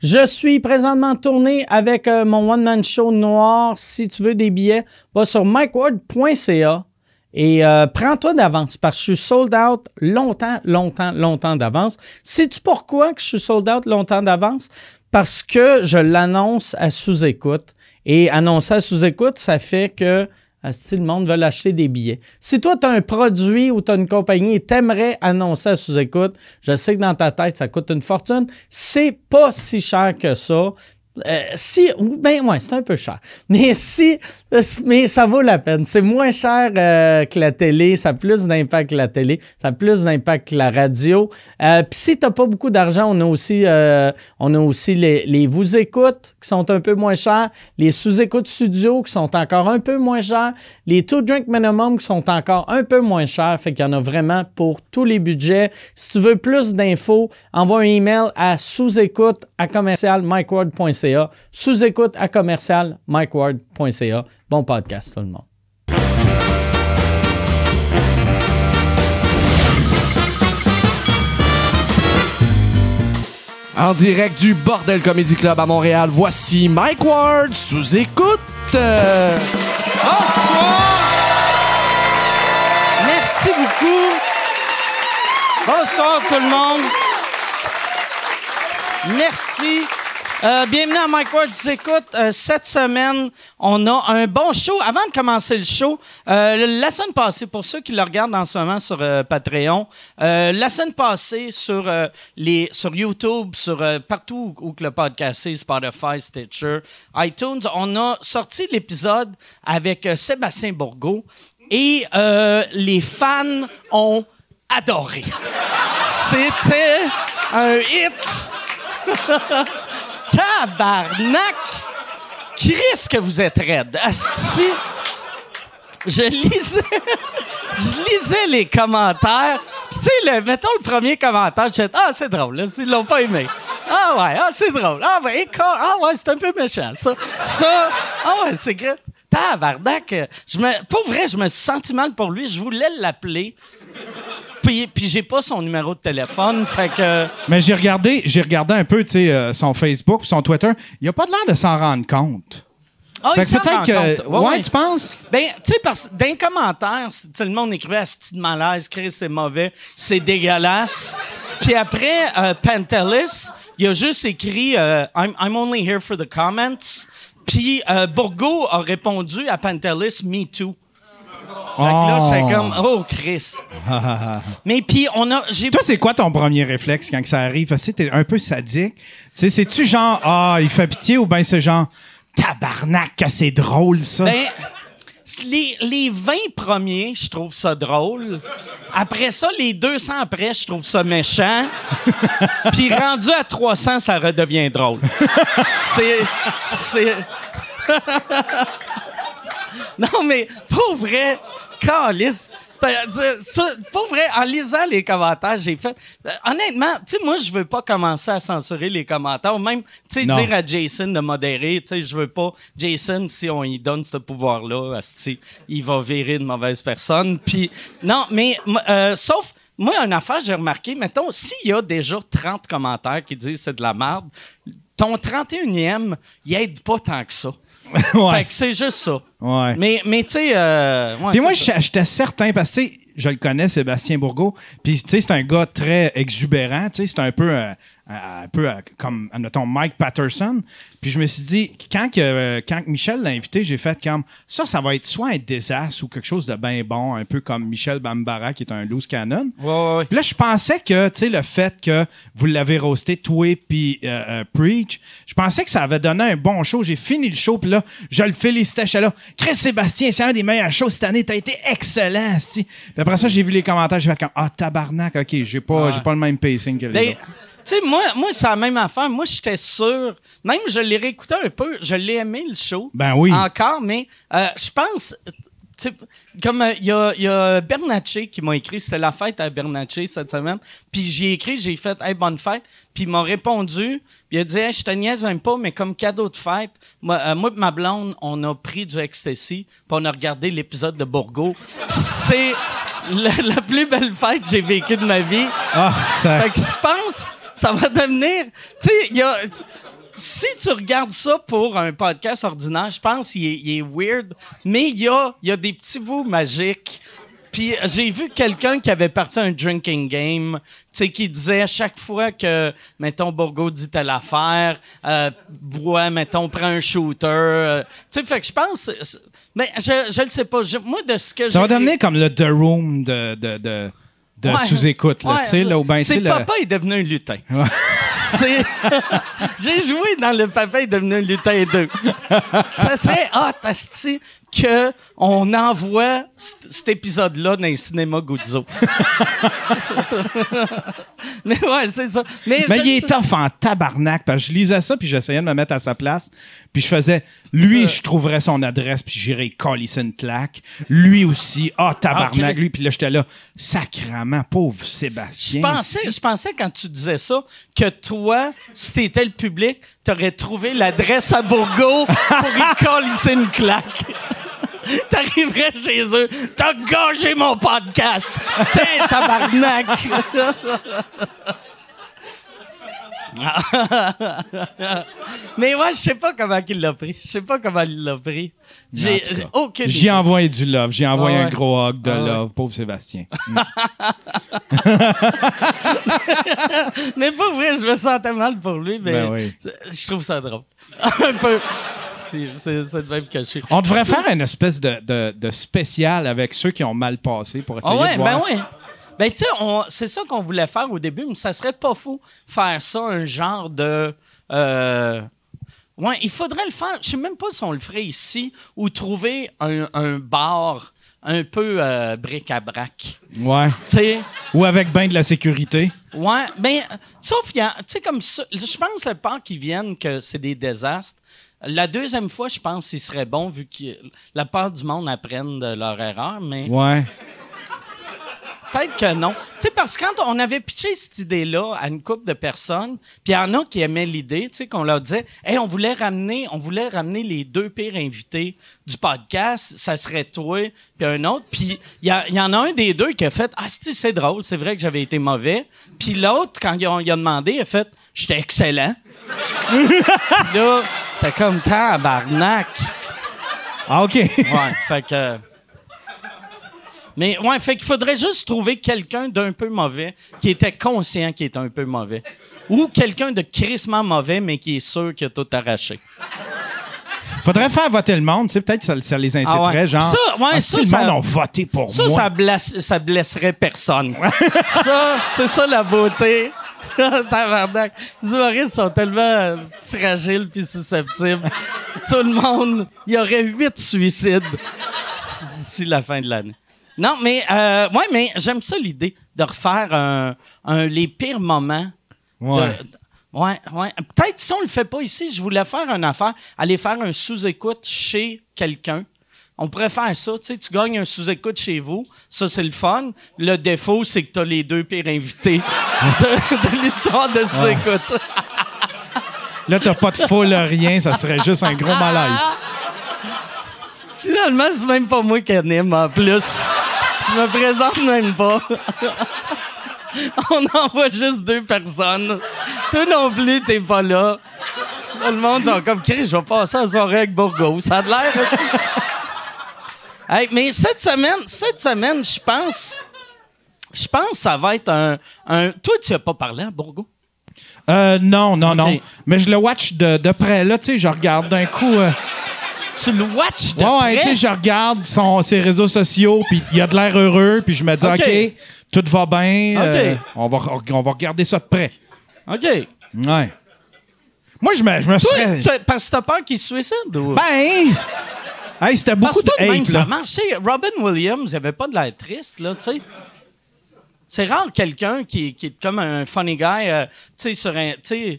Je suis présentement en tournée avec euh, mon one-man show noir. Si tu veux des billets, va sur mikeward.ca et euh, prends-toi d'avance parce que je suis sold out longtemps, longtemps, longtemps d'avance. Sais-tu pourquoi que je suis sold out longtemps d'avance? Parce que je l'annonce à sous-écoute. Et annoncer à sous-écoute, ça fait que si le monde veut acheter des billets. Si toi, tu as un produit ou tu as une compagnie et t'aimerais annoncer à sous-écoute, je sais que dans ta tête, ça coûte une fortune. C'est pas si cher que ça. Euh, si, ben ouais, c'est un peu cher. Mais si, euh, mais ça vaut la peine. C'est moins cher euh, que la télé, ça a plus d'impact que la télé, ça a plus d'impact que la radio. Puis si t'as pas beaucoup d'argent, on a aussi, on a aussi les, les vous écoutes qui sont un peu moins chers, les sous-écoutes studio qui sont encore un peu moins chers, les two drink minimum qui sont encore un peu moins chers. Fait qu'il y en a vraiment pour tous les budgets. Si tu veux plus d'infos, envoie un email à sous-écoute à commercial Sous-écoute à commercial mikeward.ca. Bon podcast, tout le monde. En direct du Bordel Comedy Club à Montréal, voici Mike Ward sous écoute. Bonsoir! Merci beaucoup. Bonsoir tout le monde. Merci. Euh, bienvenue à Mike Ward écoute. Euh, cette semaine, on a un bon show. Avant de commencer le show, euh, la semaine passée, pour ceux qui le regardent en ce moment sur Patreon, la semaine passée sur les sur YouTube, sur partout où, le podcast est, Spotify, Stitcher, iTunes, on a sorti l'épisode avec Sébastien Bourgault et les fans ont adoré. C'était un hit. Tabarnak! Chris, que vous êtes raide. Asti. Je lisais, je lisais les commentaires. tu sais, mettons le premier commentaire, je disais, ah, c'est drôle, là, ils l'ont pas aimé. Ah ouais, ah, c'est drôle. Ah ouais, ah ouais, c'est un peu méchant, ça. Ça, ah ouais, c'est que, tabarnak. Je me, pour vrai, je me suis mal pour lui. Je voulais l'appeler puis, puis j'ai pas son numéro de téléphone, fait que... Mais j'ai regardé, j'ai regardé un peu, tu sais, euh, son Facebook, son Twitter. Il a pas de l'air de s'en rendre compte. Ah, fait peut-être que. Ouais, tu penses? Ben, tu sais, parce dans les commentaires, le monde écrivait à de malaise, Chris, c'est mauvais, c'est dégueulasse. Puis après, euh, Pantelis, il a juste écrit euh, I'm, I'm, only here for the comments. Puis euh, Bourgo a répondu à Pantelis, Me too. Fait là, j'étais oh. comme, oh, Chris. Mais puis, on a. Toi, c'est quoi ton premier réflexe quand ça arrive? Parce que t'es un peu sadique. Tu sais, c'est-tu genre, ah, il fait pitié ou bien c'est genre, tabarnak, c'est drôle, ça? Ben, les, les 20 premiers, je trouve ça drôle. Après ça, les 200 après, je trouve ça méchant. Puis rendu à 300, ça redevient drôle. c'est. C'est. Non, mais pour vrai, calice. Pour vrai, en lisant les commentaires, j'ai fait. Euh, honnêtement, tu sais, moi, je veux pas commencer à censurer les commentaires, ou même, tu sais, dire à Jason de modérer. Tu sais, je veux pas. Jason, si on lui donne ce pouvoir-là, il va virer de mauvaise personne. Puis, non, mais, euh, sauf. Moi, une affaire, j'ai remarqué, mettons, s'il y a déjà 30 commentaires qui disent c'est de la merde, ton 31e, il aide pas tant que ça. Fait que c'est juste ça. Ouais. Mais, mais tu sais. Euh, puis moi, j'étais certain, parce que je le connais, Sébastien Bourgault. Puis, tu sais, c'est un gars très exubérant. Tu sais, c'est un peu. Euh, un peu comme, admettons, Mike Patterson. Puis je me suis dit, quand, que, quand Michel l'a invité, j'ai fait comme ça, ça va être soit un désastre ou quelque chose de bien bon, un peu comme Michel Bambara qui est un loose cannon. Puis là, je pensais que, tu sais, le fait que vous l'avez roasté, toi puis euh, euh, Preach, je pensais que ça avait donné un bon show. J'ai fini le show, puis là, je le félicitais. J'étais là, Chris Sébastien, c'est un des meilleurs shows cette année. T'as été excellent, Puis après ça, j'ai vu les commentaires, j'ai fait comme, ah, tabarnak, ok, j'ai pas, j'ai pas le même pacing que les autres. Tu sais, moi, moi c'est la même affaire. Moi, j'étais sûr. Même, je l'ai réécouté un peu. Je l'ai aimé, le show. Ben oui. Encore, mais euh, je pense. Comme euh, il y, a, y a qui m'a écrit, c'était la fête à Bernatchez cette semaine. Puis j'ai écrit, j'ai fait Hey, bonne fête. Puis il m'a répondu. Puis il a dit hey, Je te niaise même pas, mais comme cadeau de fête, moi, euh, moi et ma blonde, on a pris du ecstasy. Puis on a regardé l'épisode de Bourgo. c'est la, plus belle fête que j'ai vécue de ma vie. Ah, ça. Fait que je pense ça va devenir. Tu sais. Si tu regardes ça pour un podcast ordinaire, je pense qu'il est, il est weird, mais il y a, il y a des petits bouts magiques. Puis j'ai vu quelqu'un qui avait parti un drinking game, tu sais, qui disait à chaque fois que, mettons, Borgo dit telle affaire, euh, bois, mettons, prend un shooter. euh, tu sais, fait que je pense. Mais je, je le sais pas. Je- moi, de ce que Ça va devenir comme le The Room de, de, de, de Ouais. sous-écoute, là, Ouais, tu sais, là, ben, C'est le- papa est devenu un lutin. Ouais. C'est. J'ai joué dans le papa est devenu un lutin 2. Ça serait hot, asti, que on envoie cet épisode-là dans les cinémas Guzzo. Mais ouais, c'est ça. Mais, il est tough en tabarnak, parce que je lisais ça, puis j'essayais de me mettre à sa place, puis je faisais, lui, je trouverais son adresse, puis j'irais coller une claque. Lui aussi, ah, tabarnak, Ok. lui, puis là, j'étais là, sacrement, pauvre Je Sébastien. pensais, je pensais quand tu disais ça que toi, si t'étais le public, t'aurais trouvé l'adresse à Bourgo pour y colisser une claque. T'arriverais chez eux, t'as gagé mon podcast! T'es tabarnak! Mais ouais, je sais pas comment il l'a pris. Je sais pas comment il l'a pris. J'ai aucune idée. envoyé du love, j'ai envoyé Ah ouais. un gros hug de Ah ouais. love, pauvre Sébastien. Mm. Mais pas vrai, je me sentais mal pour lui, mais Ben oui. je trouve ça drôle. Un peu. Puis C'est c'est de même caché. On devrait faire une espèce de, de, de spécial avec ceux qui ont mal passé pour essayer Ah ouais, de voir. ben ouais. Ben tu sais, c'est ça qu'on voulait faire au début, mais ça serait pas fou faire ça, un genre de... euh, Ouais, il faudrait le faire. Je sais même pas si on le ferait ici ou trouver un, un bar un peu euh, bric-à-brac. Ouais. Tu sais, Ou avec ben de la sécurité. Ouais, ben, sauf, il y a- tu sais, comme ça, je pense le part qu'ils viennent que c'est des désastres. La deuxième fois, je pense qu'il serait bon, vu que la part du monde apprenne de leur erreur, mais Ouais. Peut-être que non. Tu sais, parce que quand on avait pitché cette idée-là à une couple de personnes, puis il y en a qui aimaient l'idée, tu sais, qu'on leur disait, hey, on voulait ramener, on voulait ramener les deux pires invités du podcast, ça serait toi, puis un autre, puis il y, y en a un des deux qui a fait, ah, c'est c'est drôle, c'est vrai que j'avais été mauvais, puis l'autre, quand il a, il a demandé, il a fait, j'étais excellent. Là, t'es comme tabarnak. Ah, OK. Ouais, fait que. Mais ouais, fait qu'il faudrait juste trouver quelqu'un d'un peu mauvais qui était conscient qu'il était un peu mauvais. Ou quelqu'un de crissement mauvais, mais qui est sûr qu'il a tout arraché. Faudrait faire voter le monde, tu sais, peut-être que ça, ça les inciterait, Ah ouais. genre. Ça, ouais, ah, ça, si ça- le monde a voté pour Ça, moi. ça, blesse- ça blesserait personne. ça, c'est ça la beauté. Tabarnak. Les humoristes sont tellement fragiles puis susceptibles. Tout le monde, il y aurait huit suicides d'ici la fin de l'année. Non, mais euh, ouais, mais j'aime ça l'idée de refaire un, un- les pires moments. Ouais. de- ouais, ouais. Peut-être si on le fait pas ici, je voulais faire une affaire, aller faire un sous-écoute chez quelqu'un. On pourrait faire ça, tu sais, tu gagnes un sous-écoute chez vous, ça c'est le fun. Le défaut, c'est que tu as les deux pires invités de, de l'histoire de sous-écoute. Là, t'as pas de foule, rien, ça serait juste un gros malaise. Finalement, c'est même pas moi qui anime en plus. Je me présente même pas. On envoie juste deux personnes. Toi non plus, t'es pas là. Tout le monde sont comme Chris, je vais passer la soirée avec Bourgo. Ça a de l'air. Hey, mais cette semaine, cette semaine, je pense. Je pense que ça va être un. un... Toi, tu as pas parlé à Bourgo? Euh, non, non, non. Mais je le watch de, de près. Là, tu sais, je regarde d'un coup. euh, Tu le watches de ouais, ouais, près? tu sais, je regarde son, ses réseaux sociaux, puis il a de l'air heureux, puis je me dis, Ok. Tout va bien. euh, Ok. on, va, on va regarder ça de près. OK. Ouais. Moi, je me, je me Toi, serais. tu- parce que t'as peur qu'il se suicide ou? Ben! Hey, c'était beaucoup de même ça là. marche. Sais, Robin Williams, il avait pas de l'air triste, là, tu sais. C'est rare quelqu'un qui, qui est comme un funny guy, euh, tu sais, sur un... Tu sais, un-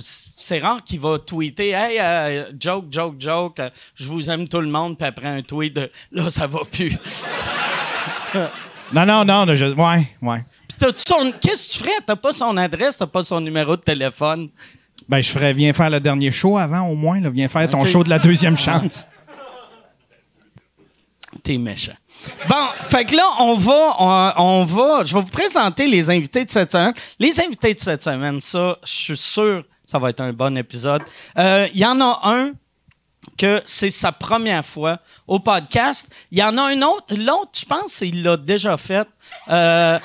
c'est rare qu'il va tweeter « Hey, euh, joke, joke, joke, euh, je vous aime tout le monde », puis après un tweet de « Là, ça va plus Non, non, non, je- ouais, ouais. ». Puis son... Qu'est-ce que tu ferais? T'as pas son adresse, t'as pas son numéro de téléphone? Ben, je ferais, viens faire le dernier show avant, au moins, là. Viens faire ton show de la deuxième chance. T'es méchant. Bon, fait que là, on va, on, va, je vais vous présenter les invités de cette semaine. Les invités de cette semaine, ça, je suis sûr, ça va être un bon épisode. Euh, Il y en a un que c'est sa première fois au podcast. Il y en a un autre, l'autre, je pense, il l'a déjà fait. Euh,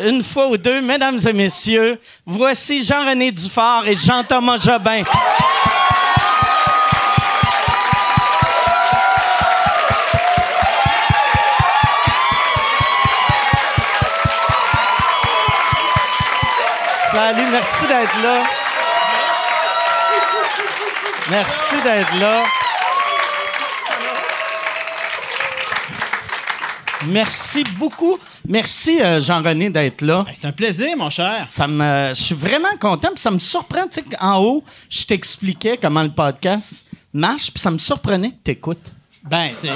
une fois ou deux, mesdames et messieurs, voici Jean-René Dufort et Jean-Thomas Jobin. Salut, merci d'être là. Merci d'être là. Merci beaucoup. Merci, euh, Jean-René, d'être là. Ben, C'est un plaisir, mon cher. Ça me, je suis vraiment content, puis ça me surprend. Tu sais, en haut, je t'expliquais comment le podcast marche, puis ça me surprenait que tu écoutes. Ben, c'est,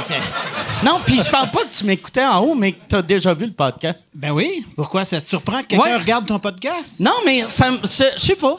Non, puis je parle pas que tu m'écoutais en haut, mais que tu as déjà vu le podcast. ben oui. Pourquoi? Ça te surprend que quelqu'un Ouais. regarde ton podcast? Non, mais ça, je sais pas.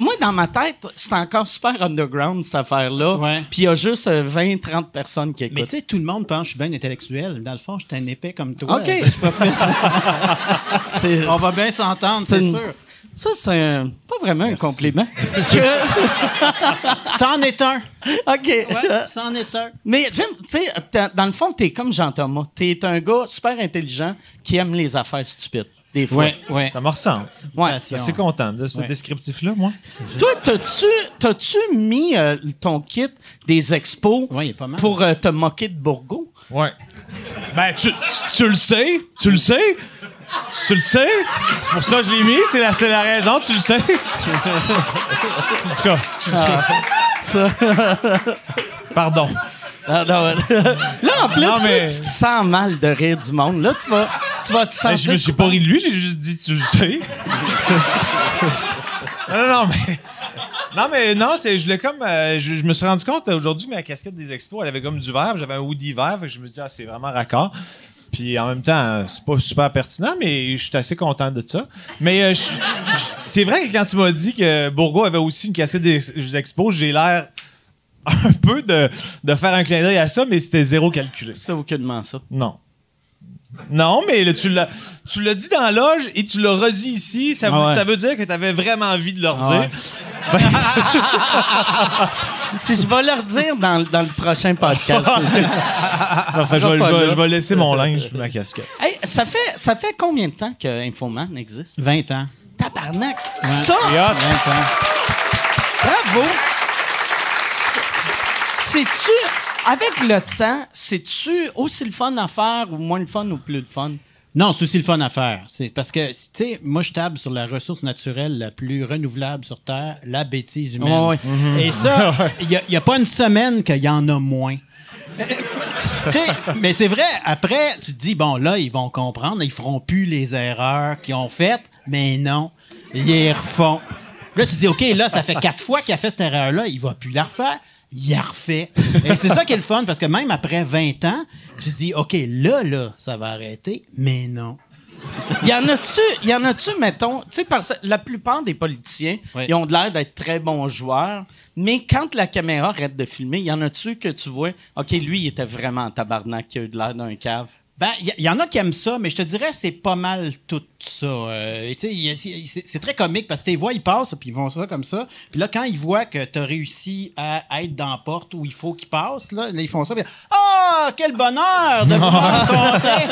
Moi, dans ma tête, c'est encore super underground, cette affaire-là. Puis il y a juste euh, 20-30 personnes qui Mais écoutent. tu sais, tout le monde pense que je suis bien intellectuel. Dans le fond, je suis un épais comme toi. OK. Pas plus- On va bien s'entendre, c'est c'est une- sûr. Ça, c'est un- pas vraiment un compliment. Que- C'en est un. OK. Ouais, c'en est un. Mais j'aime, tu sais, t'as- dans le fond, t'es comme Jean-Thomas. T'es un gars super intelligent qui aime les affaires stupides, des fois. Ouais, ouais. Ça me ressemble. Ouais. Je suis assez content de ce Ouais. descriptif-là, moi. Toi, t'as-tu, t'as-tu mis euh, ton kit des expos Ouais, il est pas mal. pour euh, te moquer de Bourgo? Ouais. Ben, tu, tu, tu le sais. Tu le sais. Tu le sais? C'est pour ça que je l'ai mis. C'est la, c'est la raison. Tu le sais. en tout cas, tu le sais. Pardon. Ah, non, ouais. là, en plus, Non, mais- tu te sens mal de rire du monde. Là, tu vas, tu vas te sentir... je me suis pas ri de lui. J'ai juste dit tu le sais. non, non, mais... Non, mais non, c'est, je voulais comme. euh, je, je me suis rendu compte aujourd'hui ma casquette des expos, elle avait comme du vert. J'avais un hoodie vert. Fait que je me suis dit, ah, c'est vraiment raccord. Puis en même temps, c'est pas super pertinent, mais je suis assez content de ça. Mais euh, c'est vrai que quand tu m'as dit que Bourgo avait aussi une casquette des, expos, j'ai l'air un peu de, de faire un clin d'œil à ça, mais c'était zéro calculé. C'est aucunement ça. Non. Non, mais tu l'as, tu l'as dit dans la loge et tu l'as redit ici. Ça, veut- Ah ouais. ça veut dire que tu avais vraiment envie de leur Ah dire. ouais. Puis je vais leur dire dans, dans le prochain podcast. aussi. Enfin, je, vais, pas je vais- là. je vais laisser mon linge et ma casquette. Hey, ça, fait, ça fait combien de temps que Infoman existe? 20 ans. Tabarnak! Ça, Et hop, 20 ans. bravo! C'est-tu, avec le temps, c'est-tu aussi le fun à faire ou moins le fun ou plus le fun? Non, c'est aussi le fun à faire. C'est parce que, tu sais, moi, je table sur la ressource naturelle la plus renouvelable sur Terre, la bêtise humaine. Ouais. Et ça, il n'y a, pas une semaine qu'il y en a moins. Mais c'est vrai, après, tu te dis, bon, là, ils vont comprendre, ils feront plus les erreurs qu'ils ont faites, mais non, ils les refont. Là, tu te dis, OK, là, ça fait quatre fois qu'il a fait cette erreur-là, il va plus la refaire. Il la refait. Et c'est ça qui est le fun, parce que même après 20 ans, tu dis, OK, là, là, ça va arrêter, mais non. Y en a-tu, y en a-tu, mettons, tu sais, parce que la plupart des politiciens, Oui. ils ont de l'air d'être très bons joueurs, mais quand la caméra arrête de filmer, y en a-tu que tu vois, OK, lui, il était vraiment en tabarnak, qui a eu de l'air d'un cave? Ben, il y, y en a qui aiment ça, mais je te dirais, c'est pas mal tout ça. Euh, c'est- très comique parce que tes voix, ils passent, puis ils vont ça comme ça. Puis là, quand ils voient que tu as réussi à être dans la porte où il faut qu'ils passent, là, là, ils font ça. Ah, quel bonheur de vous rencontrer!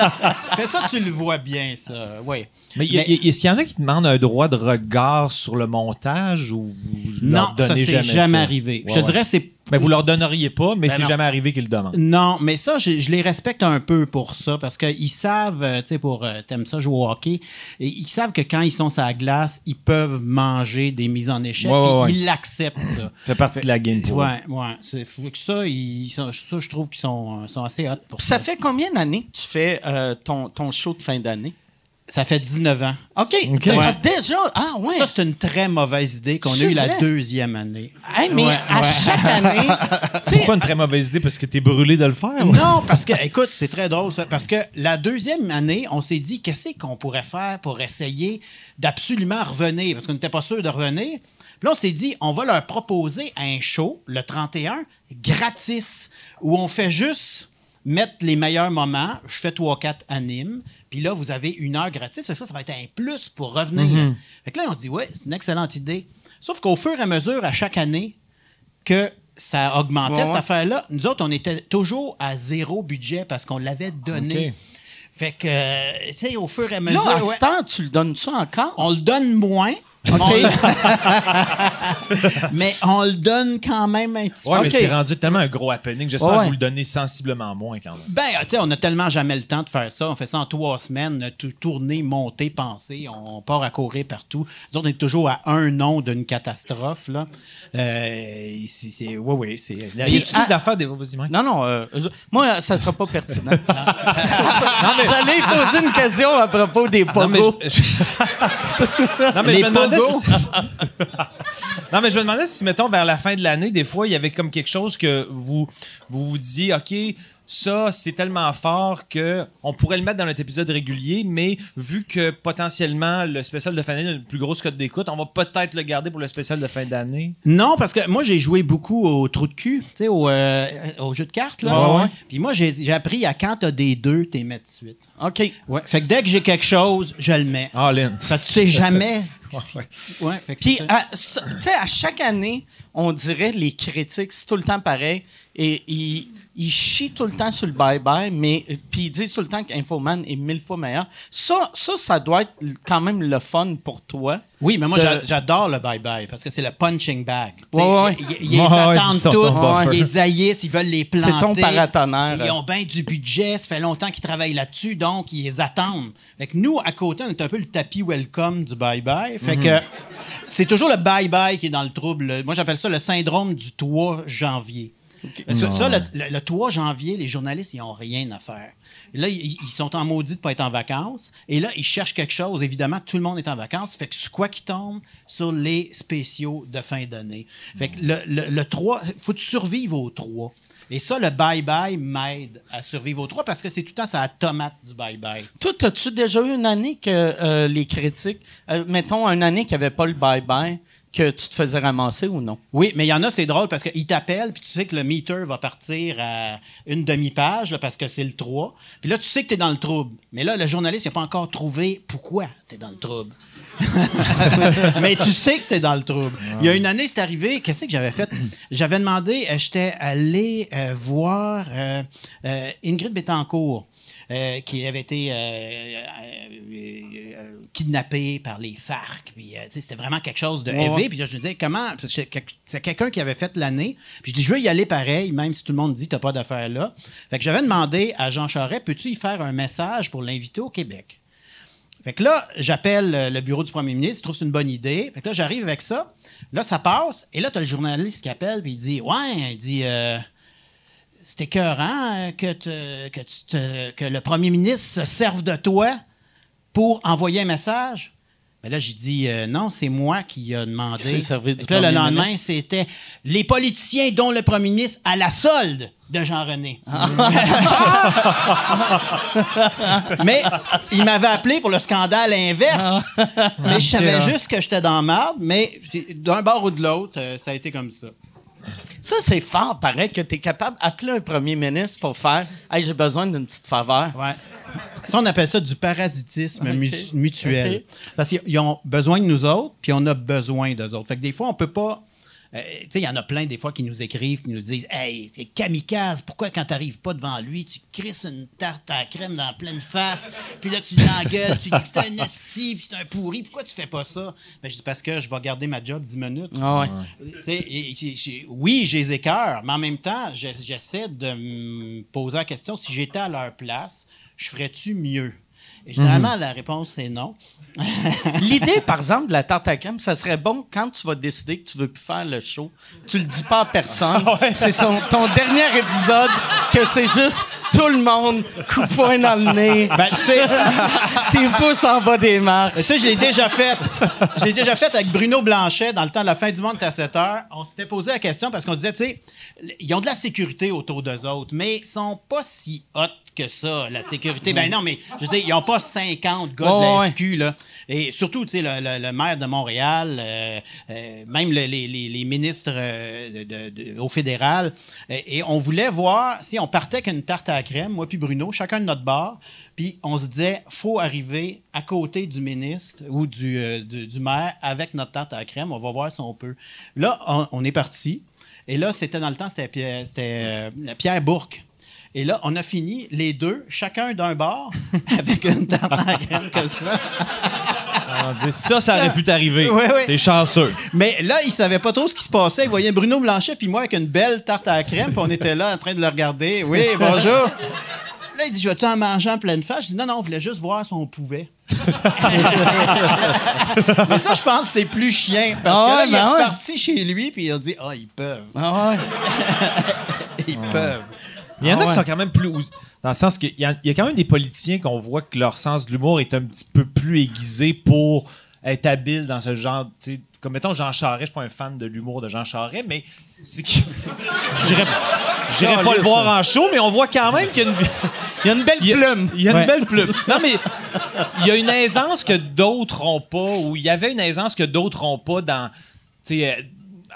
Fais ça, tu le vois bien, ça. Oui. Mais, est-ce qu'il y en a qui demandent un droit de regard sur le montage ou vous non, ça, donnez c'est jamais, jamais, ça? arrivé. Ouais, je te ouais. dirais, c'est Ben, vous leur donneriez pas, mais Ben c'est non. jamais arrivé qu'ils le demandent. Non, mais ça, je, je les respecte un peu pour ça, parce qu'ils savent, euh, tu sais, pour euh, t'aimes ça jouer au hockey, et ils savent que quand ils sont sur la glace, ils peuvent manger des mises en échec, Ouais, ouais, puis ouais. ils l'acceptent, ça. Ça fait partie de la game. Ouais, ouais. C'est faut que ça, ils sont, ça, je trouve qu'ils sont, euh, sont assez hot pour ça. ça fait combien d'années que tu fais euh, ton, ton show de fin d'année? Ça fait 19 ans. OK. Ouais. Déjà, ah ouais. Ça, c'est une très mauvaise idée qu'on a C'est eu la deuxième année. Hey, mais Ouais, à ouais. chaque année, Pourquoi une très mauvaise idée? Parce que t'es brûlé de le faire? Non, parce que, écoute, c'est très drôle ça. Parce que la deuxième année, on s'est dit, qu'est-ce qu'on pourrait faire pour essayer d'absolument revenir? Parce qu'on n'était pas sûr de revenir. Puis là, on s'est dit, on va leur proposer un show, le 31, gratis, où on fait juste mettre les meilleurs moments. Je fais trois, quatre animes. Puis là, vous avez une heure gratis. Ça, ça va être un plus pour revenir. Fait que là, on dit, ouais, c'est une excellente idée. Sauf qu'au fur et à mesure, à chaque année, que ça augmentait, Ouais, cette ouais. affaire-là, nous autres, on était toujours à zéro budget parce qu'on l'avait donné. Fait que, euh, tu sais, au fur et à Là, mesure, à ouais, ce temps, tu le donnes ça encore? on le donne moins. Mais on le donne quand même un petit Ouais, peu. mais Ok. c'est rendu tellement un gros happening. J'espère Ouais, que ouais. vous le donnez sensiblement moins quand même. Ben, tu sais, on a tellement jamais le temps de faire ça. On fait ça en trois semaines, tout tourner, monter, penser. On part à courir partout. Nous autres, on est toujours à un nom d'une catastrophe, là. Euh, c'est, c'est, oui, oui, c'est... Y a-tu ah- des affaires des. Non, non, euh, je- moi, ça sera pas pertinent. J'allais poser une question à propos des Non, mais je, je- Non, mais Les je me demandais non, mais je me demandais si, mettons, vers la fin de l'année, des fois, il y avait comme quelque chose que vous vous, vous disiez, OK, ça, c'est tellement fort que on pourrait le mettre dans notre épisode régulier, mais vu que potentiellement le spécial de fin d'année a une plus grosse cote d'écoute, on va peut-être le garder pour le spécial de fin d'année. Non, parce que moi, j'ai joué beaucoup au trou de cul, tu sais, au, euh, au jeu de cartes, là. Ouais, ouais. Puis moi, j'ai, appris à quand t'as des deux, t'es mets de suite. OK. Ouais. Fait que dès que j'ai quelque chose, je le mets. Ah, Lynn. Parce que tu sais jamais... ouais. Ouais, fait que Puis, tu sais, à chaque année, on dirait les critiques, c'est tout le temps pareil. Et ils, ils chient tout le temps sur le bye-bye, mais puis ils disent tout le temps qu'Infoman est mille fois meilleur. Ça, ça, ça doit être quand même le fun pour toi. Oui, mais moi, de- j'adore le bye-bye parce que c'est le punching bag. Sais, Ouais, ouais. Ils, ils- ils Ouais, attendent ils tout, ils haïssent, ils veulent les planter. C'est ton paratonnerre. Ils ont bien du budget, ça fait longtemps qu'ils travaillent là-dessus, donc ils les attendent. Fait que nous, à côté, on est un peu le tapis welcome du bye-bye. Fait que c'est toujours le bye-bye qui est dans le trouble. Moi, j'appelle ça le syndrome du 3 janvier. Ça, le, le- le 3 janvier, les journalistes, ils n'ont rien à faire. Et là, ils, ils sont en maudit de ne pas être en vacances. Et là, ils cherchent quelque chose. Évidemment, tout le monde est en vacances. Fait que c'est quoi qui tombe sur les spéciaux de fin d'année? Fait que le, le, le 3, faut que tu survives au 3. Et ça, le bye-bye m'aide à survivre au 3 parce que c'est tout le temps ça la tomate du bye-bye. Toi, as-tu déjà eu une année que euh, les critiques, euh, mettons, une année qui avait pas le bye-bye, que tu te faisais ramasser ou non? Oui, mais il y en a, c'est drôle parce qu'ils t'appellent, puis tu sais que le meter va partir à une demi-page parce que c'est le 3. Puis là, tu sais que tu es dans le trouble. Mais là, le journaliste n'a pas encore trouvé pourquoi tu es dans le trouble. mais tu sais que tu es dans le trouble. Il y a une année, c'est arrivé, qu'est-ce que j'avais fait? J'avais demandé, euh, j'étais allé euh, voir euh, Ingrid Betancourt. Euh, qui avait été euh, euh, kidnappée par les FARC. Puis, c'était vraiment quelque chose de Ouais, élevé. Puis là, je me disais, comment. c'est quel- c'est quelqu'un qui avait fait l'année. Puis je dis, je veux y aller pareil, même si tout le monde dit, t'as pas d'affaires là. Fait que j'avais demandé à Jean Charest, peux-tu y faire un message pour l'inviter au Québec? Fait que là, j'appelle le bureau du premier ministre, je trouve que c'est une bonne idée. Fait que là, j'arrive avec ça. Là, ça passe. Et là, tu as le journaliste qui appelle, puis il dit Ouais, il dit euh, C'est écœurant euh, que, te- que, tu te- que le premier ministre se serve de toi pour envoyer un message. Ben là, j'ai dit euh, non, c'est moi qui ai demandé. Servi du là, le lendemain, c'était les politiciens dont le premier ministre à la solde de Jean-René. Mais il m'avait appelé pour le scandale inverse. mais je savais juste que j'étais dans marde, mais d'un bord ou de l'autre, euh, ça a été comme ça. Ça, c'est fort, pareil, que tu es capable d'appeler un premier ministre pour faire Hey, j'ai besoin d'une petite faveur. Ouais. Ça, on appelle ça du parasitisme mu- mutuel. Parce qu'ils ont besoin de nous autres, puis on a besoin d'eux autres. Fait que des fois, on peut pas. Euh, il y en a plein des fois qui nous écrivent, qui nous disent Hey, t'es kamikaze, pourquoi quand t'arrives pas devant lui, tu crisses une tarte à la crème dans la pleine face, puis là tu l'engueules, tu dis que c'est un esti, puis c'est un pourri, pourquoi tu fais pas ça? Ben, je dis parce que je vais garder ma job 10 minutes. Ah ouais. Et- et- oui, j'ai les écœurs, mais en même temps, j'essaie de me poser la question si j'étais à leur place, je ferais-tu mieux? Et généralement, la réponse est non. L'idée, par exemple, de la tarte à crème, ça serait bon quand tu vas décider que tu veux plus faire le show. Tu le dis pas à personne. C'est ton dernier épisode que c'est juste tout le monde, coup de poing dans le nez, Ben, tu sais, tes pouces en bas des marches. ça, je l'ai déjà fait. Je l'ai déjà fait avec Bruno Blanchet dans le temps de la fin du monde à 7 heures. On s'était posé la question parce qu'on disait, tu sais, ils ont de la sécurité autour d'eux autres, mais ils sont pas si hot que ça, la sécurité. Ben non, mais je veux dire, ils n'ont pas 50 gars de la ouais. SQ, là. Et surtout, tu sais, le, le- le maire de Montréal, euh, euh, même le- les, les- les ministres euh, de- de- de- au fédéral. Et, et on voulait voir si on partait avec une tarte à la crème, moi puis Bruno, chacun de notre bar. Puis on se disait, faut arriver à côté du ministre ou du, euh, du, du maire avec notre tarte à la crème. On va voir si on peut. Là, on, on est parti. Et là, c'était dans le temps, c'était euh, Pierre Bourque. Et là, on a fini les deux, chacun d'un bar, avec une tarte à la crème comme ça. On dit, ça, ça aurait pu t'arriver. Ouais, ouais. T'es chanceux. Mais là, il savait pas trop ce qui se passait. Il voyait Bruno Blanchet puis moi avec une belle tarte à la crème, puis on était là en train de le regarder. Oui, bonjour. Là, il dit, je vais-tu en manger en pleine face? Je dis, non, non, on voulait juste voir si on pouvait. Mais ça, je pense que c'est plus chien. Parce Ah que là, il ben est ouais. parti chez lui, puis il a dit, ah, ils peuvent. Ah ouais. Ils peuvent. Il y en a Ah qui sont quand même plus. Dans le sens qu'il y, a- il y a quand même des politiciens qu'on voit que leur sens de l'humour est un petit peu plus aiguisé pour être habile dans ce genre. Comme mettons Jean Charest, je suis pas un fan de l'humour de Jean Charest, mais c'est que. Pas le voir en show, mais on voit quand même qu'il y a une. Il y a une belle Il y a, plume. il y a Ouais. une belle plume. Non, mais il y a une aisance que d'autres n'ont pas, ou il y avait une aisance que d'autres n'ont pas dans, tu sais, euh,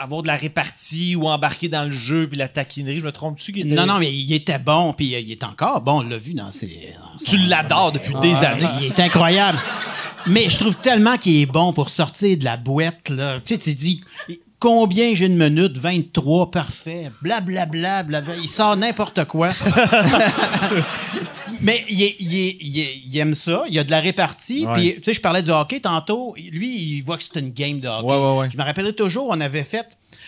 avoir de la répartie ou embarquer dans le jeu puis la taquinerie. Je me trompe-tu? qu'il était- Non, non, mais il était bon, puis il est encore bon. On l'a vu dans ses. dans son- Tu l'adores depuis des années. Il est incroyable. Mais je trouve tellement qu'il est bon pour sortir de la boîte. Là. Tu sais, tu dis combien j'ai une minute? 23, parfait. Blablabla. Bla, bla. Il sort n'importe quoi. Mais il, est- il est- il est- il aime ça. Il y a de la répartie. Ouais. Puis, tu sais, je parlais du hockey tantôt. Lui, il voit que c'est une game de hockey. Ouais, ouais, ouais. Je me rappellerai toujours, on avait fait,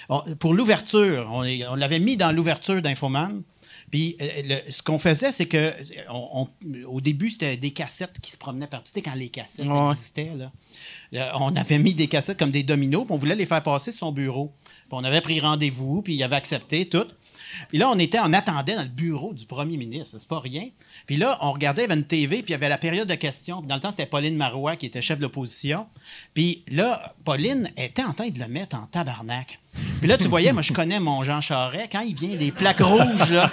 on- pour l'ouverture, on, l'avait mis dans l'ouverture d'Infoman. Puis euh, le- ce qu'on faisait, c'est que on- on- au début, c'était des cassettes qui se promenaient partout. Tu sais, quand les cassettes Ouais. existaient, là, Euh, on avait mis des cassettes comme des dominos, puis on voulait les faire passer sur son bureau. Puis on avait pris rendez-vous, puis il avait accepté tout. Puis là, on était, on attendait dans le bureau du premier ministre, c'est pas rien. Puis là, on regardait, il y avait une TV, puis il y avait la période de questions. Dans le temps, c'était Pauline Marois qui était chef de l'opposition. Puis là, Pauline était en train de le mettre en tabarnak. Puis là, tu voyais, moi, je connais mon Jean Charest, quand il vient des plaques rouges, là.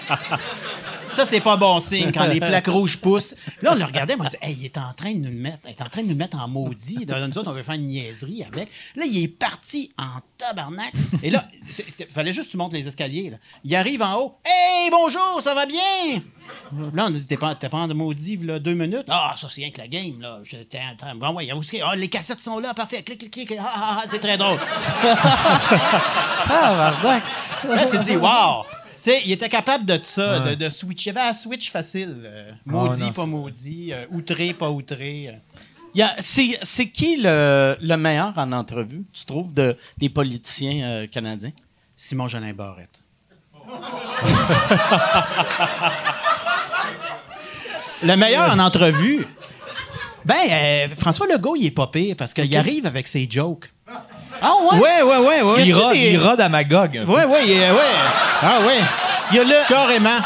Ça, c'est pas bon signe quand les plaques rouges poussent. Là, on le regardait, on dit, hey, il est en train de nous le mettre, il est en train de nous mettre en maudit. Dans nous autres, on veut faire une niaiserie avec. Là, il est parti en tabarnak. Et là, il fallait juste que tu montes les escaliers. Là. Il arrive en haut. Hey, bonjour, ça va bien? Là, on dit, t'es pas, t'es pas en maudit, là, deux minutes. Ah, ça, c'est rien que la game, là. Bon, ouais, vous- ah, les cassettes sont là, parfait. Clic, clic, clic. Ah, ah, ah, c'est très drôle. Ah, bardac. Là, tu te dis, wow! Tu sais, il était capable de ça, de, de switch. Il y avait un switch facile. euh, maudit, Ouais, non, pas maudit. euh, outré, pas outré. Il y a- C'est c'est qui le, le meilleur en entrevue, tu trouves, de, des politiciens euh, canadiens? Simon Jolin Barrette. le meilleur en entrevue. Ben, euh, François Legault, il est pas pire parce qu'il arrive avec ses jokes. Ah ouais? Ouais, ouais, ouais, ouais. Il rôde, des- il rôde à Magog. Ouais, ouais, ouais. Ah, ouais. Il y a le... Carrément.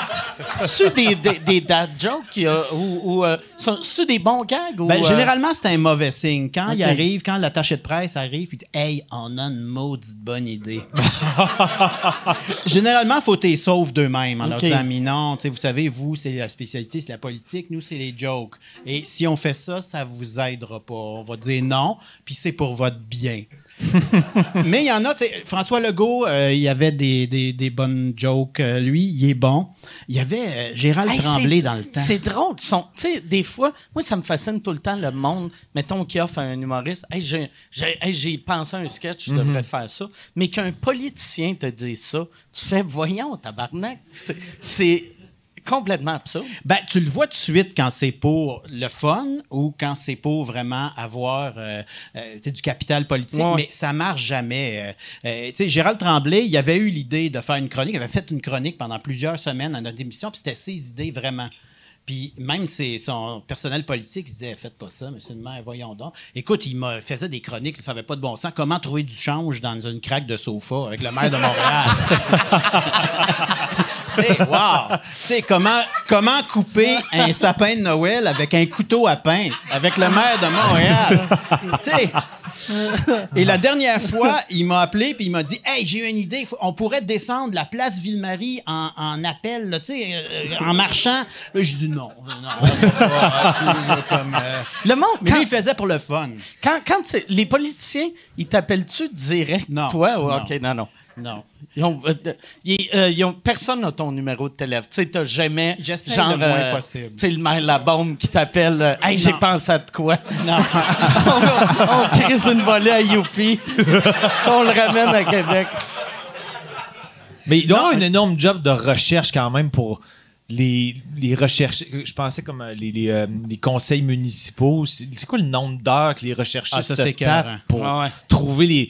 C'est des, des, des dad jokes a, ou, ou euh, sont- des bons gags? Ou, Ben, euh, généralement, c'est un mauvais signe. Quand il Ok. arrive, quand l'attaché de presse arrive, il dit Hey, on a une maudite bonne idée. généralement, il faut t'es sauve d'eux-mêmes en leur Ok. disant Mais non, vous savez, vous, c'est la spécialité, c'est la politique, nous, c'est les jokes. Et si on fait ça, ça vous aidera pas. On va dire non, puis c'est pour votre bien. Mais il y en a, tu sais, François Legault, euh, il y avait des, des, des bonnes jokes. euh, lui, il est bon. Il y avait euh, Gérald Hey, Tremblay dans le temps. C'est drôle. sais, des fois, moi, ça me fascine tout le temps le monde, mettons, qui offre à un humoriste Hey, j'ai hey, j'ai pensé à un sketch, je Mhm. devrais faire ça. Mais qu'un politicien te dise ça, tu fais Voyons, tabarnak. C'est complètement absurde. Ben, tu le vois tout de suite quand c'est pour le fun ou quand c'est pour vraiment avoir euh, euh, du capital politique, Ouais. mais ça marche jamais. Euh, euh, tu sais, Gérald Tremblay, il avait eu l'idée de faire une chronique, il avait fait une chronique pendant plusieurs semaines à notre émission, puis c'était ses idées vraiment. Puis même ses- son personnel politique, il disait Faites pas ça, monsieur le maire, voyons donc. Écoute, il me faisait des chroniques, ça n'avait pas de bon sens. Comment trouver du change dans une craque de sofa avec le maire de Montréal? Wow! Comment, comment couper un sapin de Noël avec un couteau à pain avec le maire de Montréal? Et la dernière fois, il m'a appelé puis il m'a dit Hey, j'ai une idée, on pourrait descendre la place Ville-Marie en, en appel, là, euh, en marchant. Là, je dis non, non, tout, là, comme, euh. Le monde, Mais quand, lui, il faisait pour le fun. quand, quand les politiciens, ils t'appellent-tu direct, Non. toi? ou- Non. OK, non, non. Non. Ils ont, euh, ils- euh, ils ont- personne n'a ton numéro de téléphone. Tu sais, t'as jamais. J'essaie genre, le moins euh, possible. Tu sais, le maire la bombe qui t'appelle. euh, hey, j'ai pensé à de quoi? Non. on, on crise une volée à Youpi. on le ramène à Québec. Mais il doit y avoir un énorme job de recherche quand même pour les, les recherches. Je pensais comme les, les, euh, les conseils municipaux. C'est quoi le nombre d'heures que les recherchistes Ah, se c'est tapent pour Ouais, ouais. trouver les,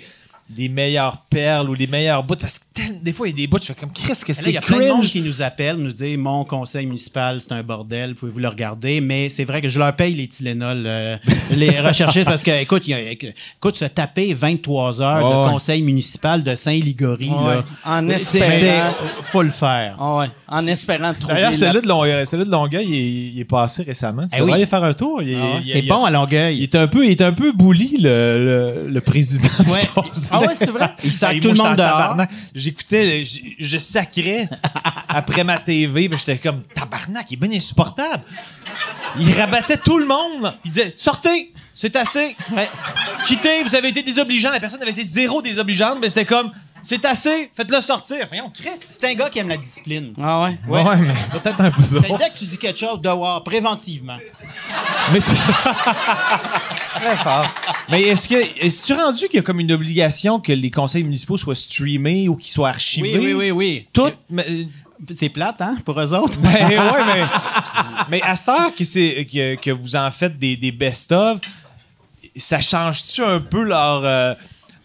les meilleures perles ou les meilleurs bouts? Parce que tel- des fois, il y a des bouts, tu fais comme, qu'est-ce que Là, il c'est y a plein de monde qui nous appelle, nous dit Mon conseil municipal, c'est un bordel, pouvez-vous le regarder? Mais c'est vrai que je leur paye les Tylenol, euh, les recherchistes, parce que, écoute, il y a- écoute, se taper 23 heures de ouais. conseil municipal de Saint-Ligory, Ouais. là, En c'est- espérant. c'est- faut le faire. Ouais, en espérant trouver. D'ailleurs, la- celui-là de, Longueuil, celui de Longueuil, il, est- il est passé récemment. Tu Eh oui. aller faire un tour. Il, est- Ah il- C'est il- bon à Il Longueuil. est un peu, il est un peu bully, le, le, le président. Ah ouais, c'est vrai? Il sac tout le monde dehors. tabarnak. J'écoutais, je, je sacrais après ma TV, ben j'étais comme tabarnak, il est bien insupportable. Il rabattait tout le monde. Il disait sortez, c'est assez. Ouais. Quittez, vous avez été désobligeant. La personne avait été zéro désobligeante, mais c'était comme c'est assez, faites-le sortir. Voyons, Chris. C'est un gars qui aime la discipline. Ah ouais? Ouais. mais peut-être un peu Fait que dès que tu dis quelque chose, dehors, préventivement. Mais, c'est- Très fort. mais est-ce que est-ce rendu qu'il y a comme une obligation que les conseils municipaux soient streamés ou qu'ils soient archivés? Oui, oui, oui, oui. Tout, mais- C'est plate, hein, pour eux autres? Ben ouais, mais, mais à cette heure que, c'est, que, que vous en faites des, des best-of, ça change-tu un peu leur, euh,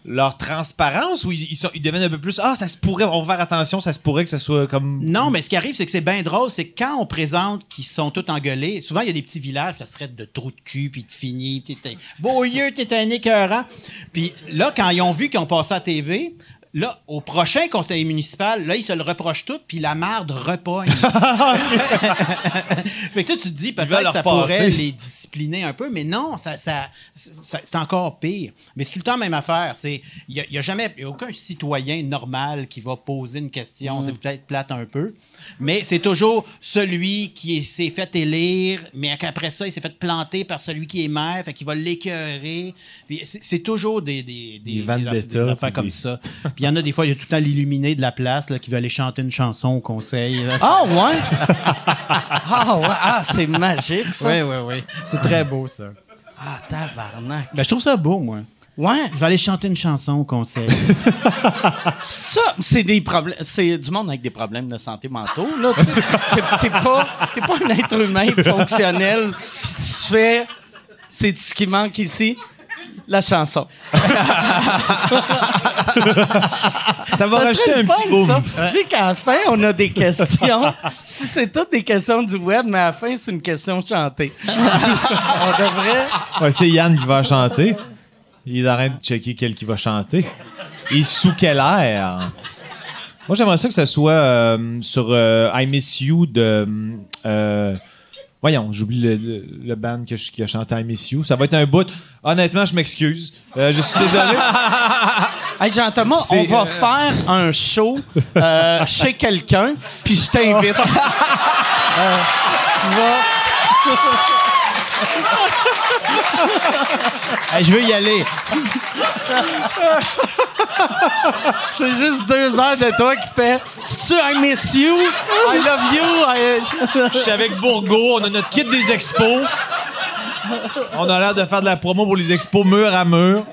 leur transparence ou ils, deviennent un peu plus Ah, ça se pourrait, on va faire attention, ça se pourrait que ça soit comme. Non, mais ce qui arrive, c'est que c'est bien drôle, c'est quand on présente qu'ils sont tous engueulés, souvent il y a des petits villages, ça serait de trous de cul, puis de fini, puis t'es beau yeux, t'es un écœurant. Puis là, quand ils ont vu qu'ils ont passé à TV, là, au prochain conseil municipal, là, ils se le reprochent tout, puis la marde repogne. fait que ça, tu te dis, peut-être leur ça passer. pourrait les discipliner un peu, mais non, ça, ça, ça- c'est encore pire. Mais c'est tout le temps même affaire. C'est, il y a, y a jamais, il y a aucun citoyen normal qui va poser une question. C'est peut-être plate un peu, mais c'est toujours celui qui est- s'est fait élire, mais qu'après ça, il s'est fait planter par celui qui est maire, fait qu'il va l'écœurer. C'est, toujours des, des, des, Des affaires comme ça. Puis il y en a des fois, il y a tout le temps l'illuminé de la place là, qui veut aller chanter une chanson au conseil. Ah ouais? ah ouais? Ah, c'est magique, ça. Oui, oui, oui. C'est très beau, ça. Ah, tabarnak. Ben, je trouve ça beau, moi. Ouais. Je vais aller chanter une chanson au conseil. Ça, c'est des problèmes. C'est du monde avec des problèmes de santé mentaux, là. T'es- T'es pas, t'es pas un être humain fonctionnel. Puis tu fais. C'est ce qui manque ici. La chanson. Ça va Ça rajouter serait un le petit fun, boom. ça. Vu qu'à la fin, on a des questions. si c'est toutes des questions du web, mais à la fin, c'est une question chantée. on devrait. Ouais, c'est Yann qui va chanter. Il est en train de checker quel qui va chanter. Et sous quel air? Moi, j'aimerais ça que ce soit euh, sur euh, I Miss You de. euh, voyons, j'oublie le, le, le band que je- qui a chanté I Miss You. Ça va être un bout. Honnêtement, je m'excuse. Je suis désolé. Hey, Jean-Thomas, on va faire un show chez quelqu'un, puis je t'invite. Tu vas. Hey, je veux y aller. C'est juste deux heures de toi qui fait I miss you? I love you? I- Je suis avec Bourgo. On a notre kit des expos. On a l'air de faire de la promo pour les expos mur à mur.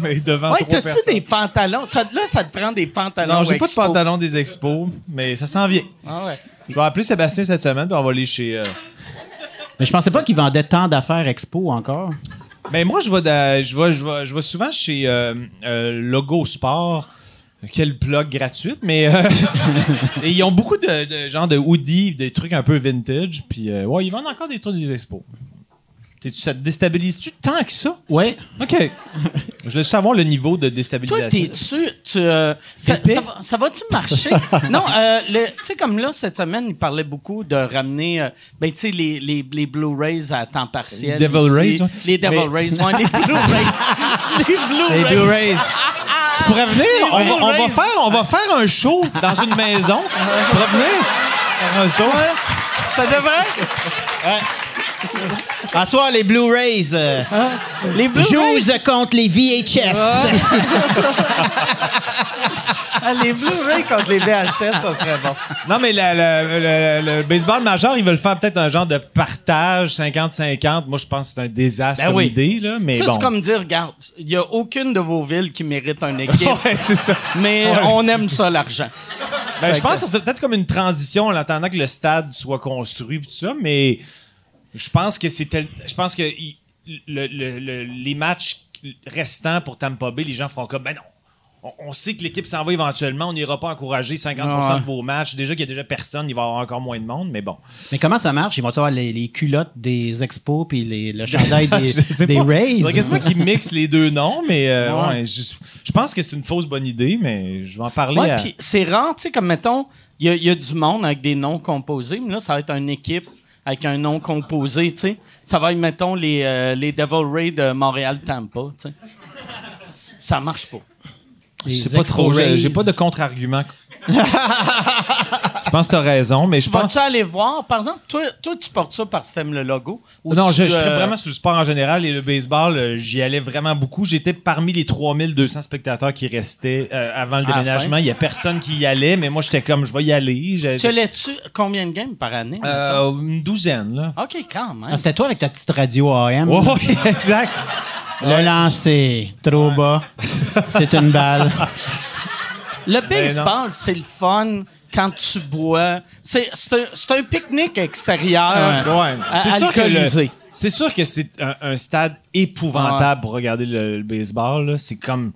Mais devant Ouais, trois t'as-tu personnes. des pantalons? Ça, là, ça te prend des pantalons. Non, j'ai pas de expo. pantalon des expos, mais ça s'en vient. Ah ouais. Je vais appeler Sébastien cette semaine, puis on va aller chez. euh, Mais je pensais pas qu'ils vendaient tant d'affaires expo encore. Ben moi, je vais, je je je souvent chez euh, euh, Logo Sport. Quelle plug gratuite, mais euh, ils ont beaucoup de, de genre de hoodies, des trucs un peu vintage, puis euh, ouais, ils vendent encore des trucs des expos. Ça te déstabilise-tu tant que ça? Oui. OK. Je voulais savoir le niveau de Toi, déstabilisation. t'es-tu. Tu, euh, ça, ça va- ça va-tu marcher? non, euh, tu sais, comme là, cette semaine, il parlait beaucoup de ramener, euh, ben, tu sais, les, les, les Blu-rays à temps partiel. Les Devil. Rays, ouais. Les Devil Mais- Rays, ouais, les Blu-rays. les Les Blu-rays. Blu-rays. Tu pourrais venir? On va, on va Blu-rays. faire, on va faire un show dans une maison. Tu pourrais venir? Faire un tour? Ça devrait? En soir, les Blu-rays. euh, Les Blu-rays? Contre les VHS. Ah, les Blu-rays contre les VHS, ça serait bon. Non, mais la- la- le, le baseball majeur, ils veulent faire peut-être un genre de partage 50-50. Moi, je pense que c'est un désastre Ben comme oui. idée. Là, mais ça, bon. c'est comme dire, regarde, il n'y a aucune de vos villes qui mérite une équipe, Ouais, c'est ça. mais Ouais, on aime ça, l'argent. Ben, je pense que- que c'est peut-être comme une transition en attendant que le stade soit construit et tout ça, mais je pense que c'est tel- je pense que il- le- le- le- les matchs restants pour Tampa Bay, les gens feront comme ben non. On, on sait que l'équipe s'en va éventuellement, on n'ira pas encourager 50% Ouais. de vos matchs. Déjà qu'il y a déjà personne, il va y avoir encore moins de monde, mais bon. Mais comment ça marche? Ils vont avoir les, les culottes des expos puis les, le chandail des, Je des. Rays? Faudrait quasiment qu'ils mixent les deux noms, mais euh, Ouais. ouais, je, je pense que c'est une fausse bonne idée, mais je vais en parler à... c'est rare, tu sais, comme mettons, il y, y a du monde avec des noms composés, mais là, ça va être une équipe avec un nom composé, tu sais. Ça va être, mettons, les, euh, les Devil Rays de Montréal-Tampa, tu sais. Ça marche pas. Sais pas trop, j'ai pas de contre-argument. je pense que t'as raison, mais je Tu pense... vas-tu aller voir? Par exemple, toi, toi, tu portes ça parce que t'aimes le logo? ou Non, tu, je, je serais euh, vraiment sur le sport en général et le baseball, euh, j'y allais vraiment beaucoup. J'étais parmi les 3200 spectateurs qui restaient euh, avant le déménagement. Il y a personne qui y allait, mais moi, j'étais comme, je vais y aller. Tu allais-tu combien de games par année? Euh, une douzaine, là. OK, quand même. Ah, C'était toi avec ta petite radio AM. Ouais, ouais, exact. Le lancer, trop bas. C'est une balle. Le baseball, c'est le fun quand tu bois. C'est c'est un, c'est un pique-nique extérieur. Ouais. À- C'est alcoolisé. c'est sûr que c'est un, un stade épouvantable pour regarder le, le baseball. C'est comme.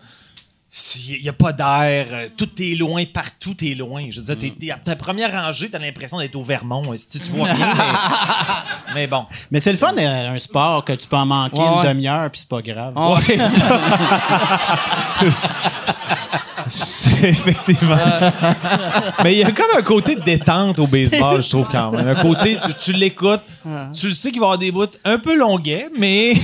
Il n'y a pas d'air, euh, tout est loin, partout est loin. Je veux dire, t'es- t'es à ta première rangée, t'as l'impression d'être au Vermont. Si tu vois rien, mais, mais bon. Mais c'est le fun, euh, un sport que tu peux en manquer Ouais, une demi-heure, puis c'est pas grave. Ouais. C'est effectivement. Mais il y a comme un côté de détente au baseball, je trouve quand même. Un côté, tu, tu l'écoutes, tu le sais qu'il va y avoir des bouts un peu longuets, mais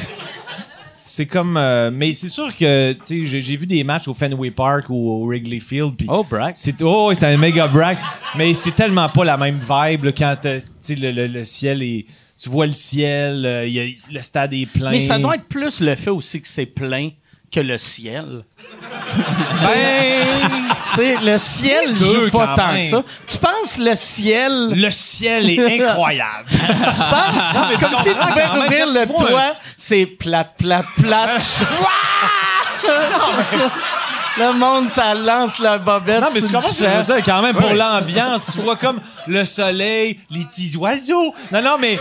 c'est comme. euh, mais c'est sûr que, tu sais, j'ai- j'ai vu des matchs au Fenway Park ou au Wrigley Field. puis Oh, brag. C'est oh, c'est un méga brag, mais c'est tellement pas la même vibe là, quand euh, tu sais, le, le- le ciel est. Tu vois le ciel, euh, il y a- le stade est plein. Mais ça doit être plus le fait aussi que c'est plein que le ciel. Ben, le ciel joue pas tant même. que ça. Tu penses le ciel. le ciel est incroyable. Tu penses mais comme si tu pouvais ouvrir le toit, c'est plate, plate, plate. Ouah! Le monde, ça lance la bobette. Non, mais tu comprends ce que je veux dire, quand même, pour l'ambiance, tu vois comme le soleil, les petits oiseaux. Non, non, mais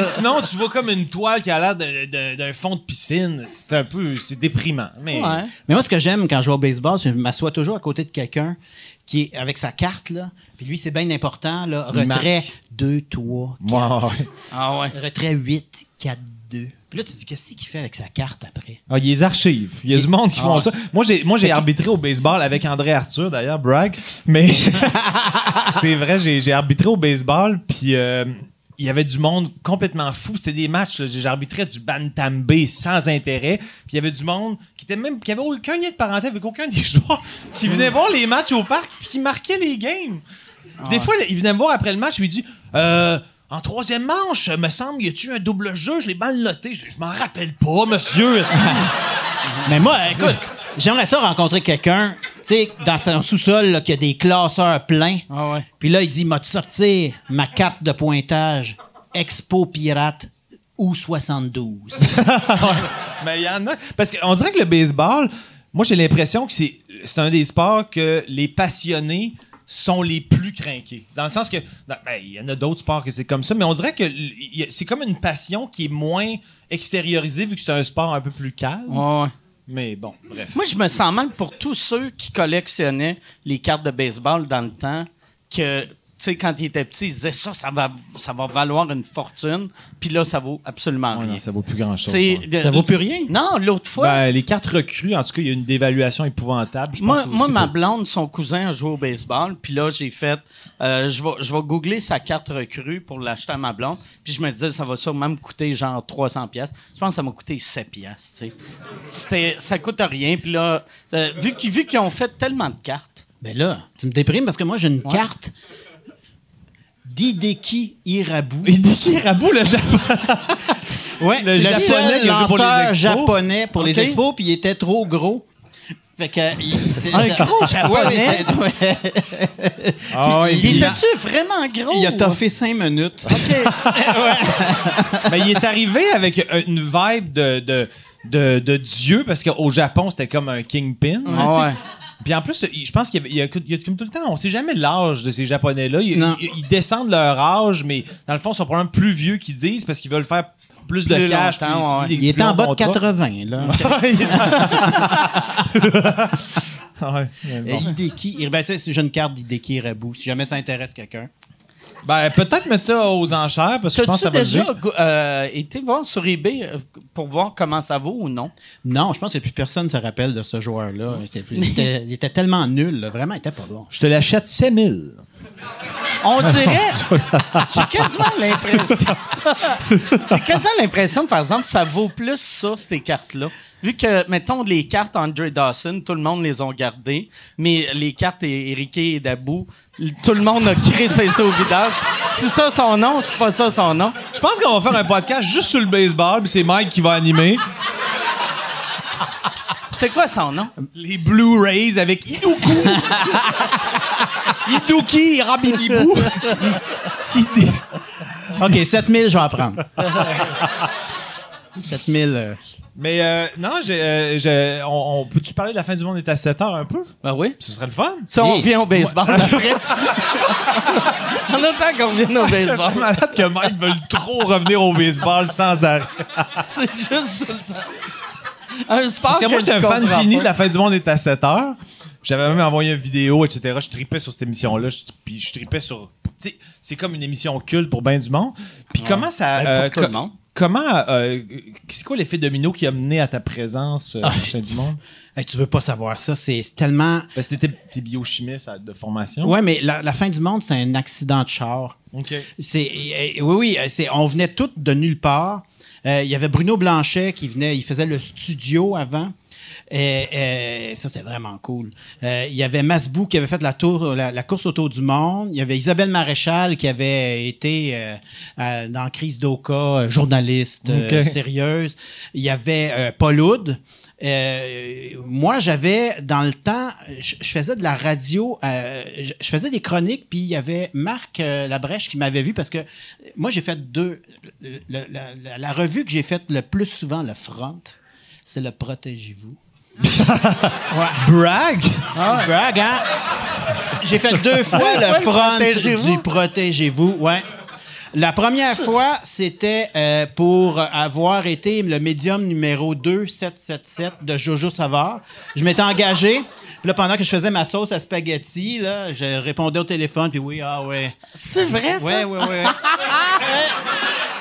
sinon, tu vois comme une toile qui a l'air d'un fond de piscine. C'est un peu, c'est déprimant. Mais Ouais. Mais moi, ce que j'aime quand je vais au baseball, c'est que je m'assois toujours à côté de quelqu'un qui est avec sa carte, là. Puis lui, c'est bien important, là. Retrait 2, 3, Ouais, ouais. Ah ouais. Retrait 8, 4, 2. Puis là, tu te dis, qu'est-ce qu'il fait avec sa carte après? Ah, il y a les archives. Il y a du monde qui font ouais. ça. Moi, j'ai, moi, j'ai arbitré au baseball avec André Arthur, d'ailleurs, brag. Mais c'est vrai, j'ai, j'ai arbitré au baseball, puis euh, il y avait du monde complètement fou. C'était des matchs, arbitré du Bantam B sans intérêt. Puis il y avait du monde qui était même, qui avait aucun lien de parenté avec aucun des joueurs, qui venait voir les matchs au parc, puis qui marquait les games. Des fois, il venait me voir après le match, puis il dit, euh, en troisième manche, me semble, y a-tu un double jeu? Je l'ai mal noté. Je, je m'en rappelle pas, monsieur. Mais moi, écoute, j'aimerais ça rencontrer quelqu'un, tu sais, dans son sous-sol, qui a des classeurs pleins. Ah ouais. Puis là, il dit, m'a sortir ma carte de pointage Expo Pirate ou 72. Mais il y en a. Parce qu'on dirait que le baseball, moi, j'ai l'impression que c'est c'est un des sports que les passionnés sont les plus craqués. Dans le sens que, ben, il y en a d'autres sports que c'est comme ça, mais on dirait que c'est comme une passion qui est moins extériorisée vu que c'est un sport un peu plus calme. Ouais. Mais bon, bref. Moi, je me sens mal pour tous ceux qui collectionnaient les cartes de baseball dans le temps que. Tu sais, quand il était petit, il disait ça, ça va, ça va valoir une fortune. Puis là, ça vaut absolument Ouais, rien. non, ça vaut plus grand-chose. Ouais. Ça vaut plus rien? Non, l'autre fois, Ben, les cartes recrues, en tout cas, il y a une dévaluation épouvantable. Je moi, pense moi aussi ma blonde, son cousin a joué au baseball. Puis là, j'ai fait, euh, je vais, je vais googler sa carte recrue pour l'acheter à ma blonde. Puis je me disais, ça va sûrement me coûter genre 300 pièces. Je pense que ça m'a coûté 7 pièces. Tu sais, C'était, ça coûte rien. Puis là, euh, vu qu'ils, vu qu'ils ont fait tellement de cartes. Ben là, tu me déprimes parce que moi, j'ai une carte d'Hideki Irabu. Hideki Rabu, le Japon. Ouais, Le le, japonais seul pour lanceur expos. japonais pour les expos, puis il était trop gros. Fait que. Il, Un ça- gros japonais? ouais. Ah Il il- était-tu vraiment gros? Il a toffé cinq minutes. OK. Ben, il est arrivé avec une vibe de, de, de, de Dieu, parce qu'au Japon, c'était comme un kingpin. Ouais. Puis en plus, je pense qu'il y a, y y comme tout le temps, on sait jamais l'âge de ces Japonais-là. Ils, Non. ils- ils descendent leur âge, mais dans le fond, ils sont probablement plus vieux qu'ils disent parce qu'ils veulent faire plus de cash. plus ici, Il était plus en bas de contrats. 80, là. Ouais, bon. Hideki. Ben, c'est- une carte d'Hideki Irabu, si jamais ça intéresse quelqu'un. Ben, peut-être mettre ça aux enchères parce que je pense que ça va déjà euh, été voir sur eBay euh, pour voir comment ça vaut ou non? Non, je pense que plus personne se rappelle de ce joueur-là. Il était, il était- il était tellement nul, là. vraiment, il était pas bon. Je te l'achète 7000. On dirait. J'ai quasiment l'impression. J'ai quasiment l'impression, par exemple, que ça vaut plus ça, ces cartes-là. Vu que, mettons, les cartes Andre Dawson, tout le monde les ont gardées, mais les cartes Eric et Dabou, tout le monde a créé ses sauts au vidage. C'est ça son nom, c'est pas ça son nom. Je pense qu'on va faire un podcast juste sur le baseball, puis c'est Mike qui va animer. C'est quoi son nom? Les Blu-rays avec Iduku. Iduki Rabibibou. OK, 7000, je vais apprendre. 7000. euh, Mais euh, non, j'ai, euh, j'ai- on, on- peut-tu parler de la fin du monde est à 7 heures un peu? Ben oui. Ce serait le fun. Ça, on Hey. revient au baseball après. en autant qu'on revienne au Ça serait baseball. malade que Mike veuille trop revenir au baseball sans arrêt. C'est juste le temps. Un sport Parce que moi, je j'étais un fan comprends fini pas. de la fin du monde est à 7 heures. J'avais même envoyé une vidéo, etc. Je tripais sur cette émission-là. Je- Puis je tripais sur. tu sais, C'est comme une émission culte pour bien du monde. Puis comment ça. Ben, pour euh, tout le co- monde. Comment. euh, c'est quoi l'effet domino qui a mené à ta présence euh, Ah, à la fin du monde? hey, tu veux pas savoir ça, c'est tellement. Parce que t'es biochimiste de formation. Ouais, mais la, la fin du monde, c'est un accident de char. OK. C'est, euh, oui, oui, euh, c'est, on venait tous de nulle part. Euh, Il y avait Bruno Blanchet qui venait, il faisait le studio avant. Et, ça, c'était vraiment cool. Euh, il y avait Masbou qui avait fait la, tour, la, la course autour du monde. Il y avait Isabelle Maréchal qui avait été euh, euh, dans Crise d'Oka, euh, journaliste euh, sérieuse. Il y avait euh, Paul Oud. Euh, moi, j'avais, dans le temps, je, je faisais de la radio, euh, je, je faisais des chroniques, puis il y avait Marc euh, Labrèche qui m'avait vu parce que moi, j'ai fait deux. le- le- la, la- la revue que j'ai faite le plus souvent, le front, c'est le Protégez-vous. Brag! Brag, hein? J'ai fait deux fois le le front Protégez-vous. du Protégez-vous, ouais. La première fois, c'était euh, pour avoir été le médium numéro 2777 de Jojo Savard. Je m'étais engagé. Puis là, pendant que je faisais ma sauce à spaghetti, là, je répondais au téléphone, puis oui, ah ouais. C'est vrai, ça? Ouais, ouais, ouais.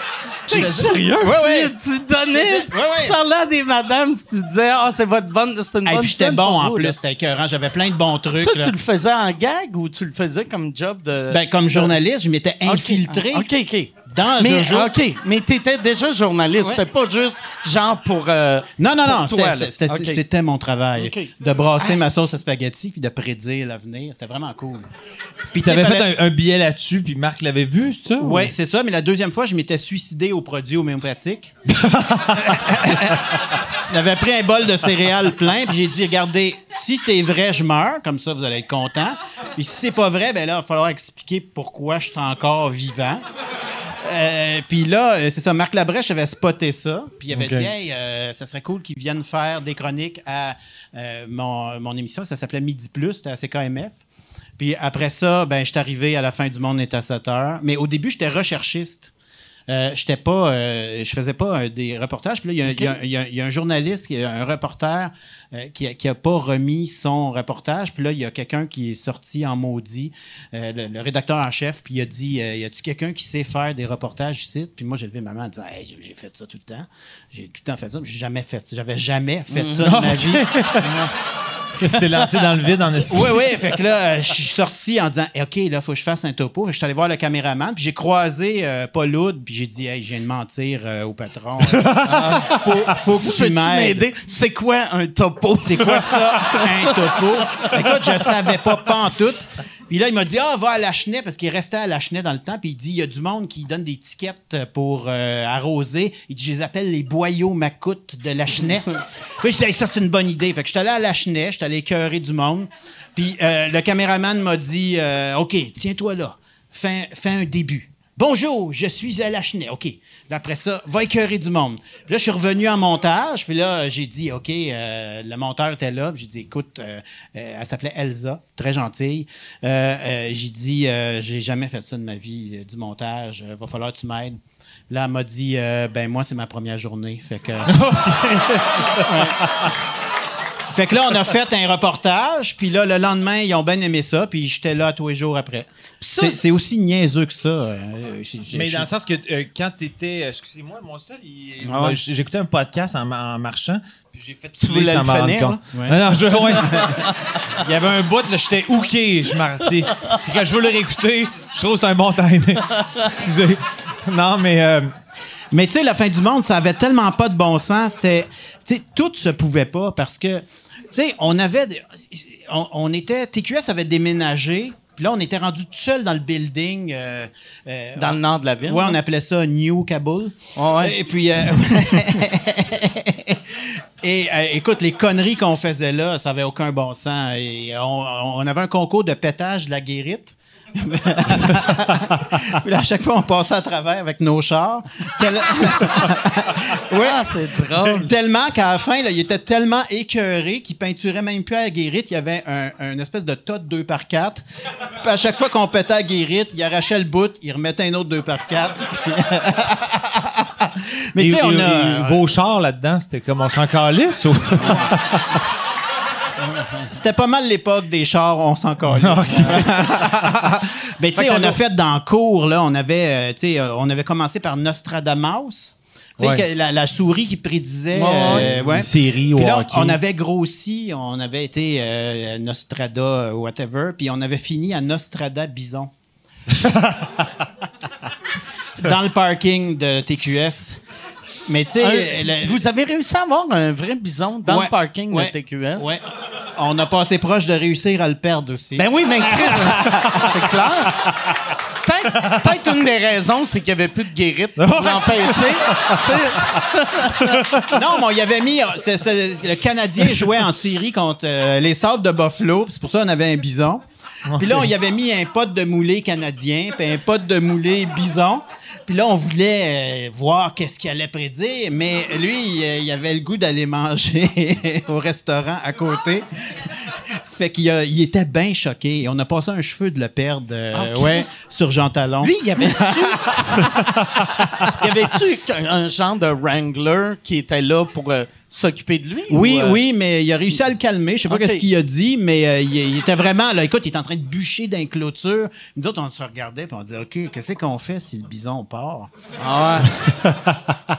T'es sérieux? Ouais, ouais. Tu, donnais, Ouais, tu parlais à des madames, puis tu disais, ah, c'est votre bonne, c'est une Et bonne puis j'étais bon en vous, plus, c'était écœurant. J'avais plein de bons trucs. Ça, là. tu le faisais en gag ou tu le faisais comme job de. Ben, comme journaliste, je m'étais infiltré OK, OK. Dans Mais, Jojo. OK, mais t'étais déjà journaliste. C'était pas juste genre pour. euh, Non, non, non, c'était- mon travail. De brasser Ah, ma sauce à spaghetti puis de prédire l'avenir. C'était vraiment cool. Puis T'avais tu sais, fait un, un billet là-dessus, puis Marc l'avait vu, c'est ça? Ouais, c'est ça, mais la deuxième fois, je m'étais suicidé au produit homéopathique. J'avais pris un bol de céréales plein, puis j'ai dit, regardez, si c'est vrai, je meurs, comme ça, vous allez être content. Puis si c'est pas vrai, ben là, il va falloir expliquer pourquoi je suis encore vivant. Euh, puis là, euh, c'est ça, Marc Labrèche avait spoté ça, puis il avait dit, hey, euh, ça serait cool qu'ils viennent faire des chroniques à euh, mon, mon émission, ça s'appelait Midi Plus, c'était à CKMF. Puis après ça, ben, je suis arrivé à la fin du monde est à 7 heures. Mais au début, j'étais recherchiste. Euh, j'étais pas, euh, je faisais pas euh, des reportages. Puis là, il y a- y, y y un journaliste, qui- un reporter, euh, qui, a, qui a pas remis son reportage. Puis là, il y a quelqu'un qui est sorti en maudit, le, le rédacteur en chef, puis il a dit, y a-tu quelqu'un qui sait faire des reportages ici? Puis moi, j'ai levé ma main en disant, Hey, j'ai- fait ça tout le temps. J'ai tout le temps fait ça. mais J'ai jamais fait ça. J'avais jamais fait ça de ma vie. Que t'es lancé dans le vide en estime. Oui, oui. Fait que là, euh, je suis sorti en disant, OK, là, faut que je fasse un topo. Je suis allé voir le caméraman, puis j'ai croisé euh, Paul Hood, puis j'ai dit, hey, je viens de mentir euh, au patron. faut, faut que tu m'aides. C'est quoi un topo? C'est quoi ça, un topo? Écoute, je savais pas, pas en tout. Puis là, il m'a dit, ah, va à Lachenay, parce qu'il restait à Lachenay dans le temps. Puis il dit, il y a du monde qui donne des tickets pour euh, arroser. Il dit, je les appelle les boyaux macoutes de Lachenay. Puis je dis, Hey, ça, c'est une bonne idée. Fait que je suis allé à Lachenay, je suis allé écœurer du monde. Puis euh, le caméraman m'a dit, euh, OK, tiens-toi là, fais, fais un début. Bonjour, je suis à Lachenay. OK. Puis après ça, va écœurer du monde. Puis là, je suis revenu en montage. Puis là, j'ai dit, OK, euh, le monteur était là. J'ai dit, écoute, euh, euh, elle s'appelait Elsa, très gentille. J'ai dit, j'ai jamais fait ça de ma vie, du montage. Va falloir que tu m'aides. Là, elle m'a dit, ben moi, c'est ma première journée. Fait que. Fait que là, on a fait un reportage, puis là, le lendemain, ils ont bien aimé ça, puis j'étais là tous les jours après. C'est c'est aussi niaiseux que ça. euh, Mais dans le sens que euh, quand t'étais. Excusez-moi, mon seul, il- Ah ouais? j'écoutais un podcast en, en marchant. Puis j'ai fait Tu voulais sans m'en? Non, non, je, ouais. Il y avait un bout, là, j'étais hooké. Je c'est quand je veux le réécouter, je trouve que c'est un bon timing. Excusez. Non, mais. euh, Mais tu sais, la fin du monde, ça avait tellement pas de bon sens. C'était, tu sais, tout se pouvait pas parce que, tu sais, on avait, des- on, on était, TQS avait déménagé. Puis là, on était rendu tout seul dans le building. euh, euh, Dans le nord de la ville. Ouais, on appelait ça New Kabul. Ouais, ouais. Et puis, euh, et euh, écoute, les conneries qu'on faisait là, ça avait aucun bon sens. Et on, on avait un concours de pétage de la guérite. Puis là, à chaque fois, on passait à travers avec nos chars. Tel- Ouais. Ah, c'est drôle. Tellement qu'à la fin, là, il était tellement écœuré qu'il peinturait même plus à la guérite. Il y avait un, un espèce de tas de 2 par 4 Puis à chaque fois qu'on pétait à la guérite, il arrachait le bout, il remettait un autre 2 par 4 Mais tu sais, on et- a. et vos chars là-dedans, c'était comme on s'en calisse ou? C'était pas mal l'époque des chars, on s'en calisse. Mais tu sais, on a fait dans le cours, là, on avait, euh, tu sais, euh, on avait commencé par Nostradamus. Ouais. la, la souris qui prédisait. Ouais, euh. Une série au Puis là, hockey. on avait grossi, on avait été euh, Nostrada, whatever, puis on avait fini à Nostrada Bison. Dans le parking de TQS. Mais tu sais, le- Vous avez réussi à avoir un vrai bison dans Ouais, le parking ouais, de TQS? ouais. On a passé proche de réussir à le perdre aussi. Ben oui, mais c'est clair. Peut-être, une des raisons, c'est qu'il n'y avait plus de guérite pour l'empêcher. Non, mais on y avait mis. c'est- le Canadien jouait en série contre euh, les Sables de Buffalo. C'est pour ça qu'on avait un bison. Puis là, on y avait mis un pote de moulé canadien, puis un pote de moulé bison. Puis là, on voulait euh, voir qu'est-ce qu'il allait prédire, mais lui, euh, il avait le goût d'aller manger au restaurant à côté. fait qu'il il était bien choqué. On a passé un cheveu de le perdre euh, Ah, ouais, sur Jean Talon. lui, il y avait-tu... y avait-tu un, un genre de wrangler qui était là pour euh, s'occuper de lui? Oui, ou, euh, oui, mais il a réussi à le calmer. Je sais pas qu'est-ce qu'il a dit, mais euh, il, il était vraiment là. Écoute, il était en train de bûcher dans les clôtures. Nous autres, on se regardait puis on disait, ok, qu'est-ce qu'on fait si le bison part Ah ouais.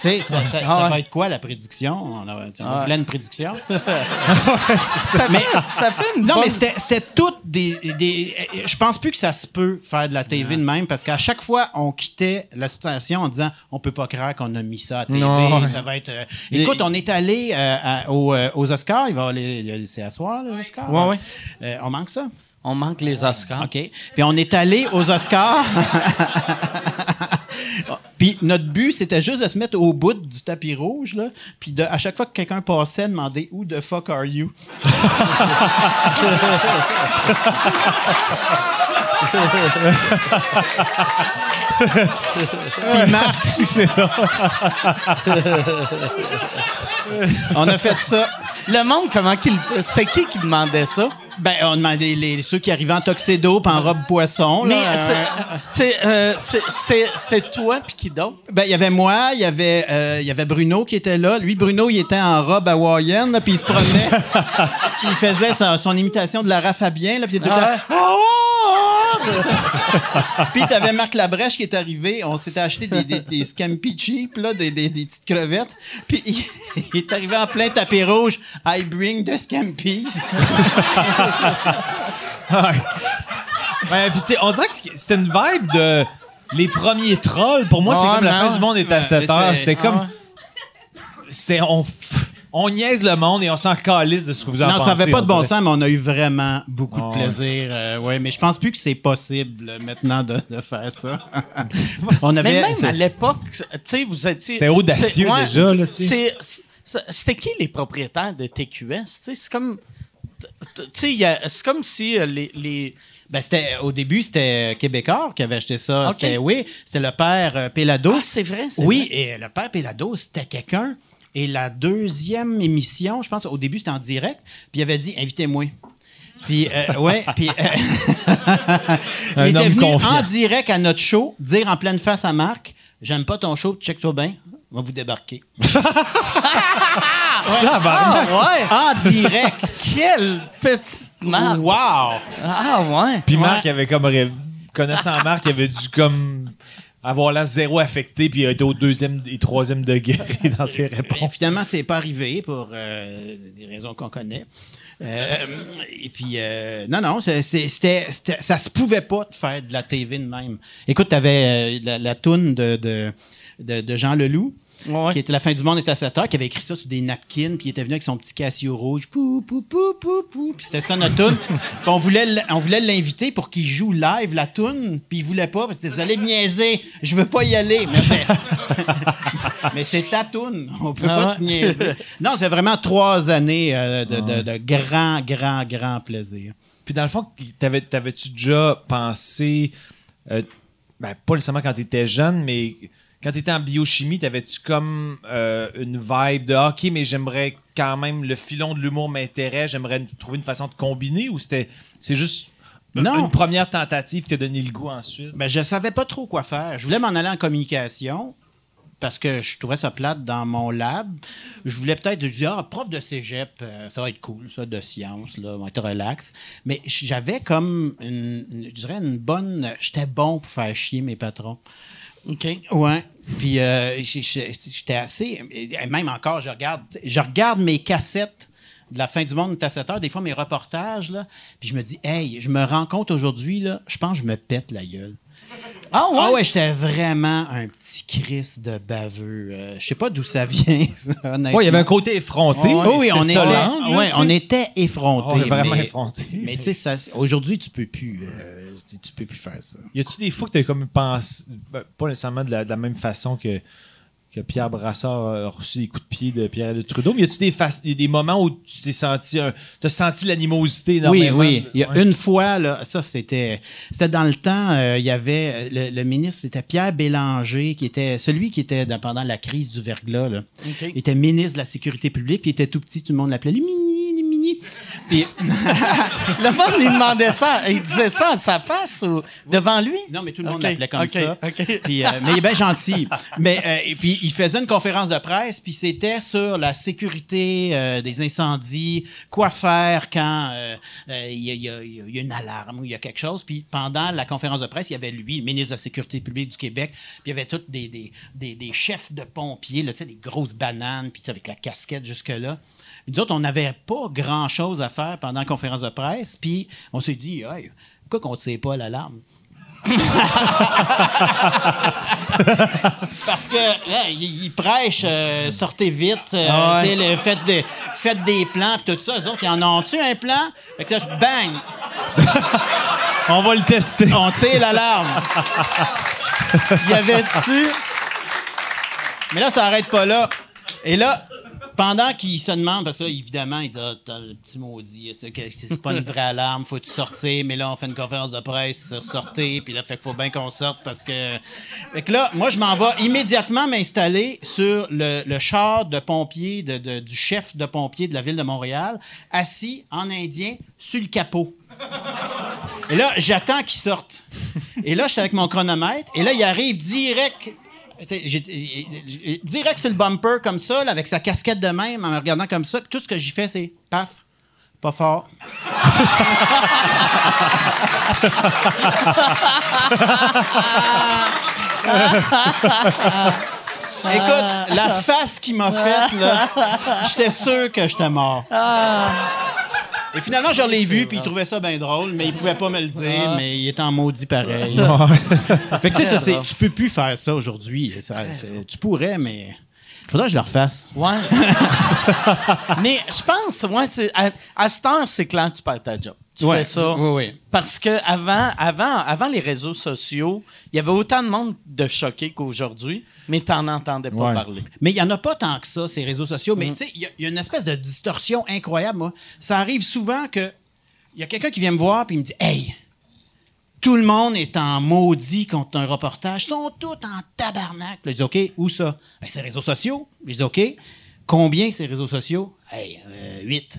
Tu sais, ça, ça- Ah ça va être quoi la prédiction? On, a- on Ah ouais. voulait une prédiction. Ça, Mais- fait, ça fait une Non, bonne- mais c'était toutes des, des- Je pense plus que ça se peut faire de la TV de même parce qu'à chaque fois, on quittait la station en disant on peut pas croire qu'on a mis ça à TV. Non. Ça va être. euh, Écoute, on est allé euh, aux, euh, aux Oscars. Il va les- c'est à soir, les Oscars. Ouais, ouais. Euh, on manque ça. On manque les Oscars. OK. Puis on est allé aux Oscars. Puis notre but, c'était juste de se mettre au bout du tapis rouge, là. Puis de, à chaque fois que quelqu'un passait, demander Who the fuck are you? Puis Marc, on a fait ça. Le monde, comment qu'il. C'était qui qui demandait ça? Ben, on demandait les, ceux qui arrivaient en tuxedo puis en robe poisson. Mais là, c'est- euh, euh, c'était toi puis qui d'autre? ben, il y avait moi, il y avait, euh, y avait Bruno qui était là. Lui, Bruno, il était en robe hawaïenne, puis il se promenait. il faisait sa- son imitation de Lara Fabien, là, puis il était Ah Oh, oh, oh! Puis t'avais Marc Labrèche qui est arrivé. On s'était acheté des, des, des scampi cheap, là, des, des, des petites crevettes. Puis il, il est arrivé en plein tapis rouge. I bring the scampis. Ouais. Ouais, puis c'est- on dirait que c'était une vibe de les premiers trolls. Pour moi, c'est comme la mais fin du monde est à Ouais, 7 heures. c'est- C'était comme. c'est on, on niaise le monde et on s'en calisse de ce que vous en Non, pensez. ça n'avait pas de on bon dirait. sens, mais on a eu vraiment beaucoup de plaisir. euh, ouais, mais je pense plus que c'est possible euh, maintenant de, de faire ça. on Mais avait. même c'est- à l'époque, tu sais, vous étiez. C'était audacieux déjà, là, tu sais. c'est- c'est- C'était qui les propriétaires de TQS? C'est comme. Tu sais, c'est comme si euh, les. les Ben, c'était, au début, c'était Québécois qui avait acheté ça. C'était, oui, c'était le père euh, Pélado. Ah, c'est vrai, c'est Oui, vrai. et le père Pélado, c'était quelqu'un. Et la deuxième émission, je pense, au début, c'était en direct. Puis il avait dit Invitez-moi. Puis, euh, ouais, puis. euh, il était venu confiant. en direct à notre show, dire en pleine face à Marc J'aime pas ton show, check-toi bien, on va vous débarquer. Ah, ouais! En direct. Quelle petite marque! wow! Ah, ouais! Puis Ouais. Marc avait comme. ré- Connaissant Marc, il avait dû comme. Avoir l'air zéro affecté, puis il était au deuxième et troisième degré dans ses réponses. finalement, c'est pas arrivé pour euh, des raisons qu'on connaît. Euh, et puis, euh, non, non, c'est- c'est- c'était, c'était- ça se pouvait pas de faire de la TV de même. Écoute, tu avais la, la toune de, de, de, de Jean Leloup, Ouais. qui était La fin du monde est à 7 heures, qui avait écrit ça sur des napkins, puis il était venu avec son petit Casio rouge. Pou, pou, pou, pou, pou. Puis c'était ça notre toune. Puis on voulait, on voulait l'inviter pour qu'il joue live la toune, puis il voulait pas, parce que vous allez me niaiser, je veux pas y aller. Mais, mais c'est ta toune, on peut Ah pas ouais? te niaiser. Non, c'est vraiment trois années euh, de, de- de grand, grand, grand plaisir. Puis dans le fond, t'avais, t'avais-tu déjà pensé, euh, ben, pas nécessairement quand t'étais jeune, mais quand t'étais en biochimie, t'avais-tu comme euh, une vibe de OK, mais j'aimerais quand même le filon de l'humour m'intéresse, j'aimerais trouver une façon de combiner ou c'était c'est juste Non. une première tentative qui t'a donné le goût ensuite? Ben, je savais pas trop quoi faire. Je voulais m'en aller en communication parce que je trouvais ça plate dans mon lab. Je voulais peut-être disais, ah, prof de cégep, euh, ça va être cool, ça, de sciences, là, on va être relax. Mais j'avais comme, une, une- je dirais, une bonne... J'étais bon pour faire chier mes patrons. OK. Ouais. Puis euh, j'étais assez. et Même encore, je regarde, je regarde mes cassettes de la fin du monde à 7 heures, des fois mes reportages, là, puis je me dis, hey, je me rends compte aujourd'hui, là, je pense que je me pète la gueule. Ah, ouais? Ah ouais, j'étais vraiment un petit Chris de baveux. Euh, je sais pas d'où ça vient, ça, honnêtement. Ouais, il y avait un côté effronté. Oh oui, on était, là, ouais, on était effrontés. On est vraiment mais, effrontés. Mais tu sais, ça- aujourd'hui, tu peux plus, euh, tu, tu peux plus faire ça. Y a-tu des fois que t'as comme pensé, ben, pas nécessairement de la, de la même façon que, que Pierre Brassard a reçu des coups de pied de Pierre de Trudeau, mais y a-tu des, des, moments où tu t'es senti, un- t'as senti l'animosité Oui, énormément? oui. Il y a Ouais. une fois, là, ça, c'était, c'était dans le temps, euh, il y avait, le, le ministre, c'était Pierre Bélanger, qui était celui qui était dans- pendant la crise du verglas, là. Il était ministre de la Sécurité publique, puis il était tout petit, tout le monde l'appelait le mini, le mini. Puis, Le monde, il demandait ça. Il disait ça à sa face ou devant lui? non, mais tout le monde OK, l'appelait comme ça. Puis, euh, mais il est bien gentil. Mais euh, et puis il faisait une conférence de presse, puis c'était sur la sécurité euh, des incendies, quoi faire quand il y, a- y y une alarme ou il y a quelque chose. Puis pendant la conférence de presse, il y avait lui, le ministre de la Sécurité publique du Québec, puis il y avait tous des, des, des, des chefs de pompiers, là, des grosses bananes, puis avec la casquette jusque-là. Nous autres, on n'avait pas grand-chose à faire pendant la conférence de presse, puis on s'est dit, hey, pourquoi qu'on ne tire pas l'alarme? Parce que là, il, il prêche, euh, sortez vite, euh, Ah ouais. le- faites, des, faites des plans, puis tout ça. Eux autres, ils en ont-tu un plan? Fait que là, bang! On va le tester. On tire l'alarme. Y avait-tu. Mais là, ça arrête pas là. Et là, pendant qu'il se demande, parce que là, évidemment, il dit Ah, t'as le petit maudit, c'est que- c'est pas une vraie alarme, faut-tu sortir, mais là, on fait une conférence de presse, sortir, puis là, fait qu'il faut bien qu'on sorte parce que. Fait que là, moi, je m'en vais immédiatement m'installer sur le, le char de pompier de- de- du chef de pompier de la ville de Montréal, assis en indien sur le capot. Et là, j'attends qu'il sorte. Et là, j'étais avec mon chronomètre. Et là, il arrive direct. Direct sur le bumper comme ça, avec sa casquette de même, en me regardant comme ça. Tout ce que j'y fais, c'est paf, pas fort. Écoute, la face qu'il m'a faite, là, j'étais sûr que j'étais mort. Et finalement, je l'ai vu, puis il trouvait ça bien drôle, mais il pouvait pas me le dire, mais il était en maudit pareil. fait que tu sais, ça, c'est- tu peux plus faire ça aujourd'hui. Ça- c'est- Tu pourrais, mais faudrait que je le refasse. Ouais. Mais je pense, ouais, c'est- à, à cette heure, c'est clair que tu perds ta job qui ouais, fait ça. Oui, oui. Parce que avant, avant, avant les réseaux sociaux, il y avait autant de monde de choqué qu'aujourd'hui, mais tu n'en entendais pas parler. Mais il n'y en a pas tant que ça, ces réseaux sociaux. Mais mm. tu sais, il y, a une espèce de distorsion incroyable. Moi. Ça arrive souvent que il y a quelqu'un qui vient me voir et me dit Hey, tout le monde est en maudit contre un reportage. Ils sont tous en tabarnak. Je dis OK, où ça? Ben, Ces réseaux sociaux. Je dis OK. Combien ces réseaux sociaux? Hey, euh, 8.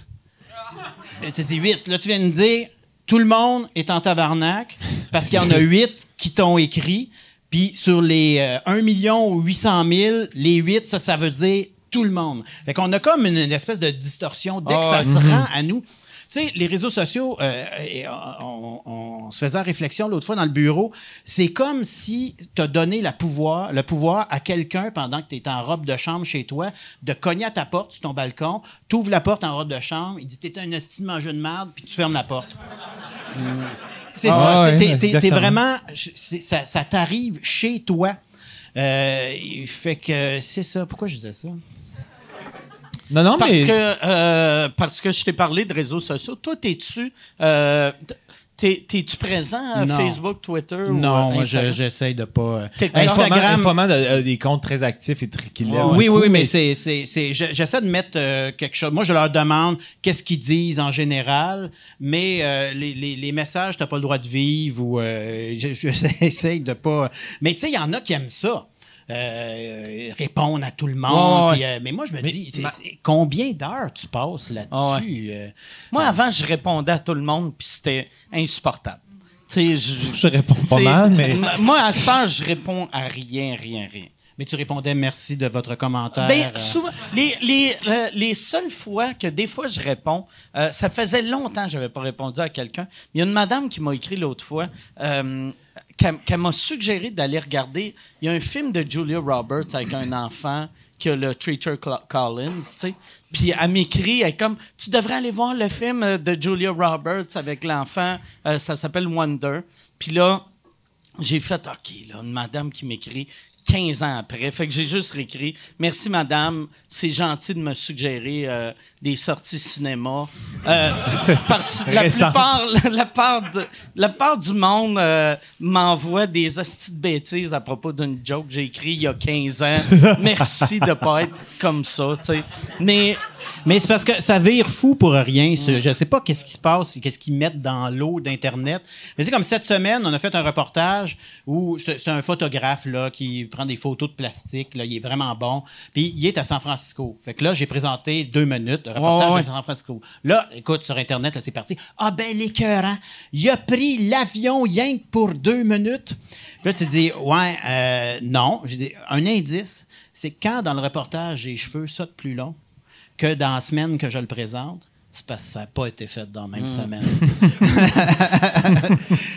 Tu dis 8. Là, tu viens de me dire, tout le monde est en tabarnak parce qu'il y en a 8 qui t'ont écrit. Puis sur les euh, 1 million ou 800 000, les 8, ça, ça veut dire tout le monde. Fait qu'on a comme une, une espèce de distorsion dès que ça se rend à nous. Tu sais, les réseaux sociaux, euh, et on, on- on se faisait réflexion l'autre fois dans le bureau, c'est comme si tu as donné la pouvoir, le pouvoir à quelqu'un pendant que tu es en robe de chambre chez toi, de cogner à ta porte sur ton balcon, tu ouvres la porte en robe de chambre, il dit T'es un esti de mangeux de merde, puis tu fermes la porte. C'est Ah ça. ouais, T'es- t'es- T'es exactement. vraiment. c'est- Ça, ça t'arrive chez toi. Euh, fait que c'est ça. Pourquoi je disais ça? Non, non, Parce mais. que, euh, parce que je t'ai parlé de réseaux sociaux. Toi, t'es-tu euh, t'es- t'es-tu présent à Non. Facebook, Twitter ou Non, euh, moi, je- Instagram? j'essaye de pas. euh. Instagram. Informant de- euh, des comptes très actifs et très Oui, oui, coup, oui, mais c'est, c'est, c'est- je- j'essaie de mettre euh, quelque chose. Moi, je leur demande qu'est-ce qu'ils disent en général, mais euh, les, les, les messages, t'as pas le droit de vivre ou euh, je- je- j'essaie de pas. Mais tu sais, il y en a qui aiment ça. Euh, répondre à tout le monde. Ouais, ouais. puis, euh, mais moi, je me Mais dis, ma- combien d'heures tu passes là-dessus? euh? Moi, avant, je répondais à tout le monde, puis c'était insupportable. Tu sais, je, Je réponds pas mal, mais. Moi, à ce temps, je réponds à rien, rien, rien. Mais tu répondais merci de votre commentaire. Ben, euh. souvent, les, les, euh, les seules fois que des fois je réponds, euh, ça faisait longtemps que je n'avais pas répondu à quelqu'un. Il y a une madame qui m'a écrit l'autre fois, euh, qu'elle m'a suggéré d'aller regarder. Il y a un film de Julia Roberts avec un enfant qui a le Treacher Collins, tu sais. Puis elle m'écrit, elle est comme, tu devrais aller voir le film euh, de Julia Roberts avec l'enfant, euh, ça s'appelle Wonder. Puis là, j'ai fait, OK, là, une madame qui m'écrit 15 ans après. Fait que j'ai juste réécrit Merci, madame. C'est gentil de me suggérer euh, des sorties cinéma. Euh, parce que la plupart, la, la part de- la part du monde euh, m'envoie des hosties de bêtises à propos d'une joke que j'ai écrit il y a 15 ans. Merci de pas être comme ça, tu sais. Mais Mais c'est parce que ça vire fou pour rien. ce- Je sais pas qu'est-ce qui se passe, qu'est-ce qu'ils mettent dans l'eau d'Internet. Mais c'est comme cette semaine, on a fait un reportage où c'est un photographe là, qui prend des photos de plastique. Là, il est vraiment bon. Puis il est à San Francisco. Fait que là, j'ai présenté deux minutes de reportage Ouais, ouais, de San Francisco. Là, écoute, sur Internet, là, c'est parti. Ah ben, l'écœurant. Il a pris l'avion rien que pour deux minutes. Puis là, tu dis, ouais, euh, non. J'ai dit, un indice, c'est quand dans le reportage, j'ai les cheveux ça de plus long, que dans la semaine que je le présente, c'est parce que ça n'a pas été fait dans la même semaine.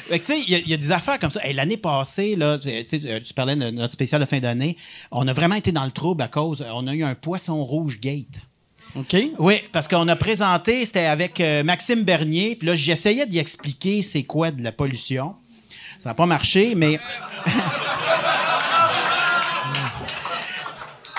Fait que, tu sais, il y a- il y, a des affaires comme ça. Hey, L'année passée, là, tu sais, euh, tu parlais de notre spécial de fin d'année, on a vraiment été dans le trouble à cause, on a eu un poisson rouge gate. OK. Oui, parce qu'on a présenté, c'était avec euh, Maxime Bernier, puis là, j'essayais d'y expliquer c'est quoi de la pollution. Ça n'a pas marché, mais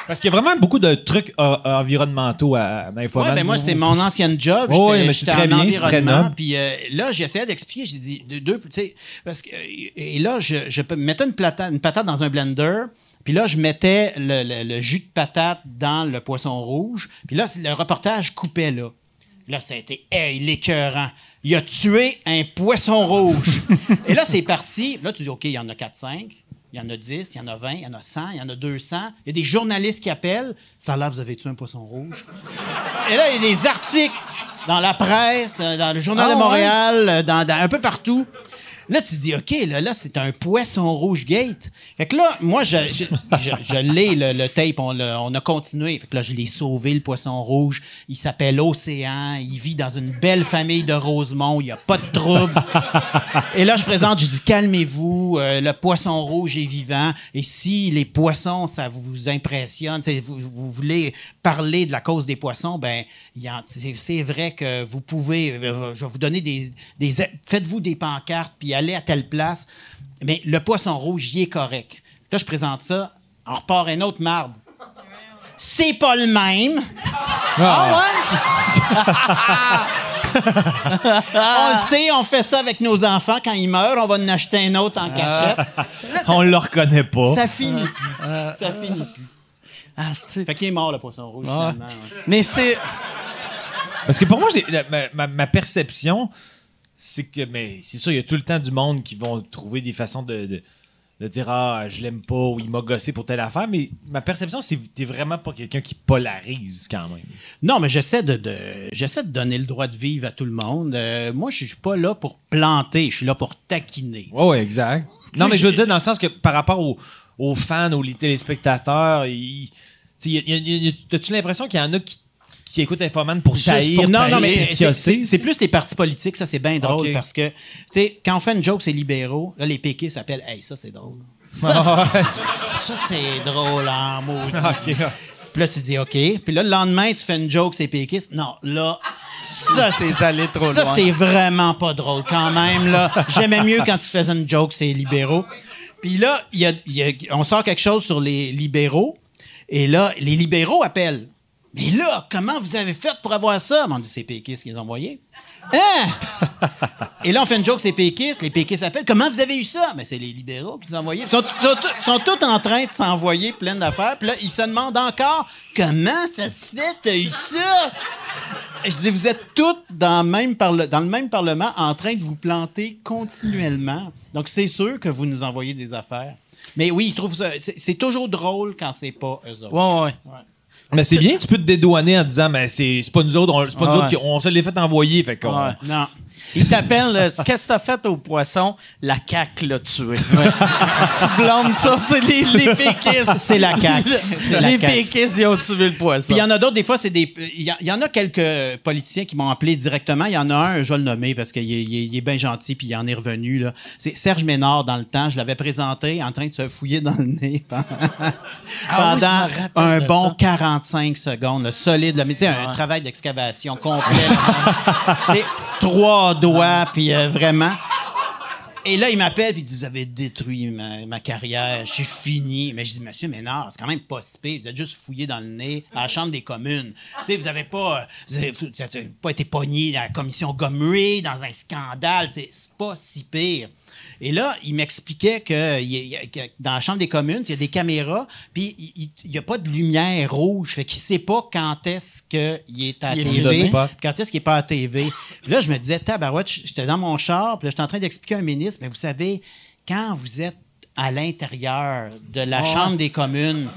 Parce qu'il y a vraiment beaucoup de trucs environnementaux à, à Ouais, ben moi, c'est mon ancienne job. J'étais- ouais, mais c'est très en bien, très noble. Puis euh, là, j'essayais d'expliquer. J'ai dit, deux, deux tu sais, parce que, et là, je, mettre une patate, une patate dans un blender, Puis là, je mettais le, le- le jus de patate dans le poisson rouge. Puis là, le reportage coupait là. Là, ça a été hey, l'écœurant. Il a tué un poisson rouge. Et là, c'est parti. Là, tu dis, OK, il y en a 4-5. Il y en a 10, il y en a 20, il y en a 100, il y en a 200. Il y a des journalistes qui appellent. Ça là, vous avez tué un poisson rouge. Et là, il y a des articles dans la presse, euh, dans le Journal Ah, de ouais? Montréal, euh, dans, dans- un peu partout. Là, tu dis, OK, là, là c'est un poisson rouge gate. Fait que là, moi, je, je, je, je l'ai, le, le tape, on, a continué. Fait que là, je l'ai sauvé, le poisson rouge. Il s'appelle Océan. Il vit dans une belle famille de Rosemont. Il n'y a pas de trouble. Et là, je présente, je dis, calmez-vous, euh, le poisson rouge est vivant. Et si les poissons, ça vous impressionne, vous, vous voulez parler de la cause des poissons, ben, c'est vrai que vous pouvez, euh, je vais vous donner des, des faites-vous des pancartes, puis allez à telle place. Mais le poisson rouge, il est correct. Là, je présente ça, on repart un autre marbre. C'est pas le même. Ah On le sait, on fait ça avec nos enfants quand ils meurent, on va en acheter un autre en cachette. Là, ça, On le reconnaît pas. ça finit plus. Ça finit plus. Ah, c'est- Fait qu'il est mort, le poisson rouge, finalement. ouais. Mais c'est. Parce que pour moi, j'ai- la- ma, ma- ma perception, c'est que, mais c'est sûr, il y a tout le temps du monde qui vont trouver des façons de, de, de dire Ah, je l'aime pas ou il m'a gossé pour telle affaire, mais ma perception, c'est que t'es vraiment pas quelqu'un qui polarise quand même. Non, mais j'essaie de, de- j'essaie de donner le droit de vivre à tout le monde. Euh, moi, je suis pas là pour planter, je suis là pour taquiner. Ouais, ouais, exact. Non, mais je veux dire, dans le sens que par rapport aux, aux fans, aux téléspectateurs, ils- tu y a- y a- y a- t'as-tu l'impression qu'il y en a qui, qui écoutent Infoman pour pour- non, non, mais c'est- plus les partis politiques, ça c'est bien drôle parce que, tu sais, quand on fait une joke, c'est libéraux, là, les péquistes s'appellent Hey, ça c'est drôle. Ça, c'est- ça, c'est drôle en maudit. Ok. Puis là, tu dis OK. Puis là, le lendemain, tu fais une joke, c'est péquiste. Non, là, ça, c'est allé trop Ça, loin. c'est vraiment pas drôle quand même. là. J'aimais mieux quand tu faisais une joke, c'est libéraux. Puis là, a- y a- on sort quelque chose sur les libéraux. Et là, les libéraux appellent. Mais là, comment vous avez fait pour avoir ça? On dit, c'est péquistes qui les ont envoyés. Hein? Et là, on fait une joke, c'est péquistes. Les péquistes appellent. Comment vous avez eu ça? Mais c'est les libéraux qui nous ont envoyé. Ils sont, sont, tous- sont tous en train de s'envoyer plein d'affaires. Puis là, ils se demandent encore comment ça se fait, t'as eu ça? Je dis, vous êtes tous dans, le même parle- dans le même Parlement en train de vous planter continuellement. Donc, c'est sûr que vous nous envoyez des affaires. Mais oui, ils trouvent ça. C'est c'est toujours drôle quand c'est pas eux autres. Ouais, ouais. Mais c'est bien, tu peux te dédouaner en disant, mais c'est c'est pas nous autres, on, c'est pas nous Ah autres qui, on se l'est fait envoyer, fait qu'on. Ouais. Non. Il t'appelle, euh, qu'est-ce que t'as fait au poisson? La CAQ l'a tué. tu blâmes ça, c'est les, les péquistes. C'est la la Les péquistes, ils ont tué le poisson. Puis il y en a d'autres, des fois, c'est des. Il y, en a quelques politiciens qui m'ont appelé directement. Il y en a un, je vais le nommer parce qu'il est, il est- bien gentil, puis il en est revenu. C'est Serge Ménard, dans le temps. Je l'avais présenté en train de se fouiller dans le nez pendant, Ah pendant un bon ça. 45 secondes. là, solide. Mais tu sais, un travail d'excavation complet. Trois doigts, puis euh, vraiment. Et là, il m'appelle puis il dit Vous avez détruit ma, carrière, je suis fini. Mais je dis Monsieur Ménard, c'est quand même pas si pire. Vous êtes juste fouillé dans le nez à la Chambre des communes. Vous avez pas, euh, vous avez, pas été pogné dans la commission Gomery, dans un scandale. C'est pas si pire. Et là, il m'expliquait que, dans la Chambre des communes, il y a des caméras, puis il n'y a pas de lumière rouge. Fait qu'il ne sait pas quand est-ce qu'il est à Il TV, quand est-ce qu'il n'est pas à TV. Puis là, je me disais, tabarouette, j'étais dans mon char, puis là, j'étais en train d'expliquer à un ministre, mais vous savez, quand vous êtes à l'intérieur de la Chambre des communes,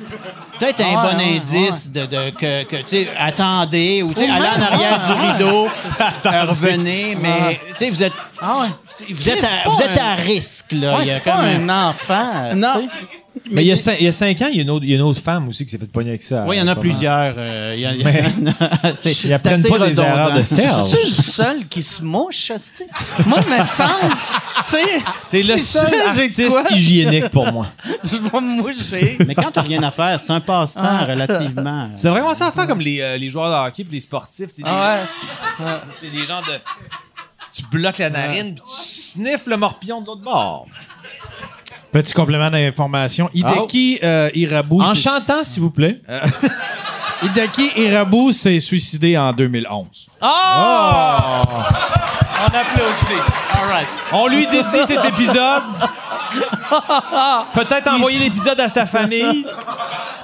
peut-être un Ouais, bon ouais, indice de, de- que, que, tu sais, attendez, ou tu allez en arrière du rideau, revenez, mais tu sais, vous êtes, Ah vous êtes, à, vous êtes à risque, là. Il y a pas comme un enfant. Non. Mais il y, a cinq, il y a cinq ans, il y, a une autre, il y a une autre femme aussi qui s'est fait pogner avec ça. Oui, il y en a plusieurs. euh, il y a- il y a- Mais- c'est Ils c'est apprennent assez pas des redondant. erreurs de Serge. C'est-tu le seul qui se mouche, hostie? Moi, il me semble, tu sais... T'es le c'est seul ça, j'ai artiste quoi? hygiénique pour moi. Je vais me moucher. Mais quand t'as rien à faire, c'est un passe-temps Ah. relativement. C'est vraiment ça à faire comme les, euh, les joueurs de hockey et les sportifs. C'est des, Ah ouais. c'est des gens de. Tu bloques la narine puis tu sniffes le morpion de l'autre bord. Petit complément d'information. Hideki euh, Irabu. En chantant, s'il vous plaît. Hideki Irabu s'est suicidé en 2011. On applaudit. All right. On lui dédie cet épisode. Peut-être envoyer l'épisode à sa famille.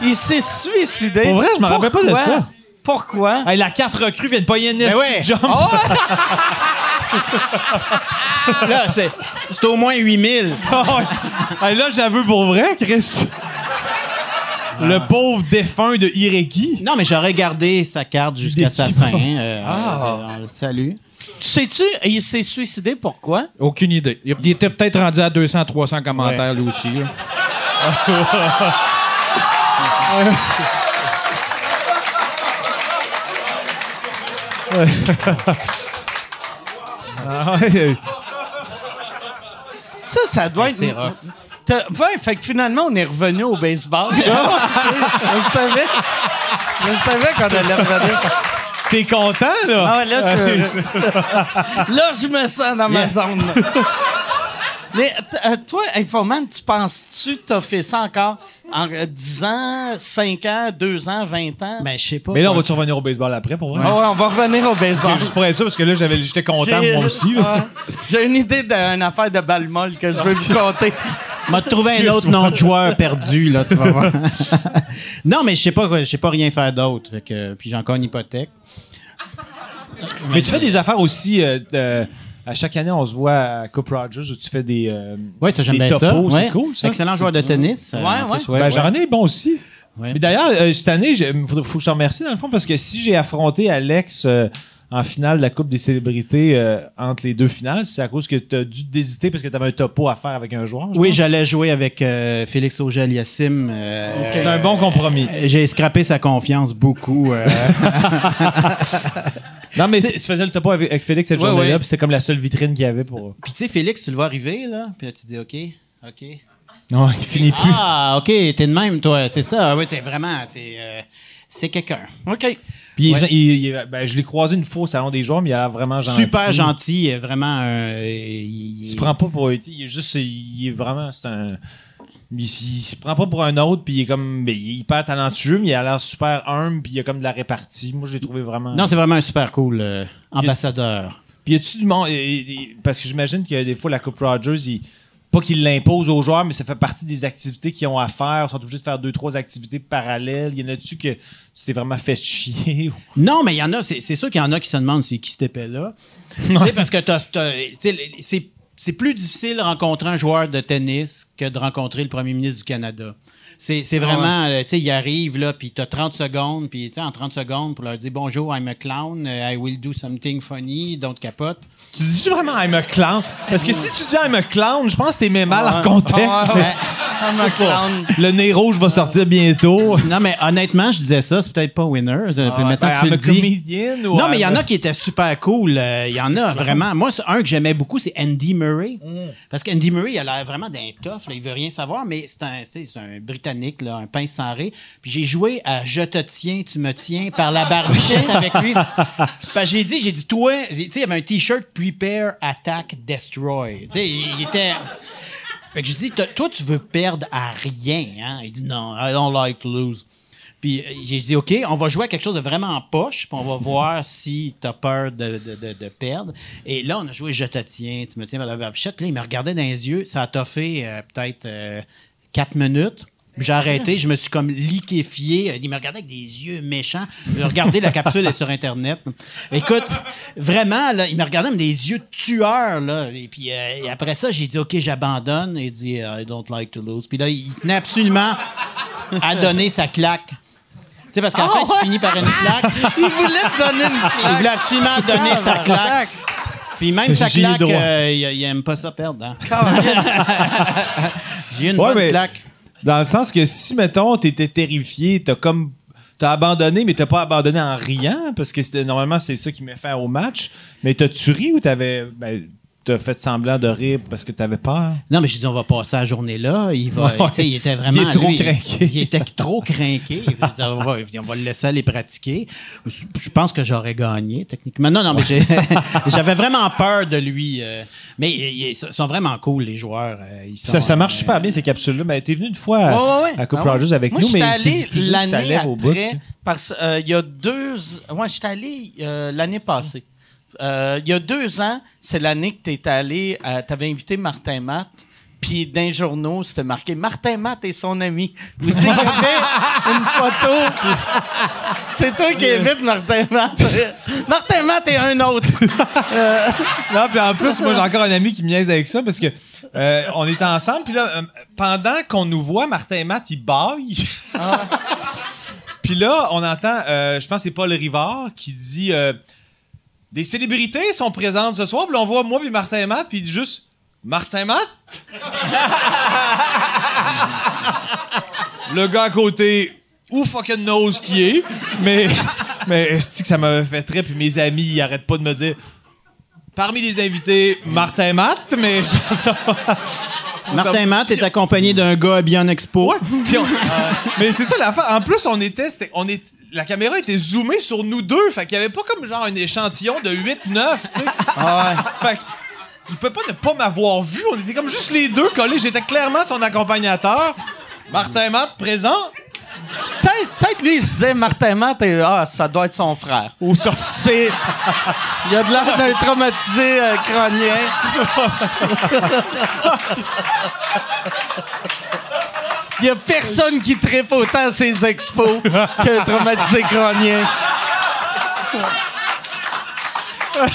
Il s'est suicidé. Pour vrai, je me rappelle pas de Pourquoi? ça. Pourquoi? Hey, la carte recrue vient de payer une Ben ouais. jump. Là, c'est c'est au moins 8000. Ah là, j'avoue pour vrai, Chris. Le pauvre défunt de Ireki. Non, mais j'aurais gardé sa carte jusqu'à sa fin. euh, on le salue. Tu sais-tu, il s'est suicidé pourquoi? Aucune idée. Il il était peut-être rendu à 200, 300 commentaires, lui aussi. là. Ah ouais. Ça, ça doit être. c'est rough. T'as- Ouais, fait que finalement, on est revenu au baseball. je le savais. Je le savais qu'on allait revenir. T'es content, là? Ah ouais, là, je, là, je me sens dans ma Yes. zone. Mais euh, toi, Infoman, tu penses-tu que t'as fait ça encore en euh, 10 ans, 5 ans, 2 ans, 20 ans? Ben, je sais pas. Mais là, on va-tu revenir au baseball après, pour vrai? Ah ouais, on va revenir au baseball. Juste pour être sûr, parce que là, j'avais- j'étais content, J'ai- moi aussi. là. Ouais. J'ai une idée d'une affaire de balle molle que je vais vous conter. m'a trouvé un autre nom de joueur perdu, là, tu vas voir. non, mais je sais pas, quoi, je sais pas rien faire d'autre. Fait que, puis j'ai encore une hypothèque. Mais tu fais des affaires aussi. euh, de- à chaque année, on se voit à Coupe Rogers où tu fais des. euh, ça, des ça. topos, Ouais. C'est cool, ça. Excellent joueur de tennis. euh, Ouais, ouais. Ben, J'en ai bon aussi. Ouais. Mais d'ailleurs, euh, cette année, il faut, faut que je te remercie dans le fond parce que si j'ai affronté Alex euh, en finale de la Coupe des célébrités euh, entre les deux finales, c'est à cause que tu as dû désiter parce que tu avais un topo à faire avec un joueur. je Oui, j'allais jouer avec euh, Félix Auger-Aliassime. euh, C'est un bon compromis. J'ai scrappé sa confiance beaucoup. Non, mais tu faisais le topo avec, avec Félix cette Ouais, journée-là, ouais. puis c'était comme la seule vitrine qu'il y avait pour. Puis tu sais, Félix, tu le vois arriver, là, puis là, tu dis, OK, OK. Non, il finit plus. Ah, OK, t'es de même, toi, c'est ça. Oui, c'est vraiment, c'est euh, c'est quelqu'un. OK. Puis Ouais. il- il- ben, je l'ai croisé une fois au salon des joueurs, mais il a l'air vraiment gentil. Super gentil, vraiment. euh, il, Il se prend pas pour. Il est juste. Il est vraiment. C'est un. Il, il se prend pas pour un autre, puis il est comme. il est hyper talentueux, mais il a l'air super humble, puis il a comme de la répartie. Moi, je l'ai trouvé vraiment. Non, c'est vraiment un super cool euh, ambassadeur. Puis y a-tu du monde. Parce que j'imagine que des fois, la Coupe Rogers, il- pas qu'il l'impose aux joueurs, mais ça fait partie des activités qu'ils ont à faire. Ils sont obligés de faire deux, trois activités parallèles. Y en a-tu que tu t'es vraiment fait chier? Non, mais il y en a, c'est sûr qu'il y en a qui se demandent c'est qui cet épais-là. Tu sais, parce que c'est c'est plus difficile de rencontrer un joueur de tennis que de rencontrer le premier ministre du Canada. C'est c'est vraiment, euh, tu sais, il arrive, là, puis tu as 30 secondes, puis tu sais, en 30 secondes, pour leur dire bonjour, I'm a clown, uh, I will do something funny, don't capote. Tu dis-tu vraiment I'm a clown? Parce que si tu dis I'm a clown, je pense que t'es mis mal en contexte. Ah, ouais. I'm a clown. Le nez rouge va sortir bientôt. Non, mais honnêtement, je disais ça, c'est peut-être pas winner. puis maintenant que tu le dis. ou Non, mais il y en a qui étaient super cool. euh, Il y en a vraiment. Moi, c'est un que j'aimais beaucoup, c'est Andy Murray. Parce qu'Andy Murray, il a l'air vraiment d'un tough. Là, il veut rien savoir, mais c'est un, un Britannique, là, un pince sans. Puis j'ai joué à Je te tiens, tu me tiens par la barbichette avec lui. J'ai dit, j'ai dit, toi, tu sais, il y avait un T-shirt Prepare, Attack, Destroy. Tu sais, il, était. Fait que je dis, Toi- tu veux perdre à rien, hein? Il dit, non, I don't like to lose. Puis euh, j'ai dit, OK, on va jouer à quelque chose de vraiment en poche, puis on va voir si tu as peur de, de- de- perdre. Et là, on a joué Je te tiens, tu me tiens par la là, il me regardait dans les yeux. Ça a toffé euh, peut-être euh, quatre minutes. J'ai arrêté, je me suis comme liquéfié. Il me regardait avec des yeux méchants. Regardez, la capsule est sur Internet. Écoute, vraiment, là, il me regardait avec des yeux de tueur. Là. Et puis euh, et après ça, j'ai dit, OK, j'abandonne. Et il dit, I don't like to lose. Puis là, il tenait absolument à donner sa claque. Tu sais, parce qu'à la fin, tu finis par une claque. Il voulait te donner une Il claque. voulait absolument donner sa claque. Puis même sa claque, euh, il, il aime pas ça perdre. hein. J'ai eu une Ouais, bonne mais- claque. Dans le sens que si, mettons, t'étais terrifié, t'as comme. T'as abandonné, mais t'as pas abandonné en riant, parce que normalement, c'est ça qui met fin au match. Mais t'as-tu ri ou t'avais. Ben, t'as fait semblant de rire parce que t'avais peur? Non, mais j'ai dit, on va passer la journée là. Il, va, Ouais. tu il était vraiment. Il est trop lui, craqué. Il était trop craqué. Je on, va, on va le laisser aller pratiquer. Je pense que j'aurais gagné, techniquement. Non, non, mais j'avais vraiment peur de lui. euh, mais ils, sont vraiment cool, les joueurs. euh, ils sont, Ça, ça marche euh, super bien, ces capsules-là. Ben, t'es venu une fois à, Ouais, ouais, ouais. à Coupe Ah. Rogers avec Moi, nous, mais c'est l'année lève au bout. tu sais. parce euh, il y a deux... Ouais, j'étais allé euh, l'année passée. Euh, il y a deux ans, c'est l'année que tu étais allé, tu avais invité Martin Matt, Puis les journaux, c'était marqué Martin Matt et son ami. Vous dites qu'il y avait une photo. puis C'est toi qui évites Martin Matt. Martin Matt et un autre. Non, puis en plus, moi, j'ai encore un ami qui me niaise avec ça parce que euh, on était ensemble, puis là, euh, pendant qu'on nous voit, Martin Matt, ils baillent. puis là, on entend, euh, je pense que c'est Paul Rivard qui dit euh, Des célébrités sont présentes ce soir, puis on voit moi puis Martin et Matt, puis il dit juste Martin Matt? Le gars à côté, où fucking knows qui est, mais, mais c'est que ça m'a fait très, puis mes amis, ils arrêtent pas de me dire Parmi les invités, Martin Matt, mais Martin Matt est accompagné d'un gars habillé en expo. On- mais c'est ça l'affaire. En plus, on était, on est, la caméra était zoomée sur nous deux, fait qu'il y avait pas comme genre un échantillon de 8 9, tu sais. Fait que, il peut pas ne pas m'avoir vu, on était comme juste les deux collés, j'étais clairement son accompagnateur. Martin Matt présent. Peut-être peut-être lui, il se disait Martin Matt, et, ah, ça doit être son frère. Ou ça, c'est. Il a de l'air d'un traumatisé euh, crânien. Il y a personne qui tripe autant à ses expos qu'un traumatisé crânien.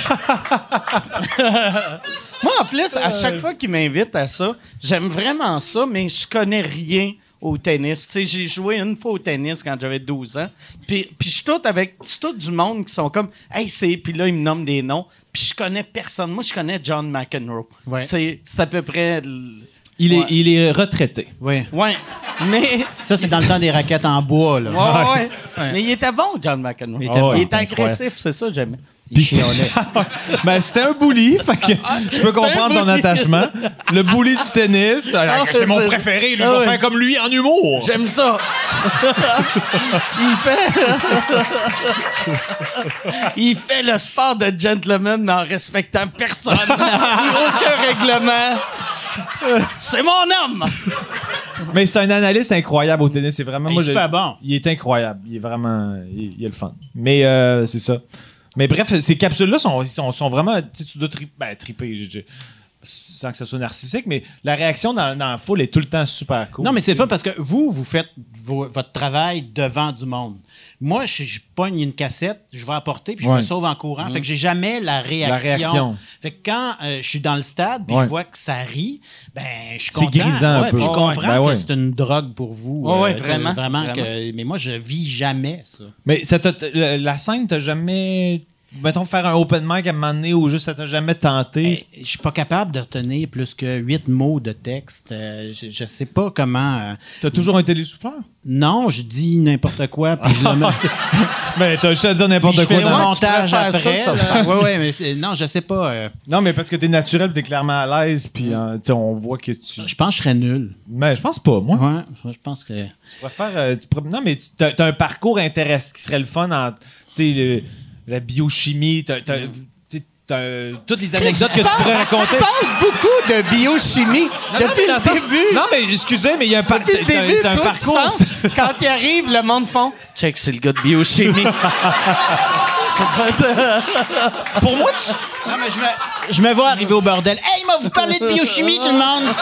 Moi, en plus, à chaque fois qu'il m'invite à ça, j'aime vraiment ça, mais je connais rien au tennis. Tu sais, j'ai joué une fois au tennis quand j'avais 12 ans. Puis, puis je suis tout avec tout du monde qui sont comme Hey, c'est. Puis là, ils me nomment des noms. Puis je connais personne. Moi, je connais John McEnroe. Ouais. Tu sais, c'est à peu près. l- Il est, il est retraité. Oui. Ouais. Mais. Ça, c'est dans le temps des raquettes en bois, là. Ouais, ouais. Ouais. Mais il était bon, John McEnroe. Il était bon. Il était agressif, c'est ça, j'aimais. Ben, c'était un bully, fait que je peux comprendre ton attachement. Le bully du tennis, Ah, c'est mon préféré, lui, je Ah vais faire comme lui en humour. J'aime ça. il fait. il fait le sport de gentleman, mais en respectant personne. Aucun règlement. C'est mon homme. Mais c'est un analyste incroyable au tennis. C'est vraiment. Il est moi, je- super bon. Il est incroyable. Il est vraiment. Il, il est le fun. Mais euh, c'est ça. Mais bref, ces capsules-là sont, sont, sont vraiment. Tu dois tri- ben, triper. je- je- sans que ce soit narcissique, mais la réaction dans, dans la foule est tout le temps super cool. Non, mais c'est le fun parce que vous, vous faites vo- votre travail devant du monde. Moi, je, je pogne une cassette, je vais apporter, puis je Ouais. me sauve en courant. Fait que j'ai jamais la réaction. réaction. Fait que quand euh, je suis dans le stade, puis Ouais. je vois que ça rit, ben, je suis C'est grisant un peu. Je comprends ben que ouais. c'est une drogue pour vous. Sais, vraiment, Vraiment vraiment. que. Mais moi, je vis jamais ça. Mais ça la scène, t'as jamais. Mettons, faire un open mic à un moment donné ou juste ça t'a jamais tenté. Eh, Je suis pas capable de retenir plus que huit mots de texte. Euh, je, je sais pas comment. euh, T'as toujours un télésouffleur? Non, je dis n'importe quoi, puis je le mets. Mais t'as juste à dire n'importe je quoi. fais le tu montage après. ça, ça. Ouais, ouais, mais euh, non, je sais pas. euh, Non, mais parce que t'es naturel, t'es clairement à l'aise, puis tu on voit que tu. je pense que je serais nul. Mais je pense pas, moi. Ouais, je pense que. Tu pourrais faire. tu pourrais- Non, mais tu as, un parcours intéressant qui serait le fun en. Tu la biochimie, t'as. t'as- tu sais, t'as, euh, toutes les anecdotes que tu pourrais raconter. Tu parles beaucoup de biochimie Non, non, depuis mais dans le sens- début. Non, mais excusez, mais il y a un, par- Depuis le t'as- début, t'as un toi, tu parcours. penses, quand il arrive, le monde font Check, c'est le gars de biochimie. Pour moi, tu. Non, mais je me, je me vois arriver au bordel. Hey, m'a vous parler de biochimie, tout le monde?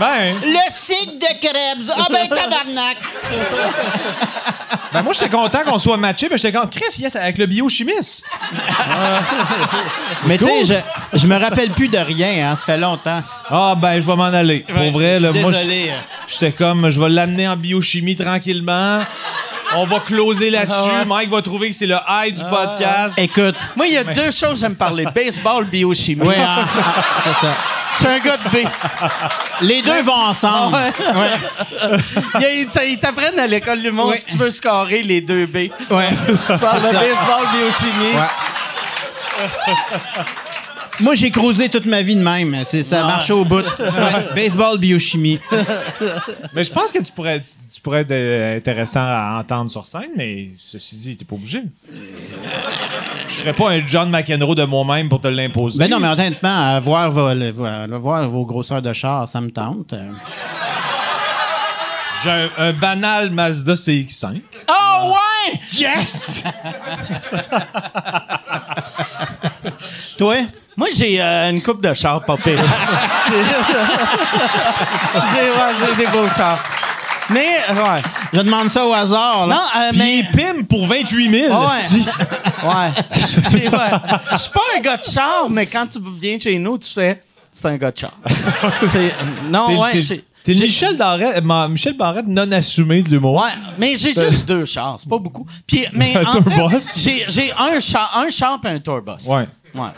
Ben, Le cycle de Krebs. Ah, ben, tabarnak! Ben moi, j'étais content qu'on soit matché, mais j'étais content. Chris, yes, avec le biochimiste. Mais tu sais, je, je me rappelle plus de rien, hein, ça fait longtemps. Ah, ben, je vais m'en aller. Pour Ouais, vrai, je là, suis moi, désolé. j'étais comme, je vais l'amener en biochimie tranquillement. On va closer là-dessus. Mike va trouver que c'est le high du podcast. Écoute. Moi, il y a deux choses que j'aime parler baseball, biochimie. Oui, hein, ah, c'est ça. Je suis un gars de B. Les deux vont ensemble. Ouais. Il y a- ils t'a- Ils t'apprennent à l'école du monde Ouais. si tu veux scorer les deux B. Ouais. Tu parles de baseball, biochimie. Ouais. Moi, j'ai creusé toute ma vie de même. C'est, ça Ouais. marche au bout. Ouais. Baseball, biochimie. Mais je pense que tu pourrais, tu, pourrais être euh, intéressant à entendre sur scène, mais ceci dit, t'es pas obligé. Je ferais pas un John McEnroe de moi-même pour te l'imposer. Ben non, mais honnêtement, à voir, vos, le- voir- vos grosseurs de char, ça me tente. J'ai un, un banal Mazda CX-5. Oh, ouais! Yes! Toi? Moi, j'ai euh, une coupe de char, pas pire. j'ai, ouais, j'ai des beaux chars. Mais, ouais. Je demande ça au hasard. Là. Non, euh, Puis mais... il pime pour 28 000. Ouais. Je suis pas un gars de char, mais quand tu viens chez nous, tu fais c'est un gars de char. Non, ouais. t'es- Michel Barrette, Ma- Michel Barrette non assumé de l'humour. Ouais, mais j'ai juste deux chars, c'est pas beaucoup. Puis, mais Un en fait, j'ai, j'ai un char, un char et un tourbus. Ouais. Ouais.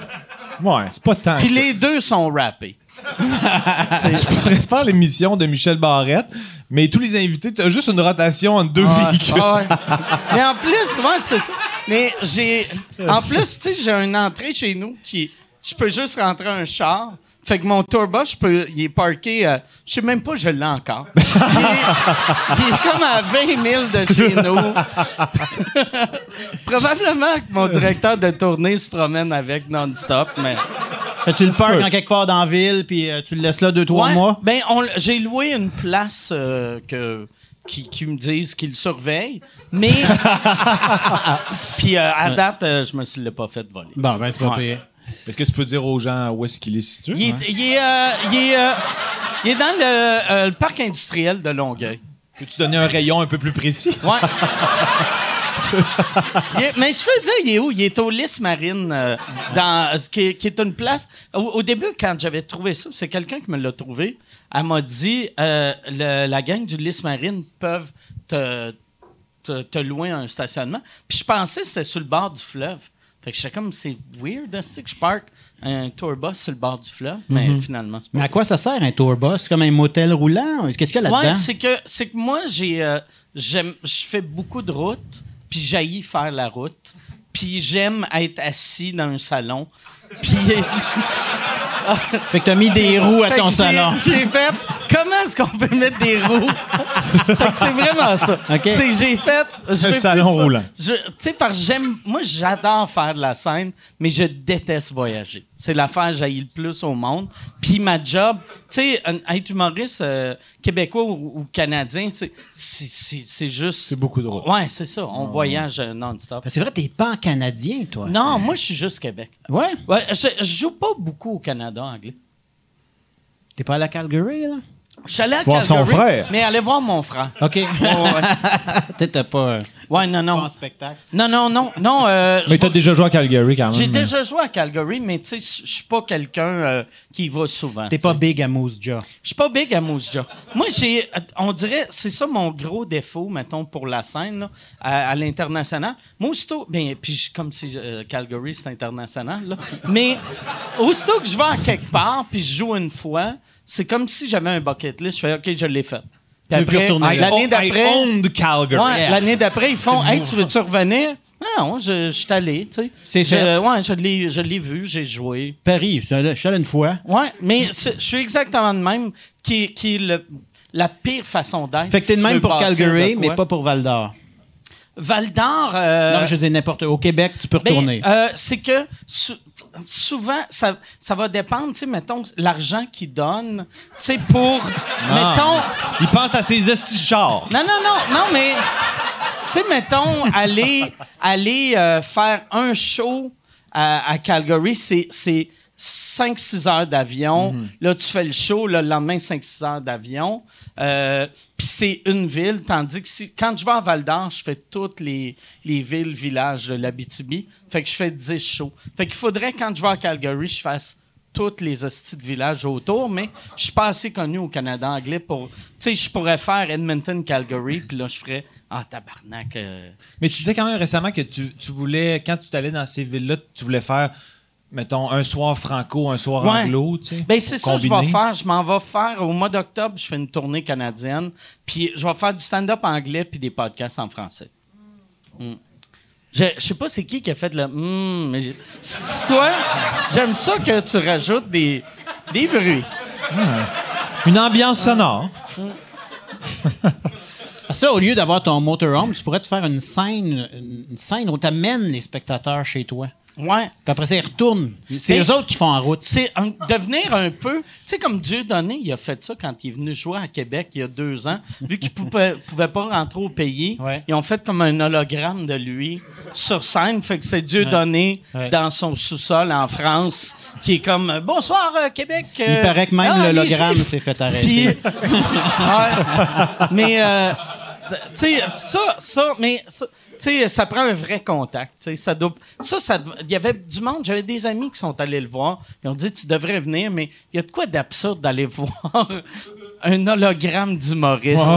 Ouais, c'est pas tant. Puis que ça. les deux sont rappés. Tu pourrais faire l'émission de Michel Barrette, mais tous les invités, t'as juste une rotation entre deux véhicules. ouais. Mais en plus, ouais, c'est ça. Mais j'ai. En plus, tu sais, j'ai une entrée chez nous qui. Je peux juste rentrer un char. Fait que mon tourbus, je peux, il est parké. euh, je sais même pas, je l'ai encore. Il est, il est comme à 20 000 de chez nous. Probablement que mon directeur de tournée se promène avec non-stop, mais. Fait tu le parques en quelque part dans la ville, puis euh, tu le laisses là deux, trois Ouais, mois? Ben, j'ai loué une place euh, que, qui, qui me disent qu'ils surveillent, mais. Puis euh, à date, euh, je me suis l'ai pas fait voler. Bon, ben, c'est pas Ouais. payé. Est-ce que tu peux dire aux gens où est-ce qu'il est situé? Il est, hein? il est, euh, il est, euh, il est dans le, euh, le parc industriel de Longueuil. Peux-tu donner un rayon un peu plus précis? Ouais. Mais je peux dire, il est où? Il est au Lys Marine, euh, dans, qui, est, qui est une place. Au, au début, quand j'avais trouvé ça, c'est quelqu'un qui me l'a trouvé. Elle m'a dit le- la gang du Lys Marine peuvent te, te, te louer un stationnement. Puis je pensais que c'était sur le bord du fleuve. Fait que j'étais comme, c'est weird, hein, c'est que je parque un tourbus sur le bord du fleuve, mais finalement, c'est pas Mais à quoi ça sert un tourbus? C'est comme un motel roulant? Qu'est-ce qu'il y a là-dedans? Ouais, c'est que c'est que moi j'ai euh, j'aime je fais beaucoup de routes, puis j'haïs faire la route, puis j'aime être assis dans un salon. Puis Fait que t'as mis des roues à ton salon. J'ai fait est-ce qu'on peut mettre des roues? Fait que c'est vraiment ça. C'est j'ai fait je Un fais salon roulant. Tu sais parce que j'aime moi j'adore faire de la scène, mais je déteste voyager. C'est l'affaire que j'haïs le plus au monde. Puis ma job, tu sais un- être humoriste euh, québécois ou, ou canadien, c'est c'est- c'est c'est juste C'est beaucoup de. Ouais, c'est ça, on voyage euh, non-stop. C'est vrai, t'es pas en canadien, toi. Non, moi je suis juste Québec. Ouais? Ouais, je, je joue pas beaucoup au Canada anglais. T'es pas à la Calgary, là? Je suis allé à Voir son Calgary, frère. mais allez voir mon frère. OK. Ouais, ouais. Peut-être t'as pas, euh, Ouais, non, pas non. en spectacle. Non, non, non, non. euh, Mais t'as déjà joué à Calgary quand même. J'ai déjà joué à Calgary, mais tu sais, je suis pas quelqu'un euh, qui y va souvent. T'es pas big à Moose Jaw. Je suis pas big à Moose Jaw. Moi, j'ai, on dirait, c'est ça mon gros défaut, mettons, pour la scène, là, à, à l'international. Moi, aussitôt, ben, puis comme si euh, Calgary, c'est international, là. Mais, aussitôt que je vais à quelque part, puis je joue une fois, c'est comme si j'avais un bucket list. Je fais, OK, je l'ai fait. Là. l'année d'après. Ouais, l'année d'après, ils font Hey, tu veux-tu revenir? Non, je, je suis allé, tu sais. C'est. Ouais, je l'ai, je l'ai vu, j'ai joué. Paris, je suis allé- une fois. Ouais, mais je suis exactement le même qui, est- qui est le- la pire façon d'être. Fait que t'es si tu même pour Calgary, mais pas pour Val d'Or. Val d'Or. euh, non, je dis n'importe Au Québec, tu peux ben, retourner. euh, c'est que souvent, ça, ça va dépendre, tu sais, mettons, l'argent qu'ils donnent, tu sais, pour, mettons, Il pense à ses estichards. Non, non, non, non, mais. Tu sais, mettons, aller, aller euh, faire un show à, à Calgary, c'est, c'est 5-6 heures d'avion. Là, tu fais le show, là, le lendemain, 5-6 heures d'avion. Euh, Puis c'est une ville, tandis que si, quand je vais à Val d'Or, je fais toutes les, les villes, villages de l'Abitibi. Fait que je fais 10 shows. Fait qu'il faudrait, quand je vais à Calgary, je fasse toutes les hosties de villages autour, mais je suis pas assez connu au Canada anglais pour... Tu sais, je pourrais faire Edmonton, Calgary, puis là, je ferais... Ah, tabarnak... euh, Mais tu disais quand même récemment que tu, tu voulais, quand tu t'allais dans ces villes-là, tu voulais faire, mettons, un soir franco, un soir Ouais. anglo, tu sais. Ben, c'est ça que je vais faire. Je m'en vais faire... Au mois d'octobre, je fais une tournée canadienne, puis je vais faire du stand-up anglais puis des podcasts en français. Mm. Je, je sais pas c'est qui qui a fait le... Hmm, mais j'ai- c'est toi? J'aime ça que tu rajoutes des, des bruits. Une ambiance sonore. Ça, au lieu d'avoir ton motorhome, tu pourrais te faire une scène, une scène où tu amènes les spectateurs chez toi. Ouais. Puis après ça, ils retournent. C'est eux autres qui font en route. C'est devenir un peu. Tu sais, comme Dieu donné, il a fait ça quand il est venu jouer à Québec il y a deux ans. Vu qu'il pouvait, pouvait pas rentrer au pays, Ouais. ils ont fait comme un hologramme de lui sur scène. Fait que c'est Dieu donné Ouais. dans son sous-sol en France, qui est comme Bonsoir, euh, Québec. Il euh, paraît que même ah, l'hologramme s'est fait Puis, arrêter. ouais. mais, euh, tu sais, ça, ça, mais, ça, sais, ça prend un vrai contact. tu sais, Ça, doit, ça, ça, il y avait du monde, j'avais des amis qui sont allés le voir. Ils ont dit, tu devrais venir, mais il y a de quoi d'absurde d'aller voir un hologramme d'humoriste.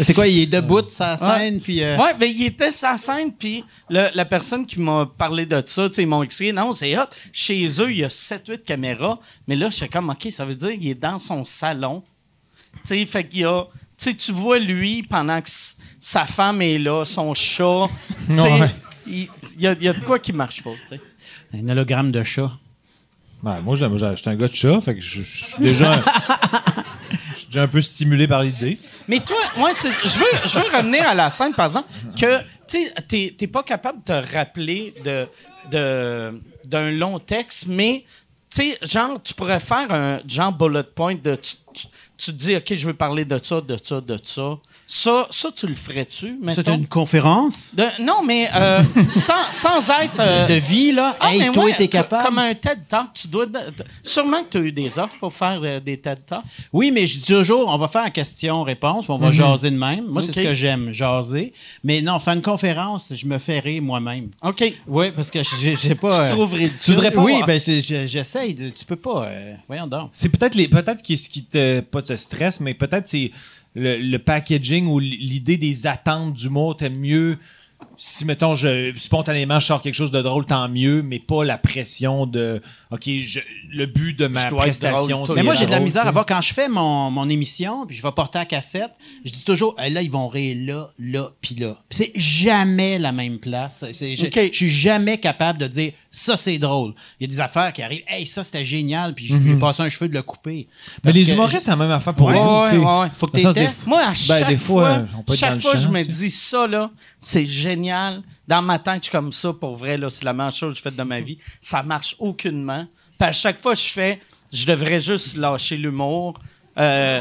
C'est quoi, il est debout de sa scène, puis... euh, Ouais, ben il était sa scène, puis le- la personne qui m'a parlé de ça, tu sais, ils m'ont expliqué, non, c'est hot. Chez eux, il y a 7-8 caméras, mais là, je suis comme, OK, ça veut dire qu'il est dans son salon. Tu sais, fait qu'il y a. Tu sais, tu vois lui pendant que sa femme est là, son chat. Ouais. il il y, a, il y a de quoi qui marche pas, tu sais. Un hologramme de chat. Ouais, moi, j'étais un gars de chat, fait que je suis déjà, je suis déjà un peu stimulé par l'idée. Mais toi, moi, c'est- je veux, je veux revenir à la scène, par exemple, que tu sais, t'es- t'es pas capable de te rappeler de, de, d'un long texte, mais tu sais, genre, tu pourrais faire un genre bullet point de tu, tu, tu te dis, OK, je veux parler de ça, de ça, de ça. Ça, ça tu le ferais-tu, C'est une conférence? De- non, mais euh, sans, sans être. euh, de vie, là? ah, hey, toi, ouais, t'es capable? Comme un TED Talk, tu dois. Sûrement que tu as eu des offres pour faire euh, des TED Talks. Oui, mais je dis toujours, on va faire question-réponse, puis on va jaser de même. Moi, c'est ce que j'aime, jaser. Mais non, faire une conférence, je me fais rire moi-même. OK. Oui, parce que j'ai j'ai pas. Tu euh, trouves Tu ridicule. voudrais pas Oui, ben je- j'essaye. Tu peux pas. euh, voyons donc. C'est peut-être les peut-être que ce qui te pas te stresse, mais peut-être c'est le, le packaging ou l'idée des attentes du mot t'aimes mieux si mettons je spontanément je sors quelque chose de drôle tant mieux mais pas la pression de OK je- le but de ma prestation drôle, Mais moi, j'ai de la misère tu à voir quand je fais mon, mon émission, puis je vais porter à cassette, je dis toujours, Hey, là, ils vont rire là, là, puis là. C'est jamais la même place. C'est- Je, je suis jamais capable de dire, ça, c'est drôle. Il y a des affaires qui arrivent, hey, ça, c'était génial, puis je lui ai passé un cheveu de le couper. mais les que humoristes c'est la même affaire pour Ouais, eux ouais, tu ouais, ouais. Faut que testes. Moi, à Ben, chaque des fois, fois, chaque fois je me tu dis ça, là, c'est génial. Dans ma tête, je suis comme ça, pour vrai, là, c'est la meilleure chose que j'ai faite de ma vie. Ça marche aucunement. Puis à chaque fois, je fais, je devrais juste lâcher l'humour. Euh,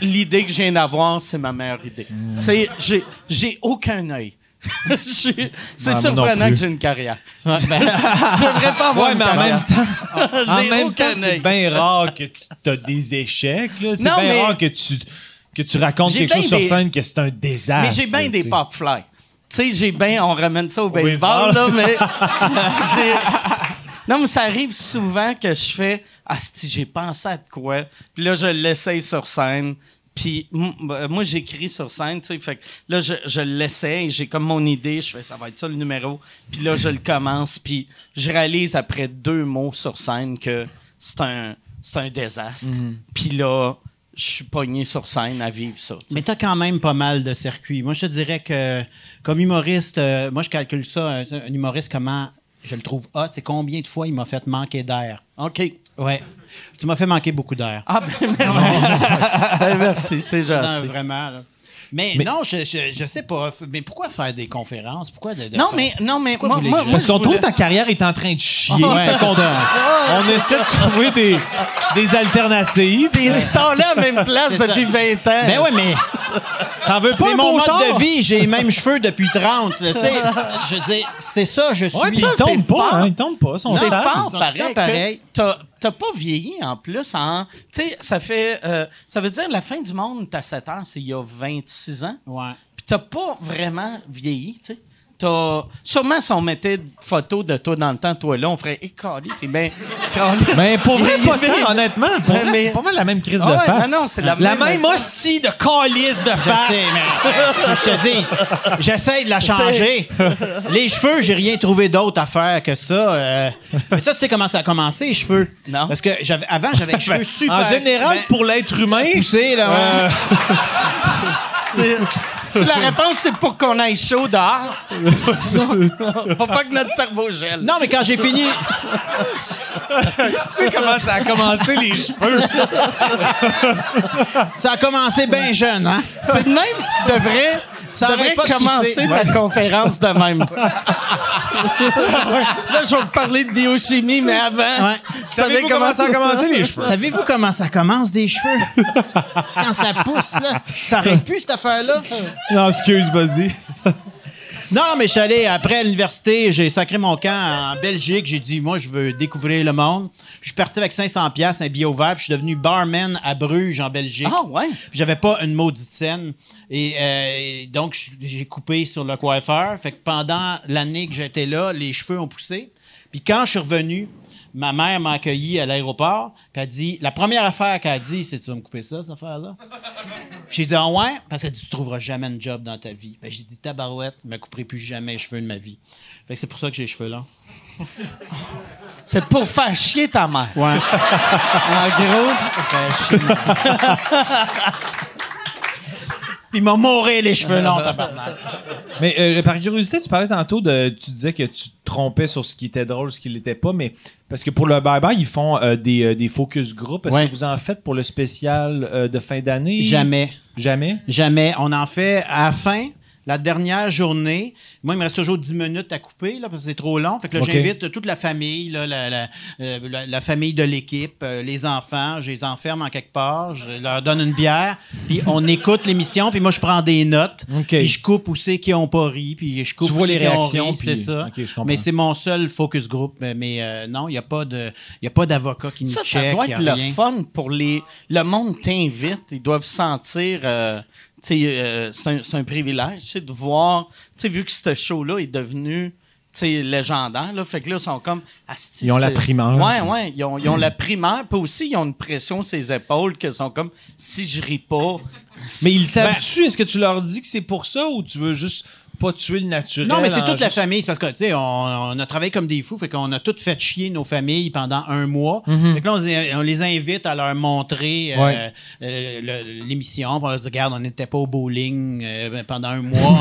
L'idée que je viens d'avoir, c'est ma meilleure idée. Mm. Tu sais, j'ai- j'ai aucun œil. C'est Ben, non surprenant que j'ai une carrière. je devrais pas avoir Ouais, une mais en carrière. même temps, en même temps, c'est bien rare que tu as des échecs. là. C'est bien mais- rare que tu, que tu racontes quelque chose sur scène que c'est un désastre. Mais j'ai bien des pop fly. Tu sais, j'ai bien, on ramène ça au baseball, là, mais. Non, mais ça arrive souvent que je fais Ah, si j'ai pensé à de quoi. Puis là, je l'essaye sur scène. Puis moi, j'écris sur scène, tu sais. Fait que là, je, je l'essaye. J'ai comme mon idée. Je fais Ça va être ça le numéro. Puis là, je le commence. Puis je réalise après deux mots sur scène que c'est un, c'est un désastre. Puis là, je suis pogné sur scène à vivre ça. Mais t'as quand même pas mal de circuits. Moi, je te dirais que comme humoriste, euh, moi, je calcule ça, un, un humoriste, comment je le trouve hot, c'est combien de fois il m'a fait manquer d'air. OK. Ouais. Tu m'as fait manquer beaucoup d'air. Ah, ben merci. Ben, merci, c'est Non, gentil. vraiment. là. Mais, non, je, je, je sais pas. Mais pourquoi faire des conférences? Pourquoi de, de Non, faire- mais, non, mais moi, moi, moi, Parce qu'on je trouve voulais- ta carrière est en train de chier. Ouais, c'est ça. on essaie de trouver des, des alternatives. T'es installé à la même place depuis 20 ans. Ben ouais, mais T'en veux pas c'est un mon beau mode char? de vie. J'ai les mêmes cheveux depuis 30. là, Tu sais, je veux dire, c'est ça, je suis. Ouais, puis Ça, c'est pas, fort. hein, il tombe pas. Son c'est stable. fort, ils sont tout le pareil. temps pareils. que T'as, t'as pas vieilli en plus. En, tu sais, ça fait. euh, ça veut dire la fin du monde, t'as 7 ans, c'est il y a 26 ans. Ouais. Puis t'as pas vraiment vieilli, tu sais. T'as... Sûrement, si on mettait des photos de toi dans le temps, toi là, on ferait écaler, c'est bien. Mais pour vrai, pas honnêtement. Pour Mais- vrai, mais- c'est pas mal la même crise Ah de ouais, face. non, non, c'est la la même- même hostie de calice de face. euh, je te dis, j'essaie de la changer. Les cheveux, j'ai rien trouvé d'autre à faire que ça. euh. Mais ça, tu sais comment ça a commencé, les cheveux? Non. Parce que j'avais, avant, j'avais les cheveux super... en général, ben, pour l'être humain, poussés, là. ouais. C'est, si la réponse, c'est pour qu'on aille chaud dehors. Faut pas que notre cerveau gèle. Non, mais quand j'ai fini... tu sais comment ça a commencé, les cheveux? Ça a commencé bien jeune, hein? C'est de même que tu devrais. Ça devrais pas commencer ta conférence de même. Là, je vais vous parler de biochimie, mais avant, Ouais. vous Savez-vous comment ça a commencé, les cheveux? Savez-vous comment ça commence des cheveux? Quand ça pousse, là. Ça aurait pu, cette affaire-là. Non, excuse, vas-y. Non, mais je suis allé après l'université, j'ai sacré mon camp en Belgique. J'ai dit, moi, je veux découvrir le monde. Je suis parti avec 500 pièces, un billet ouvert. Puis je suis devenu barman à Bruges, en Belgique. Ah, ouais. Puis j'avais pas une maudite scène. Et, euh, et donc, j'ai coupé sur le coiffeur. Fait que pendant l'année que j'étais là, les cheveux ont poussé. Puis quand je suis revenu, ma mère m'a accueilli à l'aéroport. Puis elle dit, la première affaire qu'elle a dit, c'est tu vas me couper ça, cette affaire-là? Puis j'ai dit, ah ouais? Parce qu'elle dit, tu trouveras jamais un job dans ta vie. Ben, j'ai dit, tabarouette, je me couperai plus jamais les cheveux de ma vie. Fait que c'est pour ça que j'ai les cheveux longs. C'est pour faire chier ta mère. Ouais. En gros, chier. Il m'a mouré les cheveux longs, tabarnak. Mais euh, par curiosité, tu parlais tantôt de. Tu disais que tu te trompais sur ce qui était drôle, ce qui l'était pas, mais parce que pour le bye-bye, ils font euh, des, euh, des focus group. Est-ce Ouais. que vous en faites pour le spécial euh, de fin d'année? Jamais. Jamais? Jamais. On en fait à la fin, la dernière journée. Moi, il me reste toujours 10 minutes à couper, là, parce que c'est trop long. Fait que là, j'invite toute la famille, là, la, la- euh, la- la famille de l'équipe, euh, les enfants. Je les enferme en quelque part. Je leur donne une bière. Puis on écoute l'émission. Puis moi, je prends des notes. OK. Puis je coupe où c'est qui n'ont pas ri. Puis je coupe Tu où vois c'est les qui ont réactions, ri, puis- C'est ça. OK, je comprends. Mais c'est mon seul focus group. Mais, mais, euh, non, il n'y a pas de- il y a pas d'avocat qui nous ça, check. ça doit être le fun pour les. Le monde t'invite, ils doivent sentir. euh, euh, c'est un, un privilège, tu sais, de voir. Tu sais, vu que ce show-là est devenu. tu sais, légendaire, là. Fait que là, ils sont comme. asti, Ils ont la primeur. Ouais, ouais. Ils ont, ils ont la primeur. Puis aussi, ils ont une pression sur les épaules que sont comme. Si je ris pas. Mais ils Ben- savent-tu? Est-ce que tu leur dis que c'est pour ça ou tu veux juste pas tuer le naturel? Non, mais c'est toute la famille. C'est parce que, tu sais, on, on a travaillé comme des fous. Fait qu'on a tout fait chier nos familles pendant un mois. Fait que là, on, les- on les invite à leur montrer euh, Ouais. euh, l'émission. On leur dit, regarde, on n'était pas au bowling euh, pendant un mois.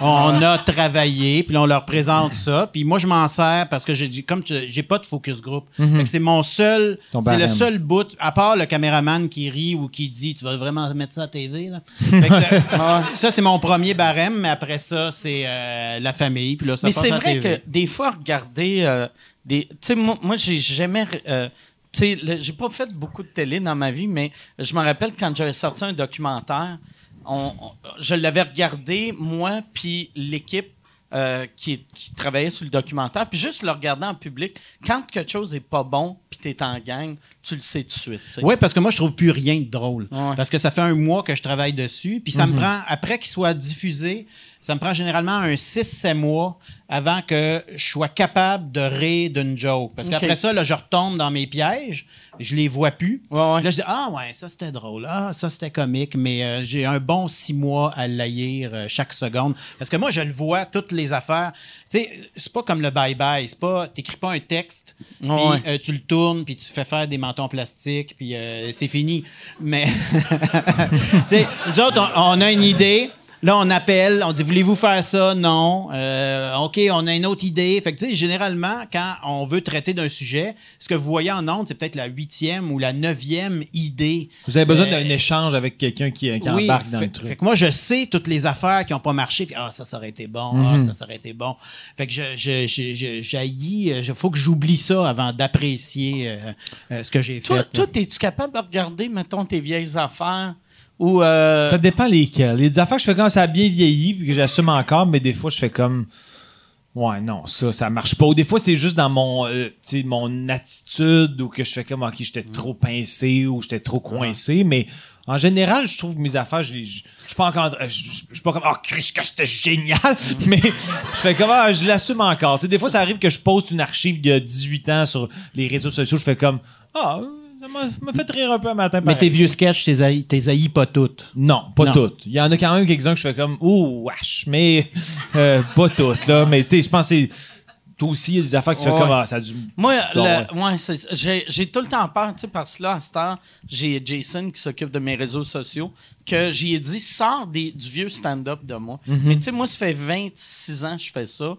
On a, on- travaillé. Puis là, on leur présente ça. Puis moi, je m'en sers parce que j'ai dit, comme tu- j'ai pas de focus group. Fait que c'est mon seul, c'est le seul bout, à part le caméraman qui rit ou qui dit, tu vas vraiment mettre ça à TV, là. Fait que, ça, c'est mon premier barème, mais après ça, c'est euh, la famille. Puis là, ça Mais c'est vrai que des fois, regarder euh, des. Tu sais, moi, moi j'ai jamais. euh, tu sais, j'ai pas fait beaucoup de télé dans ma vie, mais je me rappelle quand j'avais sorti un documentaire, on- on- je l'avais regardé, moi, puis l'équipe. euh, qui, qui travaillait sur le documentaire, puis juste le regarder en public, quand quelque chose est pas bon, puis t'es en gang, tu le sais tout de suite. Oui, parce que moi, je trouve plus rien de drôle. Ouais. Parce que ça fait un mois que je travaille dessus. Puis ça me prend, après qu'il soit diffusé, ça me prend généralement un 6-7 mois avant que je sois capable de rire d'une joke. Parce qu'après ça, là, je retombe dans mes pièges, je les vois plus. Ouais, ouais. Là, je dis, ah ouais, ça c'était drôle, ah ça c'était comique, mais euh, j'ai un bon six mois à l'haïr euh, chaque seconde. Parce que moi, je le vois, toutes les affaires. Tu sais, c'est pas comme le bye-bye, c'est pas, t'écris pas un texte, puis Ouais. euh, tu le tournes, puis tu fais faire des mentons plastiques, puis c'est fini. Mais, tu sais, nous autres, on, on a une idée. Là, on appelle, on dit voulez-vous faire ça? Non. Euh, ok, on a une autre idée. Fait que tu sais, généralement, quand on veut traiter d'un sujet, ce que vous voyez en ondes, c'est peut-être la huitième ou la neuvième idée. Vous avez besoin Euh, d'un échange avec quelqu'un qui, qui oui, embarque dans fait, le truc. fait que moi, je sais toutes les affaires qui n'ont pas marché, puis ah, ça, ça aurait été bon, ah, ça, ça aurait été bon. Fait que je, je, je, je- euh, je- faut que j'oublie ça avant d'apprécier euh, euh, ce que j'ai Toi, fait. toi, es-tu capable de regarder, mettons, tes vieilles affaires? Ou. euh, Ça dépend lesquels. Il y a des affaires que je fais quand ça a bien vieilli puis que j'assume encore, mais des fois, je fais comme. Ouais, non, ça, ça marche pas. Ou des fois, c'est juste dans mon, euh, mon attitude ou que je fais comme, OK, j'étais trop pincé ou j'étais trop coincé. Mais en général, je trouve que mes affaires, je je je suis pas encore. Je suis pas comme, oh, Chris, que c'était génial. Mais je fais comme, ah, je l'assume encore. Tu sais, des fois, ça arrive que je poste une archive de 18 ans sur les réseaux sociaux. Je fais comme, ah, ça m'a- fait rire un peu un matin. Mais tes vieux sketchs, t'es haïs, t'es pas toutes. Non, pas Non. toutes. Il y en a quand même quelques-uns que je fais comme, ouh, wesh, mais euh, pas toutes, là. Mais tu sais, je pense que c'est toi aussi, il y a des affaires tu fais Ouais. comme ah, ça a dû. Moi, ouais, j'ai, tout le temps peur, tu sais, parce que là, à cette heure, j'ai Jason qui s'occupe de mes réseaux sociaux, que j'y ai dit, sors des, du vieux stand-up de moi. Mhm. Mais tu sais, moi, ça fait 26 ans que je fais ça.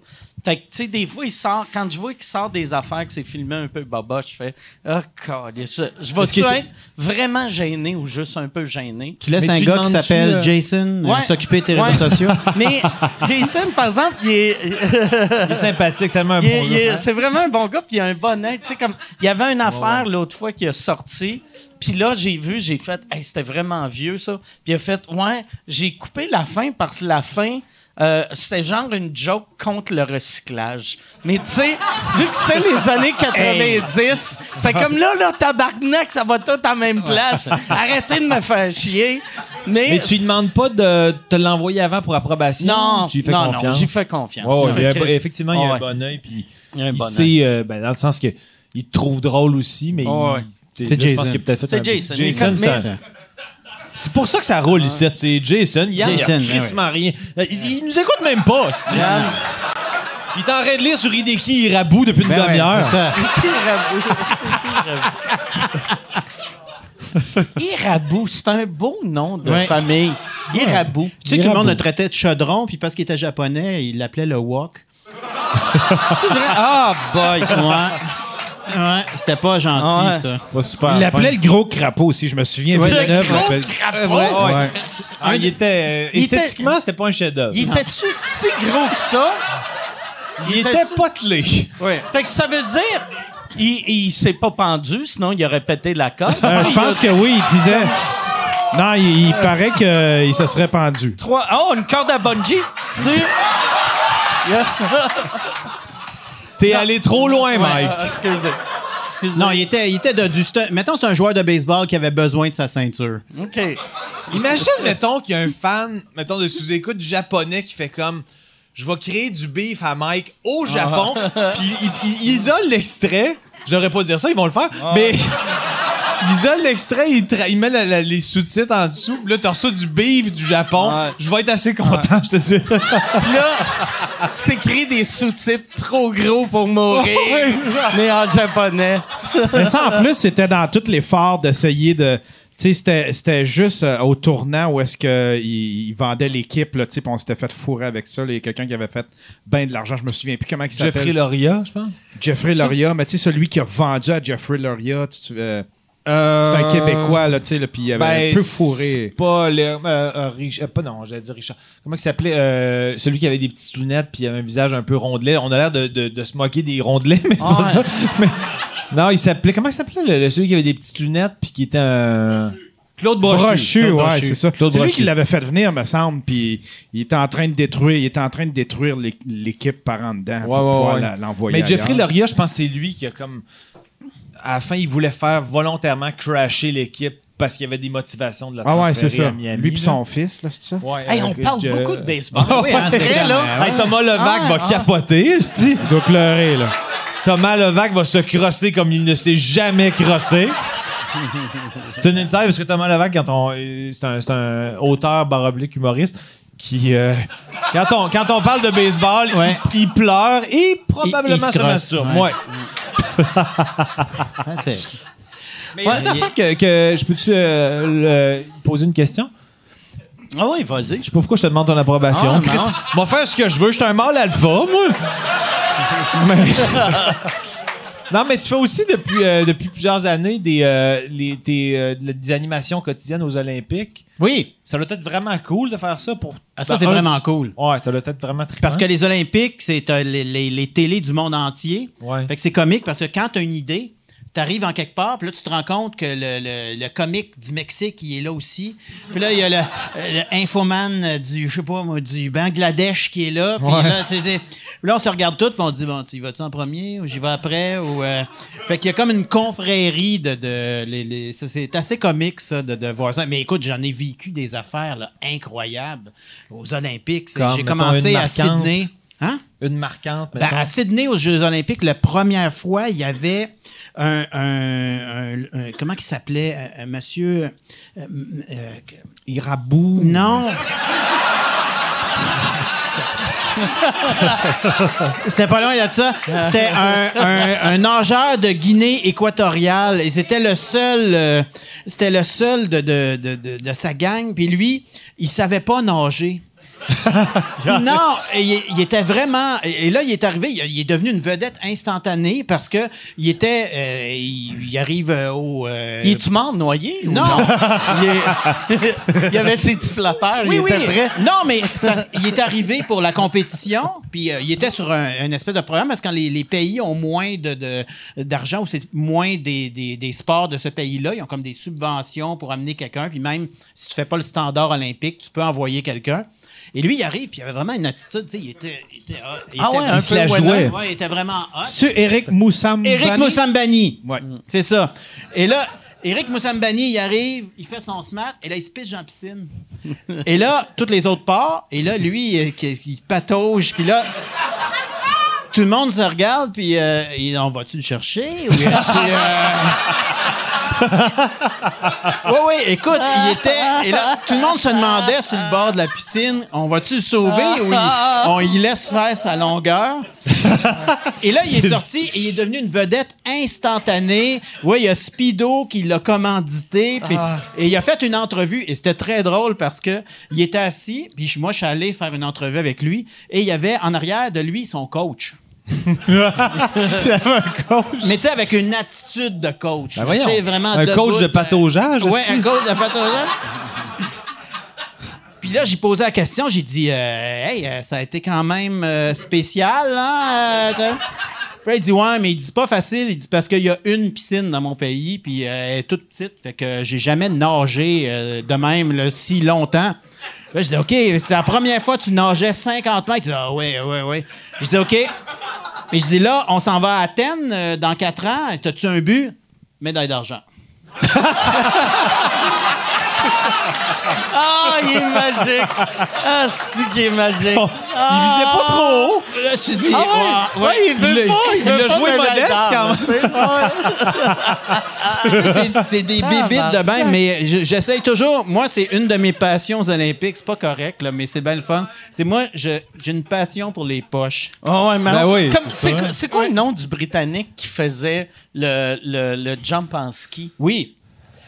Fait que, tu sais, des fois, il sort, quand je vois qu'il sort des affaires, que c'est filmé un peu baba, je fais, oh, God, je, vais-tu était- être vraiment gêné ou juste un peu gêné? Tu laisses Mais un tu gars qui s'appelle euh, Jason euh, Ouais. s'occuper de tes réseaux sociaux? Mais Jason, par exemple, il est. Il est sympathique, c'est un bon gars. c'est vraiment un bon gars, puis il a un bon. Tu sais, comme, il y avait une affaire l'autre fois qui a sorti, puis là, j'ai vu, j'ai fait, hey, c'était vraiment vieux, ça. Puis il a fait, ouais, j'ai coupé la fin parce que la fin, euh, c'était genre une joke contre le recyclage. Mais tu sais, vu que c'était les années 90, c'est comme là, là, tabarnak, ça va tout à la même place. Arrêtez de me faire chier. Mais, Mais tu lui demandes pas de te l'envoyer avant pour approbation? non, tu lui fais non, non, j'y fais confiance. Ouais, J'ai il y a effectivement, il y a Ouais. un bon œil, puis Il y a un il bon sait, euh, ben, dans le sens que il te trouve drôle aussi, mais il- Ouais. tu sais, C'est Je Jason. pense qu'il a peut-être fait C'est Jason. Jason, c'est pour ça que ça roule ici. C'est Jason. Yann, Jason, il a ouais, crissement rien. Il, il nous écoute même pas. Yann. Il est en train de lire sur Hideki Irabu depuis une Ben ouais, demi-heure. ça. Irabou, c'est un beau nom de Ouais. famille. Irabou. Tu sais que tout le monde le traitait de chaudron, puis parce qu'il était japonais, il l'appelait le wok. C'est vrai? Ah, boy. Ouais. C'était pas gentil, Ouais. ça. Pas super. Il l'appelait le gros crapaud aussi, je me souviens. Ouais, Villeneuve Le gros crapaud? Ouais. Ah, ouais, Ouais. c'est- ah, il était. euh, Il était- esthétiquement, c'était pas un chef-d'œuvre. Il était-tu si gros que ça? Il était potelé. Fait que ça veut dire, il, il s'est pas pendu, sinon il aurait pété la corde. Euh, je pense a que oui, il disait. Non, il, il paraît qu'il se serait pendu. Trois... Oh, une corde à bungee sur... T'es allé trop loin, Mike. Ah, excusez. Excusez. Non, il était, il était de, du. Mettons, c'est un joueur de baseball qui avait besoin de sa ceinture. OK. Imagine, mettons, qu'il y a un fan, mettons, de sous-écoute japonais qui fait comme. Je vais créer du beef à Mike au Japon, puis il, il- il isole l'extrait. Je devrais pas dire ça, ils vont le faire. Mais il isole l'extrait, il, tra- il met la- la- les sous-titres en dessous. puis Là, tu reçois du beef du Japon. Ouais. Je vais être assez content, je te dis. Puis là, c'est écrit des sous-titres trop gros pour mourir, mais en japonais. Mais ça, en plus, c'était dans tout l'effort d'essayer de. Tu sais, c'était- c'était juste euh, au tournant où est-ce qu'il il vendait l'équipe, là, tu sais, puis on s'était fait fourrer avec ça. Il y a quelqu'un qui avait fait ben de l'argent, je me souviens plus comment il s'appelle. Jeffrey Loria, je pense. Jeffrey Loria, mais tu sais, celui qui a vendu à Jeffrey Loria, tu- tu, euh, c'est un Québécois, là, tu sais, là, puis il avait Ben, un peu c'est fourré. Pas le. euh, euh, Rich- euh, pas non, j'allais dire Richard. Comment il s'appelait euh, Celui qui avait des petites lunettes puis il avait un visage un peu rondelet. On a l'air de, de, de se moquer des rondelets, mais c'est Ah pas ouais. ça. Mais, non, il s'appelait. Comment il s'appelait celui qui avait des petites lunettes puis qui était un. Claude Brochu. Brochu, Claude ouais, c'est ça. C'est lui qui l'avait fait venir, me semble, puis il était en train de détruire, il était en train de détruire l'é- l'équipe par en dedans pour Ouais, ouais, pouvoir ouais. l'envoyer. Mais Jeffrey. Loria, je pense que c'est lui qui a comme. À la fin, il voulait faire volontairement crasher l'équipe parce qu'il y avait des motivations de la Ah ouais, c'est transférer ça. à Miami, Lui puis là. son fils, là, c'est ça? Ouais, Hey, on parle beaucoup de baseball. Oui, hein, c'est Vrai, là. Hey, Thomas Levac Ah, va ah. capoter, esti. Il doit pleurer, là. Thomas Levac va se crosser comme il ne s'est jamais crossé. c'est une inside parce que Thomas Levac, quand on, c'est un, c'est un auteur baroblique humoriste qui, euh, quand, on, quand on parle de baseball, Ouais. il, il pleure et probablement Il- il se se masturbe. ouais. Ouais. hein, tu sais. Mais il une affaire que, que je peux-tu euh, poser une question? Ah oui, vas-y. Je sais pas pourquoi je te demande ton approbation. Ah, Chris, moi faire ce que je veux, je suis un mâle alpha, moi. Mais- non, mais tu fais aussi depuis, euh, depuis plusieurs années des, euh, les- euh, des animations quotidiennes aux Olympiques. Oui, Ça doit être vraiment cool de faire ça pour. Ah, ça, c'est un, vraiment cool. Ouais, ça doit être vraiment très Parce que les Olympiques, c'est les, les, les télés du monde entier. Ouais. Fait que c'est comique parce que quand tu as une idée, tu arrives en quelque part, puis là, tu te rends compte que le, le, le comique du Mexique, il est là aussi. Puis là, il y a le, le infoman du, je sais pas moi, du Bangladesh qui est là. Puis là, c'est là, on se regarde tous, puis on dit, bon, tu y vas-tu en premier ou j'y vais après? Ou, euh, Fait qu'il y a comme une confrérie de... de les, les- c'est assez comique, ça, de, de voir ça. Mais écoute, j'en ai vécu des affaires là, incroyables aux Olympiques. Comme, J'ai commencé à. Sydney. Hein? Une marquante, Ben, à Sydney, aux Jeux Olympiques, la première fois, il y avait un. un- un- un- comment il s'appelait? Un, monsieur. euh, euh, Irabou. non. C'était pas loin de ça. C'était un, un- un nageur de Guinée équatoriale. Et c'était le seul, euh, c'était le seul de, de, de, de, de sa gang. Puis lui, il savait pas nager. non, il, il était vraiment. Et là, il est arrivé, il, il est devenu une vedette instantanée parce que il était. euh, il, il arrive euh, au. euh, Il est-tu mort noyé? ou Non. il, il avait ses petits flotteurs, Oui, il oui. était prêt. Non, mais qu'il est arrivé pour la compétition, puis euh, il était sur un, un espèce de programme parce que quand les, les pays ont moins de- d'argent ou c'est moins des, des- des sports de ce pays-là, ils ont comme des subventions pour amener quelqu'un, puis même si tu fais pas le standard olympique, tu peux envoyer quelqu'un. Et lui, il arrive, puis il avait vraiment une attitude, tu sais, il était... Il était, hot. Il Ah était- ouais, un il se peu la jouait. Ouais, il était vraiment hot. C'est Eric Moussambani. Eric Moussambani. Ouais. C'est ça. Et là, Eric Moussambani, il arrive, il fait son smart, et là, il se pitche en piscine. et là, toutes les autres partent, et là, lui, qui- il patauge, puis là, tout le monde se regarde, puis euh, il- on va-tu le chercher? Ou euh, Oui, oui, écoute, il était. Et là, tout le monde se demandait sur le bord de la piscine, on va-tu le sauver ou on y laisse faire sa longueur? Et là, il est sorti et il est devenu une vedette instantanée. Oui, il y a Speedo qui l'a commandité. Et il a fait une entrevue et c'était très drôle parce que il était assis, puis moi, je suis allé faire une entrevue avec lui et il y avait en arrière de lui son coach. Mais tu sais, avec une attitude de coach. Ben voyons. tu sais, vraiment Un coach de euh, pataugeage. Ouais, est-ce un coach de pataugeage. Puis là, j'ai posé la question, j'ai dit, euh, hey, euh, ça a été quand même euh, spécial, hein? euh, Puis là, il dit, ouais, mais il dit, pas facile. Il dit, parce qu'il y a une piscine dans mon pays, puis euh, elle est toute petite, fait que j'ai jamais nagé euh, de même là, si longtemps. Là, je dis, OK, c'est la première fois que tu nageais 50 mètres. Il dit, ah, ouais, ouais, ouais. Je dis, OK. Mais je dis, là, on s'en va à Athènes euh, dans 4 ans. T'as-tu un but? Médaille d'argent. Ah, il est magique! Ah, c'est qui est magique! Ah. Il visait pas trop haut. Là, tu dis, Ah ouais, ouais, ouais, il veut il pas, il il veut l'a pas joué modeste, quand même. Ah c'est- des bébites de même, mais je- j'essaye toujours. Moi, c'est une de mes passions aux Olympiques. C'est pas correct, là, mais c'est bien le fun. C'est moi, j'ai une passion pour les poches. Ah ouais, mais Ben oui, c'est quoi, c'est quoi le nom du Britannique qui faisait le, le, le jump en ski? Oui.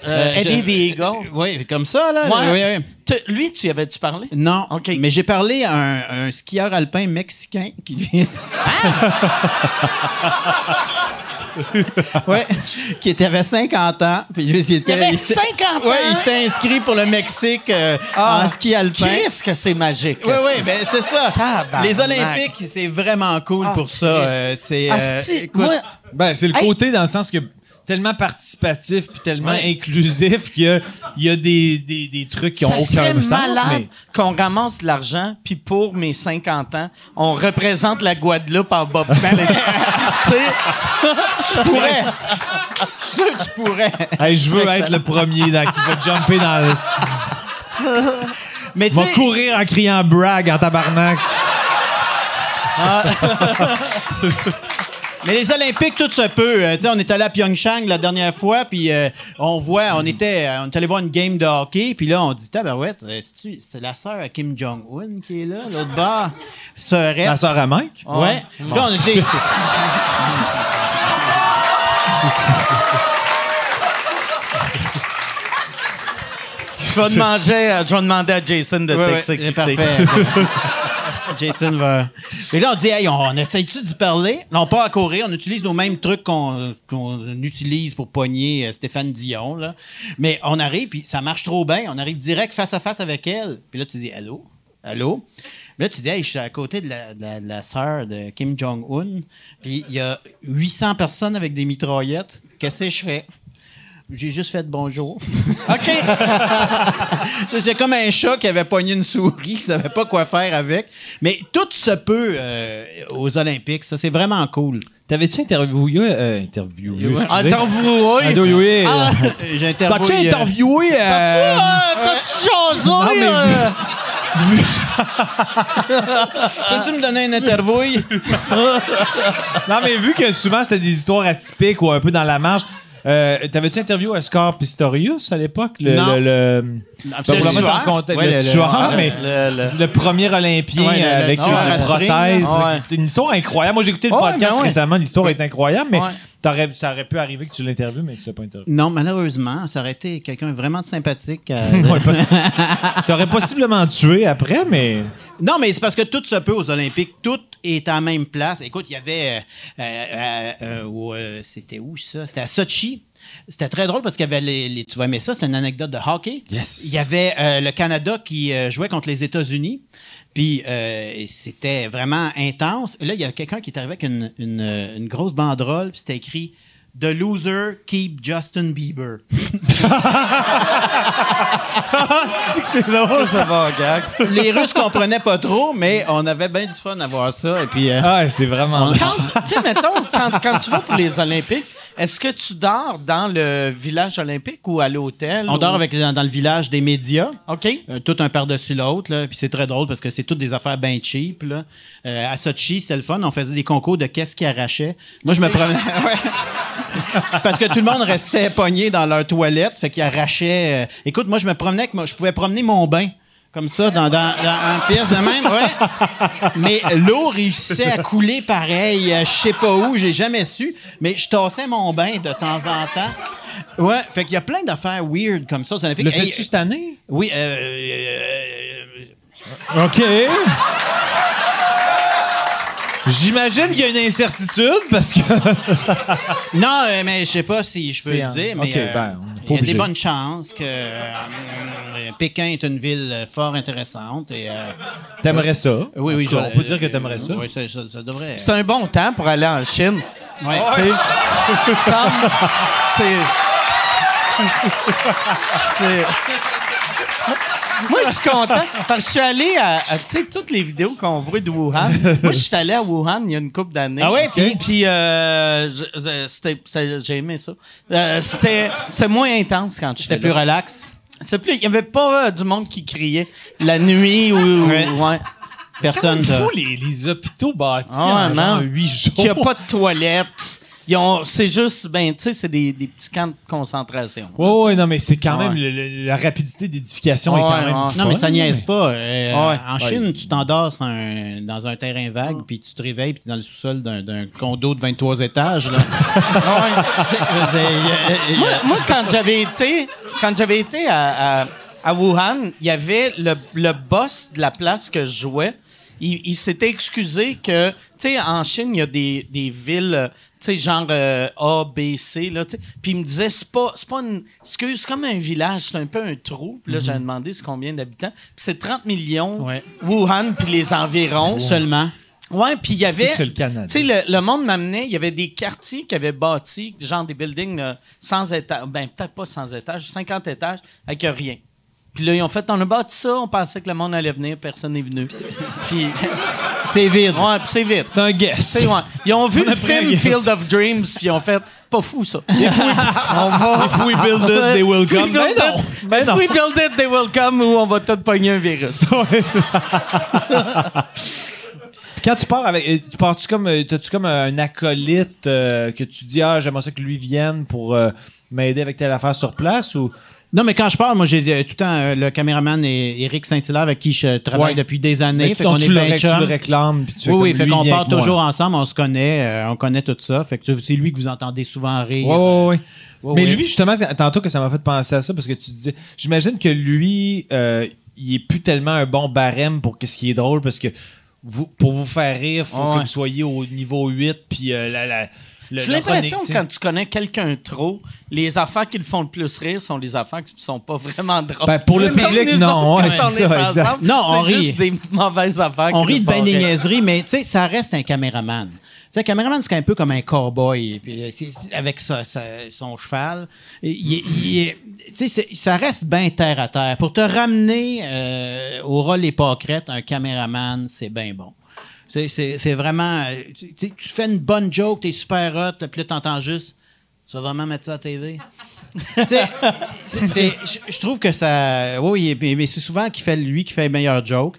Euh, Euh, Eddie the Eagle. Oui, comme ça, là. Ouais. Oui, oui. Tu- Lui, tu y avais-tu parlé? Non, OK. mais j'ai parlé à un, un skieur alpin mexicain qui lui ouais, qui était, avait 50 ans. Puis lui, il, était, Il avait s'est- 50 ans? Ouais, il s'était inscrit pour le Mexique euh, Ah. en ski alpin. Qu'est-ce que c'est magique? Oui, oui, ben c'est ça. Tabarnak. Les Olympiques, c'est vraiment cool Ah, pour ça. Euh, c'est, euh, écoute, moi, Ben, c'est le Hey. côté dans le sens que tellement participatif puis tellement inclusif qu'il y a, il y a des, des, des trucs qui ont ça aucun sens. Mais qu'on ramasse de l'argent, puis pour mes 50 ans, on représente la Guadeloupe en bobsleigh. tu sais, tu pourrais. Tu pourrais. Hey, je veux être le premier dans- qui va jumper dans le style. Mais tu Va courir en criant brag en tabarnak. Mais les Olympiques, tout se peut. Euh, tu sais, on est allé à Pyeongchang la dernière fois, puis euh, on voit, on était, euh, on est allé voir une game de hockey, puis là, on dit, tabarouette, c'est la sœur à Kim Jong-un qui est là, l'autre bord, sœurette. La sœur à Mike? Ouais. Puis là, on était... je vais demander, à- Jason de Ouais, ouais, t'exécuter. parfait. Jason va. Mais là, on dit, hey, on, essaye-tu d'y parler? Non, pas à courir. On utilise nos mêmes trucs qu'on utilise pour pogner euh, Stéphane Dion. Là. Mais on arrive, puis ça marche trop bien. On arrive direct face à face avec elle. Puis là, tu dis, allô? Allô? Là, tu dis, hey, je suis à côté de la, de la, de la sœur de Kim Jong-un. Puis il y a 800 personnes avec des mitraillettes. Qu'est-ce que je fais? J'ai juste fait bonjour. OK. C'est comme un chat qui avait pogné une souris, qui savait pas quoi faire avec. Mais tout se peut euh, aux Olympiques. Ça, c'est vraiment cool. T'avais-tu interviewé. Euh, interviewé. Interviewé. Interviewé. Ah, euh, J'ai T'as-tu interviewé. euh, interviewé. T'as-tu euh, euh, t'as-tu jasé, Non, mais- euh? Peux-tu me donner une interview? Non, mais vu que souvent c'était des histoires atypiques ou un peu dans la marge, Euh, T'avais-tu interviewé Oscar Pistorius à l'époque? Le, Non. le, le- le tueur? mettre en contexte, Ouais, le, tueur, mais Le- premier Olympien Ouais, avec une prothèse. C'était une histoire incroyable. Moi, j'ai écouté le podcast récemment. L'histoire est incroyable, mais ça aurait pu arriver que tu l'interviewes, mais tu l'as pas interviewé. Non, malheureusement, ça aurait été quelqu'un vraiment de sympathique. euh, pas- T'aurais possiblement tué après, mais. Non, mais c'est parce que tout se peut aux Olympiques. Tout est à la même place. Écoute, il y avait. euh, euh, euh, euh, C'était où ça? C'était à Sochi. C'était très drôle parce qu'il y avait les, les- Tu vas aimer ça, c'était une anecdote de hockey. Yes. Il y avait euh, le Canada qui euh, jouait contre les États-Unis. Puis euh, c'était vraiment intense. Et là, il y a quelqu'un qui est arrivé avec une, une, une grosse banderole, puis c'était écrit The loser keep Justin Bieber. C'est que c'est drôle, ça va, gag. Les Russes comprenaient pas trop, mais on avait bien du fun à voir ça. Et puis. euh, Ah, c'est vraiment. Quand, tu sais, mettons, quand, quand tu vas pour les Olympiques, est-ce que tu dors dans le village olympique ou à l'hôtel? On ou- dort avec, dans, dans le village des médias, OK. euh, tout un par-dessus l'autre. Puis c'est très drôle parce que c'est toutes des affaires bien cheap. Là. Euh, à Sochi, c'était le fun. On faisait des concours de qu'est-ce qui arrachait. Moi, je me promenais. Parce que tout le monde restait pogné dans leur toilette. Fait qu'ils arrachaient. euh, Écoute, moi, je me promenais avec moi, Je pouvais promener mon bain. Comme ça, dans, dans, dans- en pièce de même, ouais. Mais l'eau réussissait à couler pareil, euh, je sais pas où, j'ai jamais su. Mais je tassais mon bain de temps en temps. Ouais, fait qu'il y a plein d'affaires weird comme ça aux Olympiques. Le Hey, fais-tu cette année? oui, euh, euh, OK. J'imagine qu'il y a une incertitude parce que. non, euh, mais je sais pas si je peux le un- dire, mais ok, euh, ben, il y a des bonnes chances que euh, euh, Pékin est une ville fort intéressante. Et, euh, T'aimerais ça? oui, oui, cas, je- on peut dire que t'aimerais ça. Oui, ça, ça, ça devrait. C'est un bon temps pour aller en Chine. Ouais. Tu sais, ça me- c'est. c'est. Moi, je suis content parce que je suis allé à, à, tu sais, toutes les vidéos qu'on voit de Wuhan. Moi, je suis allé à Wuhan il y a une couple d'années. Ah ouais? Puis, puis, euh, j'ai aimé ça. Euh, c'était, c'est moins intense quand je C'était plus relax? C'est plus, il y avait pas euh, du monde qui criait la nuit ou, ou- Ouais. ouais. Personne. C'est fou, les, les hôpitaux bâtis Ah, en genre 8 jours. Qu'il n'y a pas de toilettes. C'est juste, ben, tu sais, c'est des, des petits camps de concentration. Ouais, ouais, non, mais c'est quand Ouais. même le- le- la rapidité d'édification est quand même. ouais. Non, mais ça niaise pas. Euh, Ouais. En Chine, tu t'endors dans un terrain vague, puis tu te réveilles, puis tu es dans le sous-sol d'un d'un condo de 23 étages. Là. Moi, quand j'avais été, quand j'avais été à, à, à Wuhan, il y avait le, le boss de la place que je jouais. Il, il s'était excusé que, tu sais, en Chine, il y a des, des villes, tu sais, genre euh, A, B, C, là, tu sais. Puis il me disait, c'est pas, c'est pas une. Excuse, c'est comme un village, c'est un peu un trou. Puis là, j'avais demandé c'est combien d'habitants. Puis c'est 30 millions, Ouais. Wuhan, puis les environs. Seulement. Ouais, puis il y avait. Tu sais, le, le monde m'amenait, il y avait des quartiers qui avaient bâti, genre des buildings euh, sans étage, ben peut-être pas sans étage, 50 étages, avec rien. Puis là, ils ont fait, on a bâti ça, on pensait que le monde allait venir, personne n'est venu. Puis, C'est vide. ouais, puis c'est vite. C'est un guess. Ouais. Ils ont vu On le film. Field of Dreams, puis ils ont fait, pas fou ça. on va. If we build it, they will come. Build Ben non. it. Ben If non. we build it, they will come, ou on va tout pogner un virus. Quand tu pars avec. euh, Tu pars-tu comme. euh, T'as-tu comme un acolyte euh, que tu dis, ah, j'aimerais ça que lui vienne pour euh, m'aider avec telle affaire sur place ou. Non, mais quand je parle, moi, j'ai euh, tout le temps euh, le caméraman et Eric Saint-Hilaire avec qui je travaille Ouais. depuis des années. Mais fait donc, qu'on est tu, le, bien ré- tu le réclames. Puis tu fais Oui, oui, comme fait lui qu'on part avec moi. toujours ensemble, on se connaît, euh, on connaît tout ça. Fait que c'est lui que vous entendez souvent rire. Ouais, ouais, ouais. Ouais, Mais ouais. lui, justement, t- tantôt que ça m'a fait penser à ça, parce que tu disais, j'imagine que lui, euh, il est plus tellement un bon barème pour ce qui est drôle, parce que vous, pour vous faire rire, faut Ouais. que vous soyez au niveau 8, puis euh, la, la, J'ai l'impression que quand tu connais quelqu'un trop, les affaires qui le font le plus rire sont les affaires qui sont pas vraiment drôles. Ben, pour le public, non, ouais, c'est ça, exact. Non, on c'est rit. juste des mauvaises affaires. On rit de ben des niaiseries, mais tu sais, ça reste un caméraman. Tu sais, un caméraman, c'est un peu comme un cowboy, puis, euh, avec sa- sa- son cheval. Il- il- ça reste bien terre à terre. Pour te ramener euh, au rôle les pâquerettes, un caméraman, c'est bien bon. C'est- C'est c'est vraiment. euh, Tu, tu fais une bonne joke, t'es super hot, puis là, t'entends juste. Tu vas vraiment mettre ça à TV? Je- trouve que ça. Oui, mais, c'est souvent qui fait, lui qui fait les meilleurs jokes.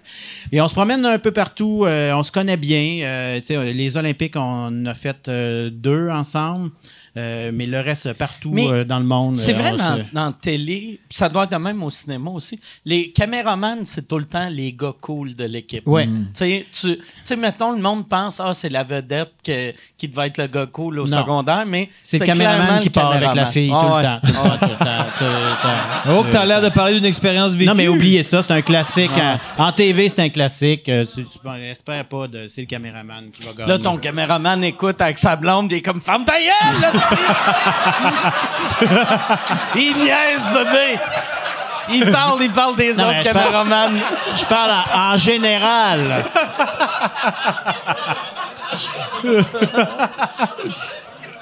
Et on se promène un peu partout. euh, on se connaît bien. euh, tu sais, les Olympiques, on en a fait euh, deux ensemble. Euh, mais le reste, partout euh, dans le monde. C'est euh, vrai on dans, se- dans télé, ça doit être de même au cinéma aussi. Les caméramans, c'est tout le temps les gars cool de l'équipe. Ouais. Tu sais, tu tu sais, mettons, le monde pense, ah, c'est la vedette que- qui devait être le gars cool au Non. secondaire, mais C'est le caméraman qui le part avec la caméraman. fille Ah tout, ouais. le temps, tout le. Oh, que t'as l'air de parler d'une expérience vécue. Non, mais oubliez ça, c'est un classique. En, en TV, c'est un classique. Euh, tu, tu ben, espères pas de. C'est le caméraman qui va gagner. Là, ton caméraman écoute avec sa blonde, il est comme Femme ta gueule, là. Il niaise, bébé! Il parle, il parle des Non, autres je parle- caméramans. Je parle en, en général.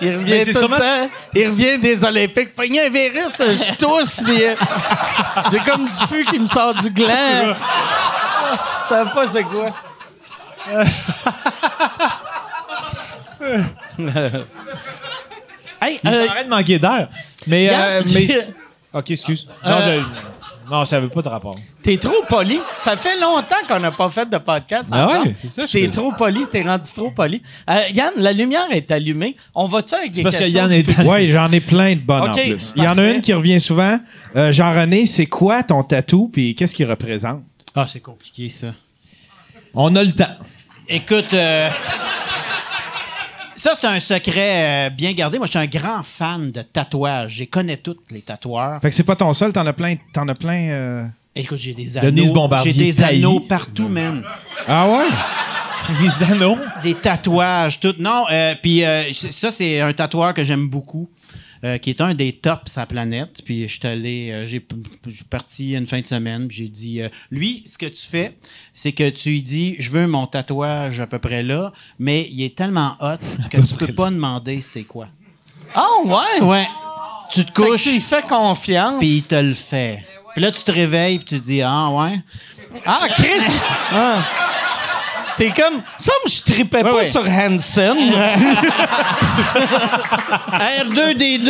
Il revient tout sûrement- le temps. Il revient des Olympiques. Pogné un virus, je tousse, puis euh, j'ai comme du pu qui me sort du gland. Je sais pas c'est quoi. hey, euh, Arrête de manquer d'air. Mais, Yann, euh, mais... OK, excuse. Non, Euh, je- non, ça veut pas de rapport. T'es trop poli. Ça fait longtemps qu'on n'a pas fait de podcast Ah ensemble. ouais, c'est ça, je T'es trop poli, t'es rendu trop poli. Euh, Yann, la lumière est allumée. On va-tu avec des parce que questions Yann du est- public? Oui, j'en ai plein de bonnes Ok, en plus. Il y en a une qui revient souvent. Euh, Jean-René, c'est quoi ton tatou puis qu'est-ce qu'il représente? Ah, c'est compliqué, ça. On a le temps. Écoute, euh, ça, c'est un secret euh, bien gardé. Moi, je suis un grand fan de tatouages. Je connais tous les tatoueurs. Fait que c'est pas ton seul, t'en as plein. T'en as plein. euh, Écoute, j'ai des Denise anneaux. Bombardier J'ai des taillis. anneaux partout, man. Ah ouais? Les anneaux. Des tatouages, tout. Non, euh, puis ça, c'est un tatoueur que j'aime beaucoup. Euh, qui est un des tops la planète. Puis je suis allé, euh, j'ai parti une fin de semaine, puis j'ai dit, euh, lui, ce que tu fais, c'est que tu lui dis, je veux mon tatouage à peu près là, mais il est tellement hot que tu peux pas demander c'est quoi. Ah ouais? Ouais. Tu te Fait que couches, tu lui fais confiance. puis il te le fait. Puis là, tu te réveilles, puis tu dis, ah ouais. Ah, Chris! Ah. T'es comme. Ça me je tripais pas sur Hansen. R2D2!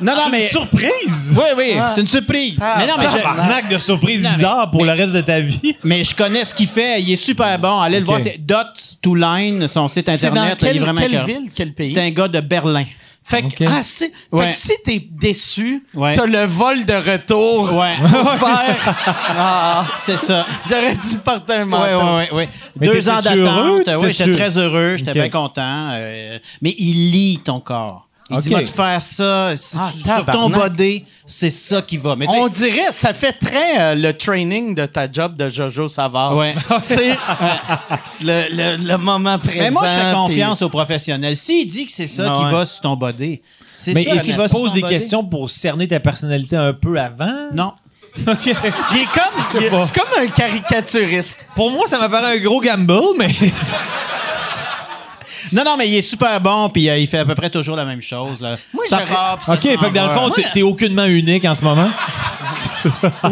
non, non, mais. Surprise! Oui, oui, c'est une surprise. Ah, mais non, mais je, Tabarnak de surprise Non, mais- bizarre pour mais- le reste de ta vie. mais je connais ce qu'il fait. Il est super bon. Allez le voir. C'est Dot to Line, son site dans Internet. quelle, il est vraiment quelle ville, quel pays? C'est un gars de Berlin. Fait que, ah, c'est- fait que si t'es déçu, Ouais. t'as le vol de retour Ouais, pour faire. Ah, c'est ça. J'aurais dû porter un Oui, manteau. oui, oui. Mais Deux ans d'attente. Oui, j'étais très heureux. J'étais bien content. euh, mais il lit ton corps. Il dit, Ok. va te faire ça. Si Ah, tu- sur ton body, c'est ça qui va. Mais On dirait, ça fait très euh, le training de ta job de Jojo Savard. Ouais. Le, le, le moment présent. Mais moi, je fais confiance aux professionnels. S'il dit que c'est ça Ah qui ouais. va sur ton body, c'est Mais ça est-ce qui qu'il va te sur pose ton des body. questions pour cerner ta personnalité un peu avant? Non. Il est comme. C'est comme un caricaturiste. Pour moi, ça m'apparaît un gros gamble, mais. Non, non, mais il est super bon, puis euh, il fait à peu près toujours la même chose. là. Moi, ça j'aurais- part, puis ça OK, fait s'en que dans le va. fond, t'es- t'es aucunement unique en ce moment.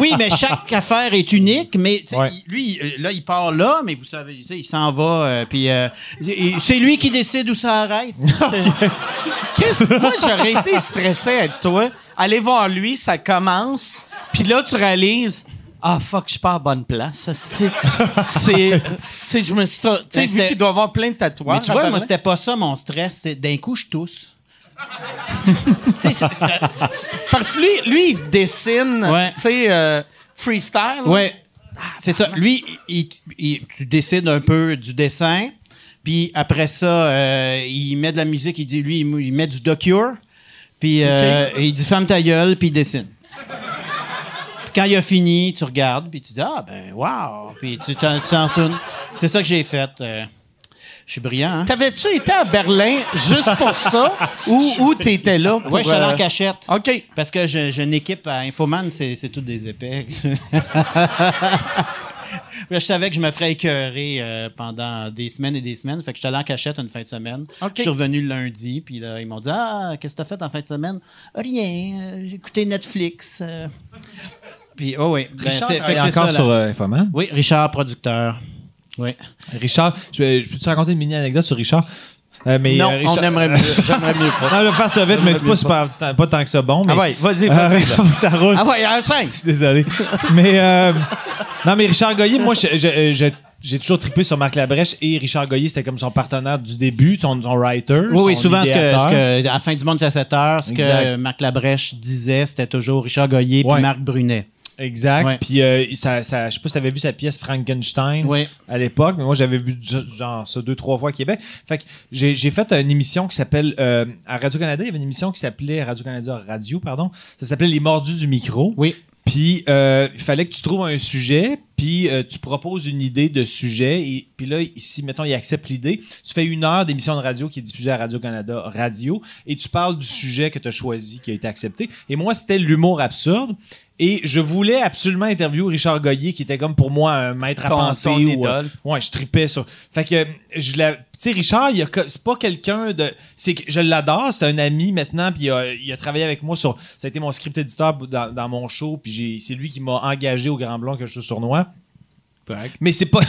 Oui, mais chaque affaire est unique, mais tu sais, Ouais. il- lui, il- là, il part là, mais vous savez, tu sais, il s'en va, euh, puis euh, il- c'est lui qui décide où ça arrête. Qu'est-ce- Moi, j'aurais été stressé avec toi. Aller voir lui, ça commence. Puis là, tu réalises. Ah, fuck, je suis pas à bonne place. C'est. Tu sais, je me suis. Tu sais, vu qu'il doit avoir plein de tatouages. mais tu vois, moi, c'était pas ça mon stress. D'un coup, je tousse. Parce que lui, lui, il dessine. Ouais. Tu sais, euh, freestyle. Ouais. C'est ça. Lui, il- il- tu décides un peu du dessin, puis après ça, euh, il met de la musique, il dit, lui, il, met du docure, puis euh, il dit ferme ta gueule, puis il dessine. Quand il a fini, tu regardes, puis tu dis, ah, ben, wow, puis tu t'en tu retournes. C'est ça que j'ai fait. euh, je suis brillant, hein? T'avais-tu été à Berlin juste pour ça? ou ou t'étais là? Pour, Ouais, je suis allé euh, en cachette. OK. Parce que j'ai une équipe à Infoman, c'est c'est toutes des épais. Je savais que je me ferais écœurer euh, pendant des semaines et des semaines. Fait que je suis allé en cachette une fin de semaine. OK. Je suis revenu le lundi, puis là, ils m'ont dit Ah, qu'est-ce que t'as fait en fin de semaine? Rien, euh, j'ai écouté Netflix. euh. Puis, oh oui. Ben, Richard c'est- encore ça, sur euh, Infoman. Oui, Richard, producteur. Oui. Richard, je, vais- je peux te raconter une mini anecdote sur Richard? Euh, mais, Non, euh, Richard- on aimerait mieux. J'aimerais mieux pas. Non, je vais faire ça vite, mais c'est pas, super- pas tant que ça bon. Mais, Ah ouais, vas-y, Euh, vas-y. là. ça roule. Ah ouais, enchaîne. Je suis désolé. mais euh, non, mais Richard Goyer, moi, je, je- je- j'ai toujours trippé sur Marc Labrèche et Richard Goyer, c'était comme son partenaire du début, son, son writer. Oui, oui, son souvent, ce que, idéateur. ce que- à la fin du monde de 7 heures, ce Exact. que Marc Labrèche disait, c'était toujours Richard Goyer puis Ouais. Marc Brunet. Exact. Ouais. Puis, euh, ça, ça, je sais pas si tu avais vu sa pièce Frankenstein Oui. à l'époque, mais moi, j'avais vu genre ça deux, trois fois à Québec. Fait que j'ai j'ai fait une émission qui s'appelle. euh, à Radio-Canada, il y avait une émission qui s'appelait Radio-Canada Radio, pardon. Ça s'appelait Les Mordus du micro. Oui. Puis euh, il fallait que tu trouves un sujet, puis euh, tu proposes une idée de sujet, et puis là, si, mettons, il accepte l'idée, tu fais une heure d'émission de radio qui est diffusée à Radio-Canada Radio, et tu parles du sujet que tu as choisi, qui a été accepté. Et moi, c'était l'humour absurde, et je voulais absolument interviewer Richard Goyer, qui était comme pour moi un maître à Ton- penser. ton ou, idole. euh, ouais, je tripais sur. Fait que, je la. Tu sais, Richard, il a co- c'est pas quelqu'un de. C'est que je l'adore, c'est un ami maintenant, puis il a, il a travaillé avec moi sur. Ça a été mon script éditeur dans, dans mon show, puis c'est lui qui m'a engagé au Grand Blanc que je suis sournois. Mais c'est pas.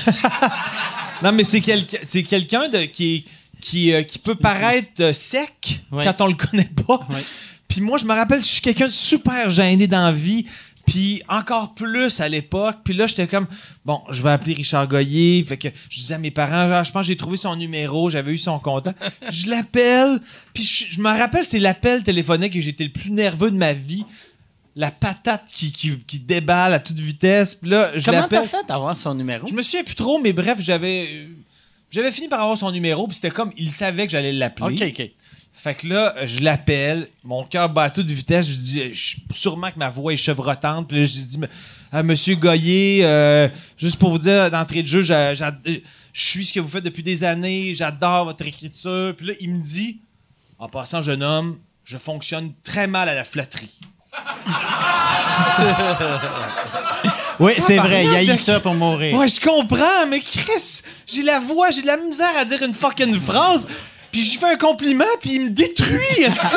non, mais c'est quelqu'un de qui, qui, euh, qui peut paraître euh, sec Ouais. quand on le connaît pas. Ouais. Puis moi, je me rappelle, je suis quelqu'un de super gêné dans la vie. Puis encore plus à l'époque. Puis là, j'étais comme, bon, je vais appeler Richard Goyer. Fait que je disais à mes parents, genre, je pense que j'ai trouvé son numéro, j'avais eu son contact. je l'appelle. Puis je, je me rappelle, c'est l'appel téléphonique que j'étais le plus nerveux de ma vie. La patate qui, qui, qui déballe à toute vitesse. Puis là, je Comment t'as fait d'avoir son numéro? Je me souviens plus trop, mais bref, j'avais. euh, J'avais fini par avoir son numéro, puis c'était comme, il savait que j'allais l'appeler. OK, OK. Fait que là, je l'appelle, mon cœur bat à toute vitesse, je dis, je- sûrement que ma voix est chevrotante, puis là, je dis, ah, Monsieur Goyer, euh, juste pour vous dire, d'entrée de jeu, je suis ce que vous faites depuis des années, j'adore votre écriture. Puis là, il me dit, en passant, jeune homme, je fonctionne très mal à la flatterie. Oui, c'est vrai, il y a eu ça pour mourir. Ouais, je comprends, mais Chris, j'ai la voix, j'ai de la misère à dire une fucking phrase. Puis j'y fais un compliment, puis il me détruit, esti.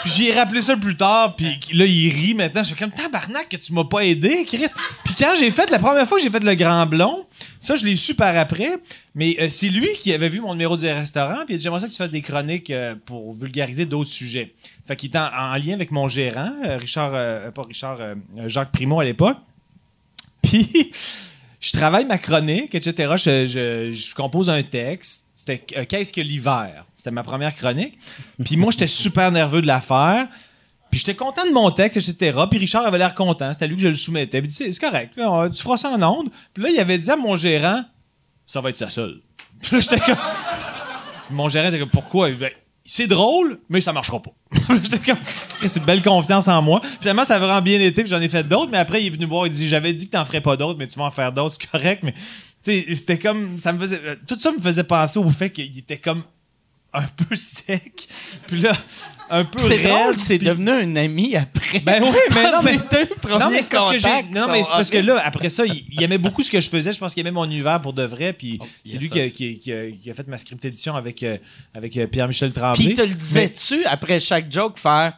puis j'ai rappelé ça plus tard, puis là, il rit maintenant. Je fais comme tabarnak que tu m'as pas aidé, Chris. Puis quand j'ai fait, la première fois que j'ai fait le Grand Blond, ça, je l'ai su par après, mais euh, c'est lui qui avait vu mon numéro du restaurant, puis il a dit J'aimerais ça que tu fasses des chroniques euh, pour vulgariser d'autres sujets. Fait qu'il était en, en lien avec mon gérant, euh, Richard, pas Richard, Jacques Primo à l'époque. Puis, je travaille ma chronique, etc. Je compose un texte. C'était euh, Qu'est-ce que l'hiver? C'était ma première chronique. Puis moi, j'étais super nerveux de la faire. Puis j'étais content de mon texte, etc. Puis Richard avait l'air content. C'était lui que je le soumettais. Puis il dit, c'est correct. Tu feras ça en ondes. Puis là, il avait dit à mon gérant, ça va être ça seul. Puis là, j'étais comme... Mon gérant était comme, pourquoi? Ben, c'est drôle, mais ça marchera pas. Comme, c'est une belle confiance en moi. Finalement, ça a vraiment bien été, puis j'en ai fait d'autres, mais après, il est venu voir, il dit, j'avais dit que t'en ferais pas d'autres, mais tu vas en faire d'autres, c'est correct, mais, c'était comme, ça me faisait, euh, tout ça me faisait penser au fait qu'il était comme un peu sec, puis là, un peu C'est drôle, c'est puis- devenu un ami après. Ben oui, mais non, mais- non, mais c'est parce que j'ai. Non, mais c'est parce que là, après ça, il, il aimait beaucoup ce que je faisais. Je pense qu'il aimait mon univers pour de vrai. Puis c'est yes, lui qui a, c'est- qui, a- qui a- qui a fait ma script édition avec, euh, avec euh, Pierre-Michel Puis Tremblay. te le disais-tu après chaque joke faire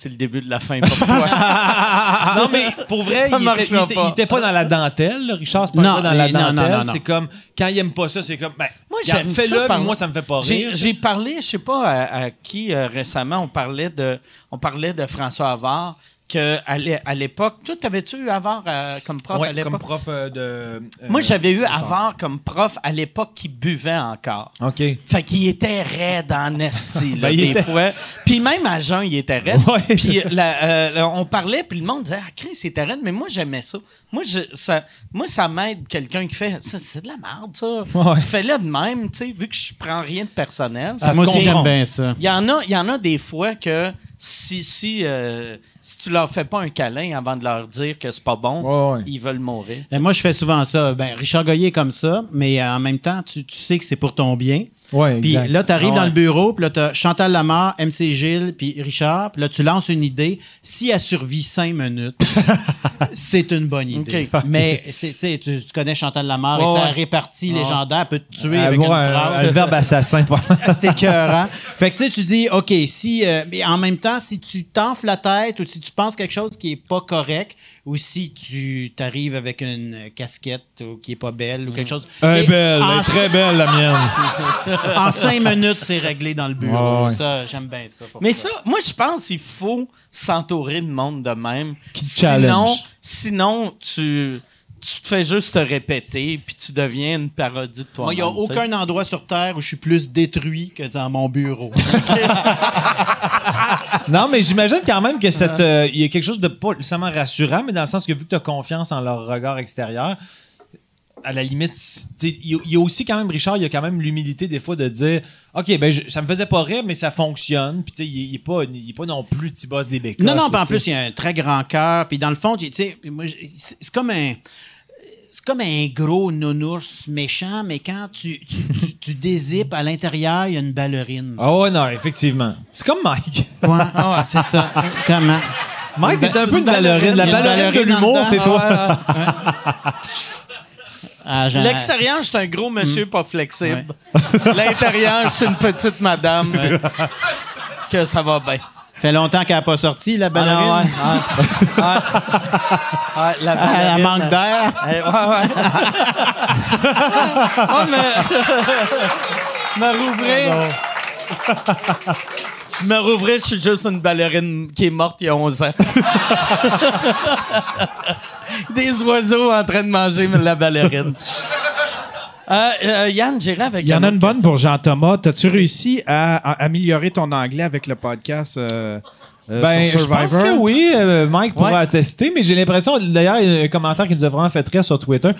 c'est le début de la fin pour toi. non, mais pour vrai, il, était, marchera il était- pas. il était pas dans la dentelle. là. Richard, c'est pas Non, dans la non, non, dentelle. non, non. C'est comme, quand il aime pas ça, c'est comme, ben, Moi, j'aime fais-le, ça, mais moi, ça me fait pas J'ai rire. j'ai parlé, je sais pas à, à qui euh, récemment, on parlait de, on parlait de François Havard, que à l'é- à l'époque, toi, t'avais-tu eu Havard euh, comme prof Ouais, à l'époque? comme prof euh, de. euh, Moi, j'avais eu. Havard comme prof à l'époque qui buvait encore. OK. Fait qu'il était raide en esti, là, Ben, des était- fois. Puis même à jeun, il était raide. Ouais, puis la- euh, on parlait, puis le monde disait « Ah, Chris, il était raide. » Mais moi, j'aimais ça. Moi, je, ça, moi, ça m'aide quelqu'un qui fait « Ça, C'est de la merde, ça. Ouais. Fais-le de même, tu sais, vu que je prends rien de personnel. Ah, moi aussi, j'aime bien ça. Il y en a, il y en a des fois que si, si, euh, si tu leur fais pas un câlin avant de leur dire que c'est pas bon, Ouais, ouais. ils veulent mourir. Ben, moi, je fais souvent ça. Ben, Richard Goyer est comme ça, mais euh, en même temps, tu, tu sais que c'est pour ton bien. Ouais, Puis exact. là, tu arrives Ah dans le bureau, puis là, tu as Chantal Lamar, MC Gilles, puis Richard. Puis là, tu lances une idée. Si elle survit cinq minutes, c'est une bonne idée. Mais c'est- tu sais, tu connais Chantal Lamar Ouais, et sa ouais. répartie légendaire peut te tuer Euh, avec une un- phrase. un verbe assassin. C'était écœurant. Fait que tu sais, tu dis, OK, si, euh, mais en même temps, si tu t'enfles la tête ou si tu penses quelque chose qui est pas correct ou si tu t'arrives avec une casquette ou qui est pas belle ou quelque chose. Elle est belle, elle est très belle, la mienne. en cinq minutes, c'est réglé dans le bureau. Ouais. Ça, j'aime bien ça. Mais ça, moi, je pense qu'il faut s'entourer de monde de même. Qui te sinon, challenge. sinon, tu, tu te fais juste te répéter, puis tu deviens une parodie de toi. Moi, il n'y a aucun endroit sur Terre où je suis plus détruit que dans mon bureau. Non, mais j'imagine quand même que cette, euh, il y a quelque chose de pas nécessairement rassurant, mais dans le sens que vu que tu as confiance en leur regard extérieur, à la limite, il y a- il y, a aussi quand même, Richard, il y a quand même l'humilité des fois de dire OK, ben je- ça me faisait pas rire, mais ça fonctionne. Puis tu sais, il n'est pas, il est pas non plus petit boss des bécoches. Non, non, puis en plus, il y a un très grand cœur. Puis dans le fond, tu sais, c'est comme un. C'est comme un gros nounours méchant, mais quand tu, tu, tu, tu dézippes à l'intérieur, il y a une ballerine. Ah ouais, non, effectivement. C'est comme Mike. Ouais, c'est ça. Comment? Mike, t'es un peu une ballerine. La ballerine de l'humour, c'est toi. Ah, L'extérieur, c'est un gros monsieur pas flexible. L'intérieur, c'est une petite madame que ça va bien. Fait longtemps qu'elle n'a pas sorti, la Ah ballerine? non, ouais, ouais. Ouais. Ouais, la Ah, elle ballerine, manque d'air. Eh, ouais, ouais. Ouais, mais. me rouvrir. me rouvrir, je suis juste une ballerine qui est morte il y a 11 ans. Des oiseaux en train de manger la ballerine. Euh, euh, Yann, j'irai avec Il y en a une bonne question. pour Jean-Thomas. T'as-tu réussi à, à améliorer ton anglais avec le podcast euh, euh, Ben, sur je Survivor? pense que oui, euh, Mike pourra Ouais. attester, mais j'ai l'impression, d'ailleurs, il y a un commentaire qui nous a vraiment fait rire sur Twitter,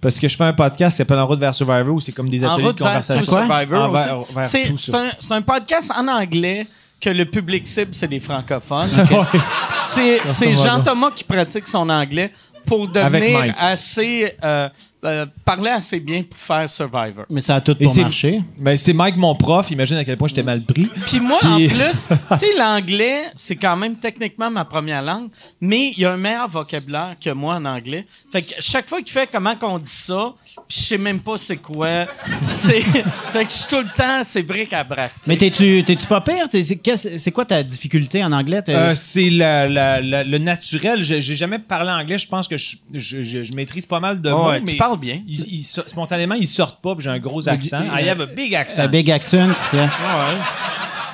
parce que je fais un podcast qui s'appelle En route vers Survivor, où c'est comme des En ateliers de route vers conversation. Survivor En C'est c'est un, c'est un podcast en anglais que le public cible, c'est des francophones. C'est c'est Jean-Thomas qui pratique son anglais pour devenir assez... euh, euh, parler assez bien pour faire Survivor. Mais ça a tout pour c'est- marcher. Ben, c'est Mike, mon prof. Imagine à quel point j'étais mal pris. Puis moi, Puis- en plus, tu sais, l'anglais, c'est quand même techniquement ma première langue, mais il y a un meilleur vocabulaire que moi en anglais. Fait que chaque fois qu'il fait comment qu'on dit ça, puis je sais même pas c'est quoi. fait que je suis tout le temps, c'est bric à brac. Mais t'es-tu t'es-tu pas pire? C'est- C'est qu'est-ce- c'est quoi ta difficulté en anglais? Euh, c'est la- la- la- le naturel. Je- J'ai jamais parlé anglais. Je pense que je, je- je- je maîtrise pas mal de mots, Ouais, mais bien. ils- ils so- spontanément, ils sortent pas. puis J'ai un gros accent. I have a big accent. a big accent. yes.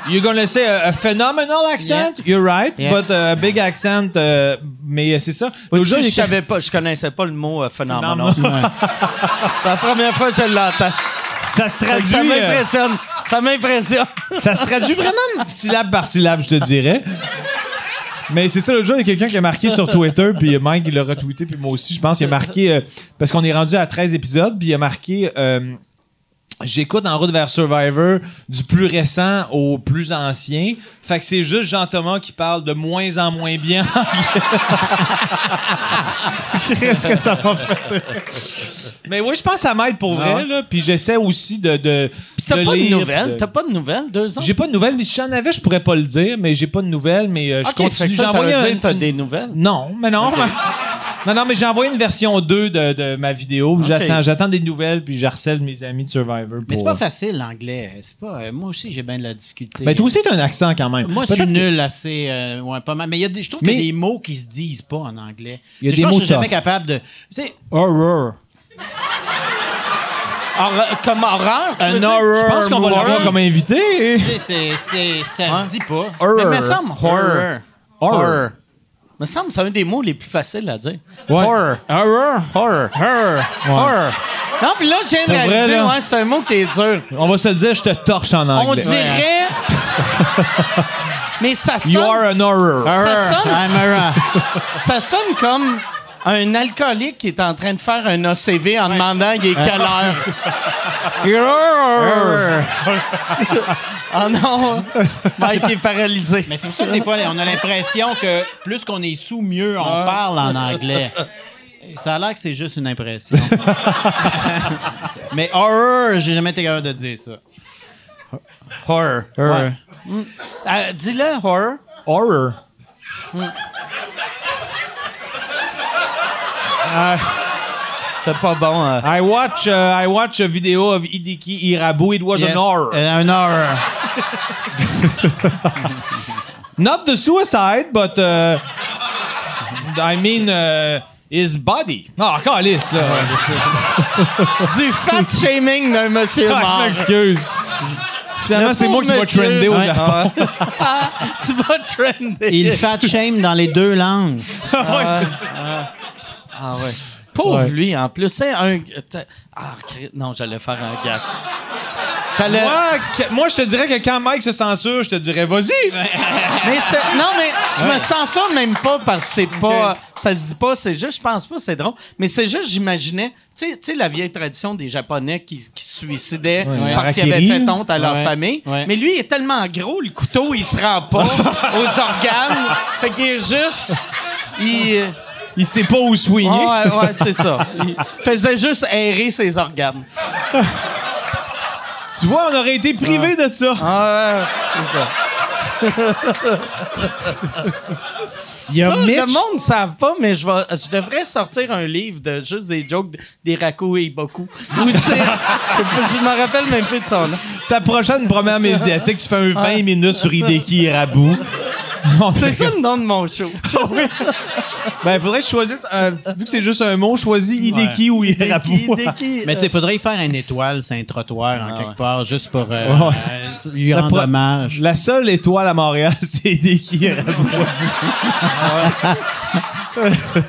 You're gonna say a, a phenomenal accent? You're right, Yeah. but a big accent. euh, mais c'est ça. L'autre jour, je j'ai- savais pas, je connaissais pas le mot euh, phénoménal. Phénoménal. C'est la première fois que je l'entends. ça se traduit. Ça euh, m'impressionne. Ça m'impressionne. Ça se traduit vraiment syllabe par syllabe, je te dirais. Mais c'est ça, l'autre jour, il y a quelqu'un qui a marqué sur Twitter, puis Mike, il l'a retweeté, puis moi aussi, je pense, il a marqué, euh, parce qu'on est rendu à 13 épisodes, puis il a marqué, euh, j'écoute En route vers Survivor du plus récent au plus ancien. Fait que c'est juste Jean-Thomas qui parle de moins en moins bien Qu'est-ce que ça m'a fait? Mais oui, je pense que ça m'aide pour vrai, Ah là. Puis j'essaie aussi de. de Puis t'as de pas de nouvelles? de- T'as pas de nouvelles, deux ans? j'ai pas de nouvelles, mais si j'en avais, je pourrais pas le dire, mais j'ai pas de nouvelles, mais euh, je continue. que ça, J'ai ça envoyé veut un- dire que t'as des nouvelles? Non, mais non. non, non, mais j'ai envoyé une version 2 de, de ma vidéo. J'attends, j'attends des nouvelles, puis je harcèle mes amis de Survivor. Mais c'est pas facile, l'anglais. C'est pas. euh, moi aussi, j'ai bien de la difficulté. Mais toi aussi, t'as un accent quand même. Moi, je suis que- nul assez. euh, ouais, pas mal. Mais il y a des, je trouve Mais- qu'il y a des mots qui se disent pas en anglais. Il y a Je des pense mots que je suis jamais capable de. Tu sais, horror. Horreur- comme horreur, tu veux Un dire? horror. Je pense qu'on va l'avoir comme invité. Tu sais, c'est, c'est, ça se dit pas. Mais me semble horror. Horror. Me semble c'est un des mots les plus faciles à dire. Ouais. Horror. Horror. Horror. Horror. Horror. Non, puis là, je viens de réaliser, ouais, c'est un mot qui est dur. On va se le dire, je te torche en On anglais. dirait. Mais ça You are sonne, an horror. Ça sonne- I'm a- ça sonne comme un alcoolique qui est en train de faire un ACV en demandant il est quelle heure. oh non! Mike est paralysé. Mais c'est pour ça que des fois, on a l'impression que plus qu'on est sous, mieux on Ah. parle en anglais. Ça a l'air que c'est juste une impression. Mais horror, j'ai jamais été capable de dire ça. Horror. Horror. Euh, Dis-le, horror. Horror. C'est pas bon. euh. I watch, uh, I watch a video of Hideki Irabu. It was Yes, an horror. euh, un horror. Not the suicide, but uh, I mean uh, his body. Ah, calice, là. Du fat shaming d'un monsieur Ah, mort. m'excuse. Finalement, Le c'est moi qui vais trender au. Japon. Ah, tu vas trender. Il fat shame dans les deux langues. Ah ouais. Pauvre Ouais. lui, en plus. C'est un. Ah, non, j'allais faire un gag. Moi, moi, je te dirais que quand Mike se censure, je te dirais vas-y. Mais c'est- non, mais je me ça même pas parce que c'est pas. Ça se dit pas, c'est juste, je pense pas, c'est drôle. Mais c'est juste, j'imaginais, tu sais- la vieille tradition des Japonais qui, qui se suicidaient parce qu'ils avaient fait honte à leur Ouais. famille. Ouais. Mais lui, il est tellement gros, le couteau, il se rend pas aux organes. Fait qu'il est juste. Il. Il sait pas où soigner. Ouais, ouais, c'est ça. Il faisait juste aérer ses organes. Tu vois, on aurait été privé de ça. Ah, ouais, c'est ça. Il y a Ça, Mitch. le monde ne savent pas, mais je, vais, je devrais sortir un livre de juste des jokes d- des Rako et Iboku. Ou tu sais, je me rappelle même plus de nom. Ta prochaine première médiatique, tu fais un 20 minutes sur Hideki et Rabu. C'est ça le nom de mon show. Ben, faudrait que je choisisse. un- vu que c'est juste un mot, choisis Hideki ou Rabu. Mais tu sais, il faudrait y faire une étoile sur un trottoir en Ah quelque ouais. part, juste pour euh, Ouais. euh, lui La rendre pro- hommage. La seule étoile à Montréal, c'est Hideki et Rabu.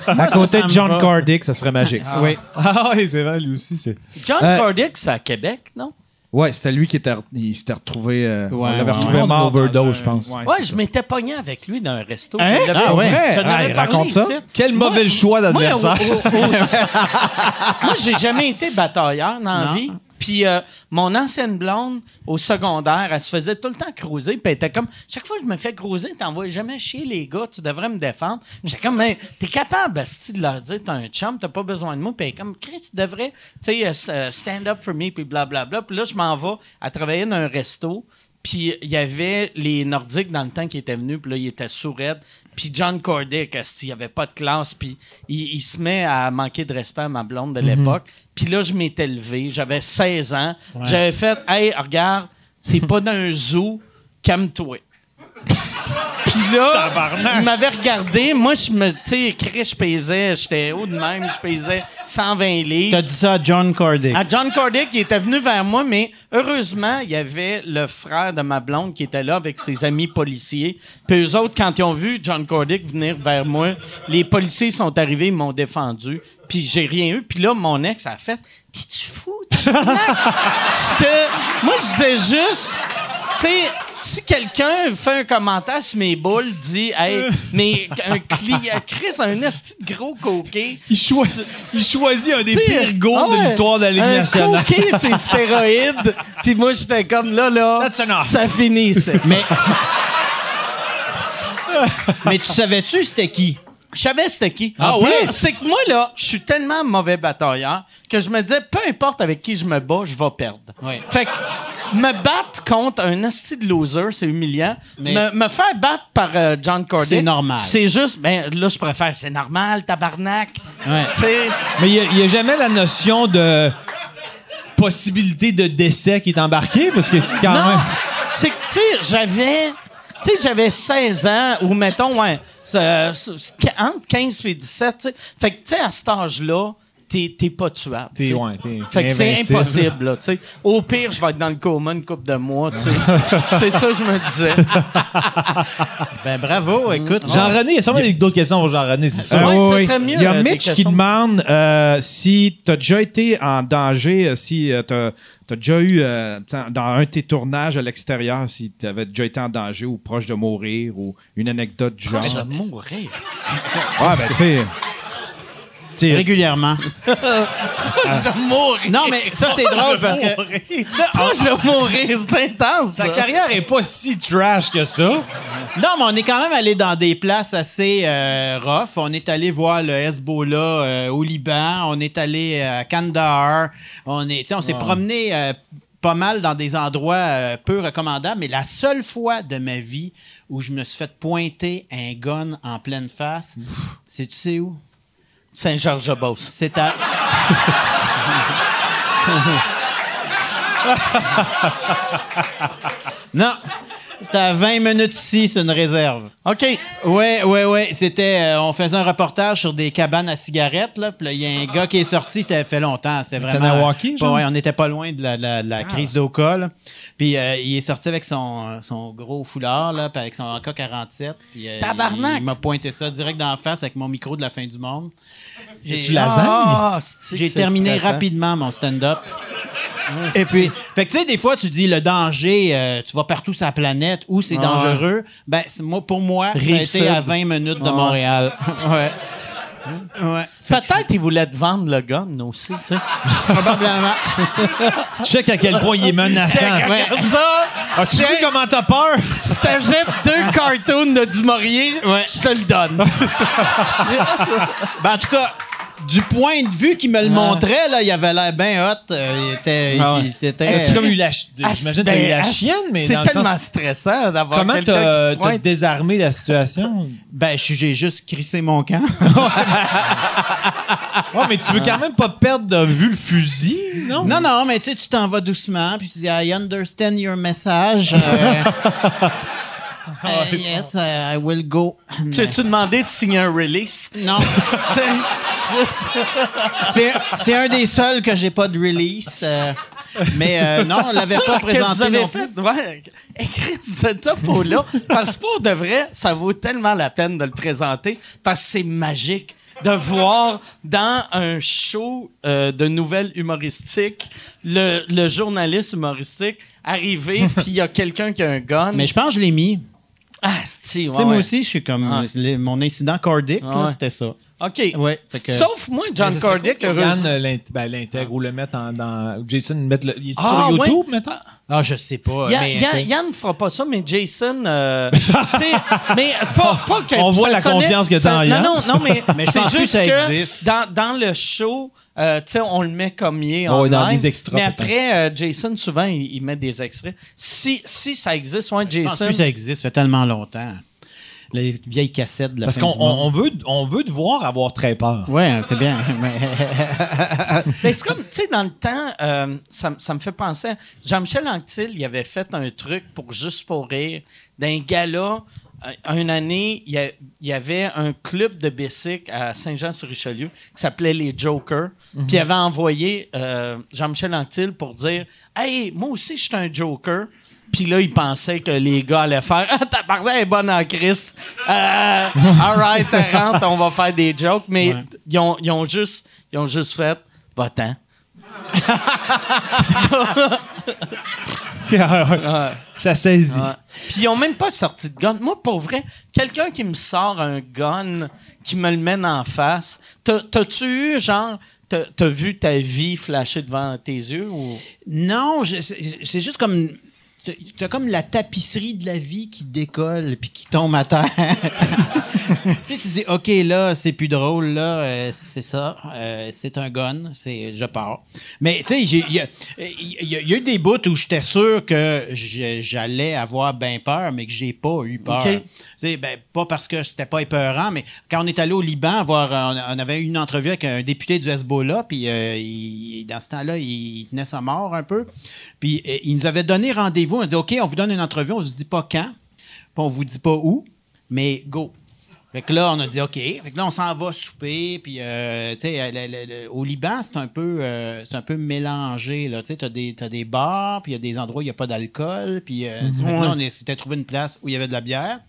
À côté de John. Cardick, ça serait magique. Oui. Ah oui, c'est vrai, lui aussi. c'est... John Euh, Cardick, c'est à Québec, non? Ouais, c'était lui qui était, il s'était retrouvé. euh, Ouais, on l'avait ouais, retrouvé ouais. mort Overdose, dans un- je pense. Ouais, je m'étais pogné avec lui dans un resto. Hein? Je Ah ouais? Je Ah, il raconte ça? ici. Quel Moi- mauvais choix Moi, d'adversaire. au- au- au- moi, j'ai jamais été batailleur dans la vie. Puis euh, mon ancienne blonde, au secondaire, elle se faisait tout le temps creuser. Puis elle était comme, chaque fois que je me fais creuser, t'envoies jamais chier les gars, tu devrais me défendre. J'étais comme, mais t'es capable, asti, de leur dire, t'as un chum, t'as pas besoin de moi. Puis elle est comme, Chris, tu devrais, tu sais, euh, euh, stand up for me, puis blablabla. Puis là, je m'en vais à travailler dans un resto. Puis il y avait les Nordiques dans le temps qui étaient venus, puis là, ils étaient sourds. Puis John Cordick, il avait pas de classe, puis il, il se met à manquer de respect à ma blonde de l'époque. Puis là, je m'étais levé, j'avais 16 ans. J'avais fait « Hey, regarde, t'es pas dans un zoo, calme-toi. » Puis là, il m'avait regardé. Moi, je me, tu sais, Chris, je pesais, j'étais haut de même, je pesais 120 livres. T'as dit ça à John Cordick. À John Cordick, il était venu vers moi, mais heureusement, il y avait le frère de ma blonde qui était là avec ses amis policiers. Puis eux autres, quand ils ont vu John Cordick venir vers moi, les policiers sont arrivés, ils m'ont défendu. Puis j'ai rien eu. Puis là, mon ex a fait « T'es-tu fou? tabarnak? J'étais... Moi, je disais juste... Tu sais, si quelqu'un fait un commentaire sur mes boules, dit « Hey, mais un client... Chris, un esti de gros coquet... » Il, choi- il choisit un des pires ah ouais, de l'histoire de la Ligue un nationale. coquet, c'est stéroïde. Puis moi, j'étais comme là, là. That's enough. Ça finit, ça. Mais. Mais tu savais-tu c'était qui? Je savais c'était qui. Ah ouais? C'est que moi, là, je suis tellement mauvais batailleur que je me disais, peu importe avec qui je me bats, je vais perdre. Ouais. Fait que me battre contre un hostie de loser, c'est humiliant. Mais- Me, me faire battre par euh, John Cordick. C'est normal. C'est juste, ben là, je préfère, c'est normal, tabarnak. Ouais. Mais il n'y a, jamais la notion de possibilité de décès qui est embarquée parce que tu quand Non, même. c'est que, tu sais, j'avais... Tu sais, j'avais 16 ans, ou mettons, ouais, euh, entre 15 et 17, tu sais. Fait que, tu sais, à cet âge-là, t'es t'es pas tuable. tu T'es, ouais, t'es- Fait t'es que c'est impossible, là, tu sais. Au pire, je vais être dans le coma une couple de mois, tu sais. c'est ça que je me disais. Ben bravo, écoute. Jean-René, il y a sûrement d'autres questions pour Jean-René, c'est sûr. Euh, Ouais, oui, ça oui. serait mieux, Il y a euh, Mitch qui demande euh, si tu as déjà été en danger, euh, si tu as, déjà eu, euh, t'sais, dans un de tes tournages à l'extérieur, si tu avais déjà été en danger ou proche de mourir ou une anecdote du genre. Je vais mourir? Ouais, ben, tu sais. Régulièrement. Je vais mourir. Non, mais ça, c'est drôle parce que. Moi, je vais mourir. C'est intense. Sa ça. carrière est pas si trash que ça. Non, mais on est quand même allé dans des places assez euh, rough. On est allé voir le Hezbollah euh, au Liban. On est allé à Kandahar. On est, on s'est promené euh, pas mal dans des endroits euh, peu recommandables. Mais la seule fois de ma vie où je me suis fait pointer un gun en pleine face, c'est tu sais où? Saint-Georges-de-Beauce. C'est à. non. C'était à 20 minutes ici, c'est une réserve. OK. Ouais, ouais, ouais. C'était, euh, on faisait un reportage sur des cabanes à cigarettes, là. Puis il y a un gars qui est sorti, ça fait longtemps. C'était vraiment. Kanawaki, Pas- genre? ouais, on n'était pas loin de la, la- la crise d'Oka, là. Puis euh, il est sorti avec son, son gros foulard, là, puis avec son AK-47. Puis, euh, Tabarnak! Il, m'a pointé ça direct d'en face avec mon micro de la fin du monde. J'ai- Tu lasagne? Ah, j'ai terminé stressant? rapidement mon stand-up. Et puis, fait que tu sais, des fois, tu dis le danger, euh, tu vas partout sur la planète où c'est Ah dangereux. Ben, c'est- moi, pour moi, Rive été sud. à 20 minutes de Ah. Montréal. ouais. Ouais. Peut-être qu'ils voulaient te vendre le gun aussi, tu sais. probablement. Check à quel point il est menaçant. Ouais. Regarde ça! As-tu vu comment t'as peur? Si t'achètes deux cartoons de Dumouriez, Ouais. je te le donne. Ben, en tout cas, du point de vue qu'il me le montrait, là, il avait l'air bien hot. euh, il était, Ah ouais. il était très- As-tu comme eu la, ch- Ah, j'imagine que t'as eu la ben, chienne, mais C'est dans le tellement sens, stressant d'avoir comment quelqu'un t'as qui t'as pointe. désarmé la situation? Ben, je- j'ai juste crissé mon camp. Ouais, mais tu veux quand même pas perdre de vue le fusil, non? non, non, mais tu sais, tu t'en vas doucement, puis tu dis, I understand your message. euh, euh, yes, uh, I will go. Tu as-tu demandé de signer un release? Non, c'est, un des seuls que j'ai pas de release. euh, mais euh, non, on l'avait pas qu'est-ce que vous présenté avez non plus. fait? Ouais. Écrire ce topo-là. parce que pour de vrai, ça vaut tellement la peine de le présenter parce que c'est magique de voir dans un show euh, de nouvelles humoristiques le, le journaliste humoristique arriver puis il y a quelqu'un qui a un gun. Mais je pense que je l'ai mis. Ah, c'est Tu sais, moi aussi, je suis comme. Ah. les- mon incident cardiaque, là, Ah ouais. c'était ça. OK. Ouais. fait que- Sauf moi, John Cordick, heureusement. Yann ben, l'intègre ou le mette en, dans. Jason, mette le. Il est Ah, sur YouTube, ouais. maintenant? Ah, je sais pas. Yann, mais, Yann- t'sais, Yann fera pas ça, mais Jason, euh, mais pas, pas que On voit la sonnait- confiance que ça- t'as en Yann. Non, non, non, mais, Mais je c'est plus juste que ça que existe. dans, dans le show, euh, tu sais, on le met comme il est en Ouais, dans live, des extras, Mais après, euh, Jason, souvent, il, il met des extraits. Si, si ça existe, ouais, Je pense Jason. plus que ça existe, ça fait tellement longtemps. Les vieilles cassettes de la Parce qu'on on, veut, on veut te voir avoir très peur. Ouais, c'est bien. mais- Mais c'est comme, tu sais, dans le temps, euh, ça, me- ça me fait penser. à- Jean-Michel Anctil, il avait fait un truc pour Juste pour rire. D'un gala, une année, il y, avait un club de bicycle à Saint-Jean-sur-Richelieu qui s'appelait les Jokers. Puis il avait envoyé euh, Jean-Michel Anctil pour dire Hey, moi aussi, je suis un Joker. Puis là, il pensait que les gars allaient faire Ah, ta elle est bonne en Chris. Euh, all right, rentre, on va faire des jokes. Mais Ouais. ils, ont, ils, ont juste, ils ont juste fait Va-t'en. Ça saisit. Puis ils ont même pas sorti de gun. Moi, pour vrai, quelqu'un qui me sort un gun, qui me le mène en face, t'as- t'as-tu eu, genre, t'as vu ta vie flasher devant tes yeux ou... non, c'est juste comme. T'as- comme la tapisserie de la vie qui décolle puis qui tombe à terre. tu sais, tu dis, OK, là, c'est plus drôle, là, euh, c'est ça, euh, c'est un gun, c'est, je pars. Mais, tu sais, il y, a- y y eu des bouts où j'étais sûr que j'allais avoir bien peur, mais que j'ai pas eu peur. Tu sais, ben, pas parce que c'était pas épeurant, mais quand on est allé au Liban, voir, euh, on, on avait eu une entrevue avec un député du Hezbollah, puis euh, il- dans ce temps-là, il, il tenait sa mort un peu. Puis il nous avait donné rendez-vous. On a dit OK, on vous donne une entrevue, on ne se dit pas quand, puis on vous dit pas où, mais go. Fait que là, on a dit OK. Fait que là, on s'en va souper. Puis, euh, tu sais, au Liban, c'est un peu, euh, c'est un peu mélangé. Tu sais, t'as des, t'as des bars, puis il y a des endroits où il n'y a pas d'alcool. Puis, euh, que là, on s'était trouvé une place où il y avait de la bière.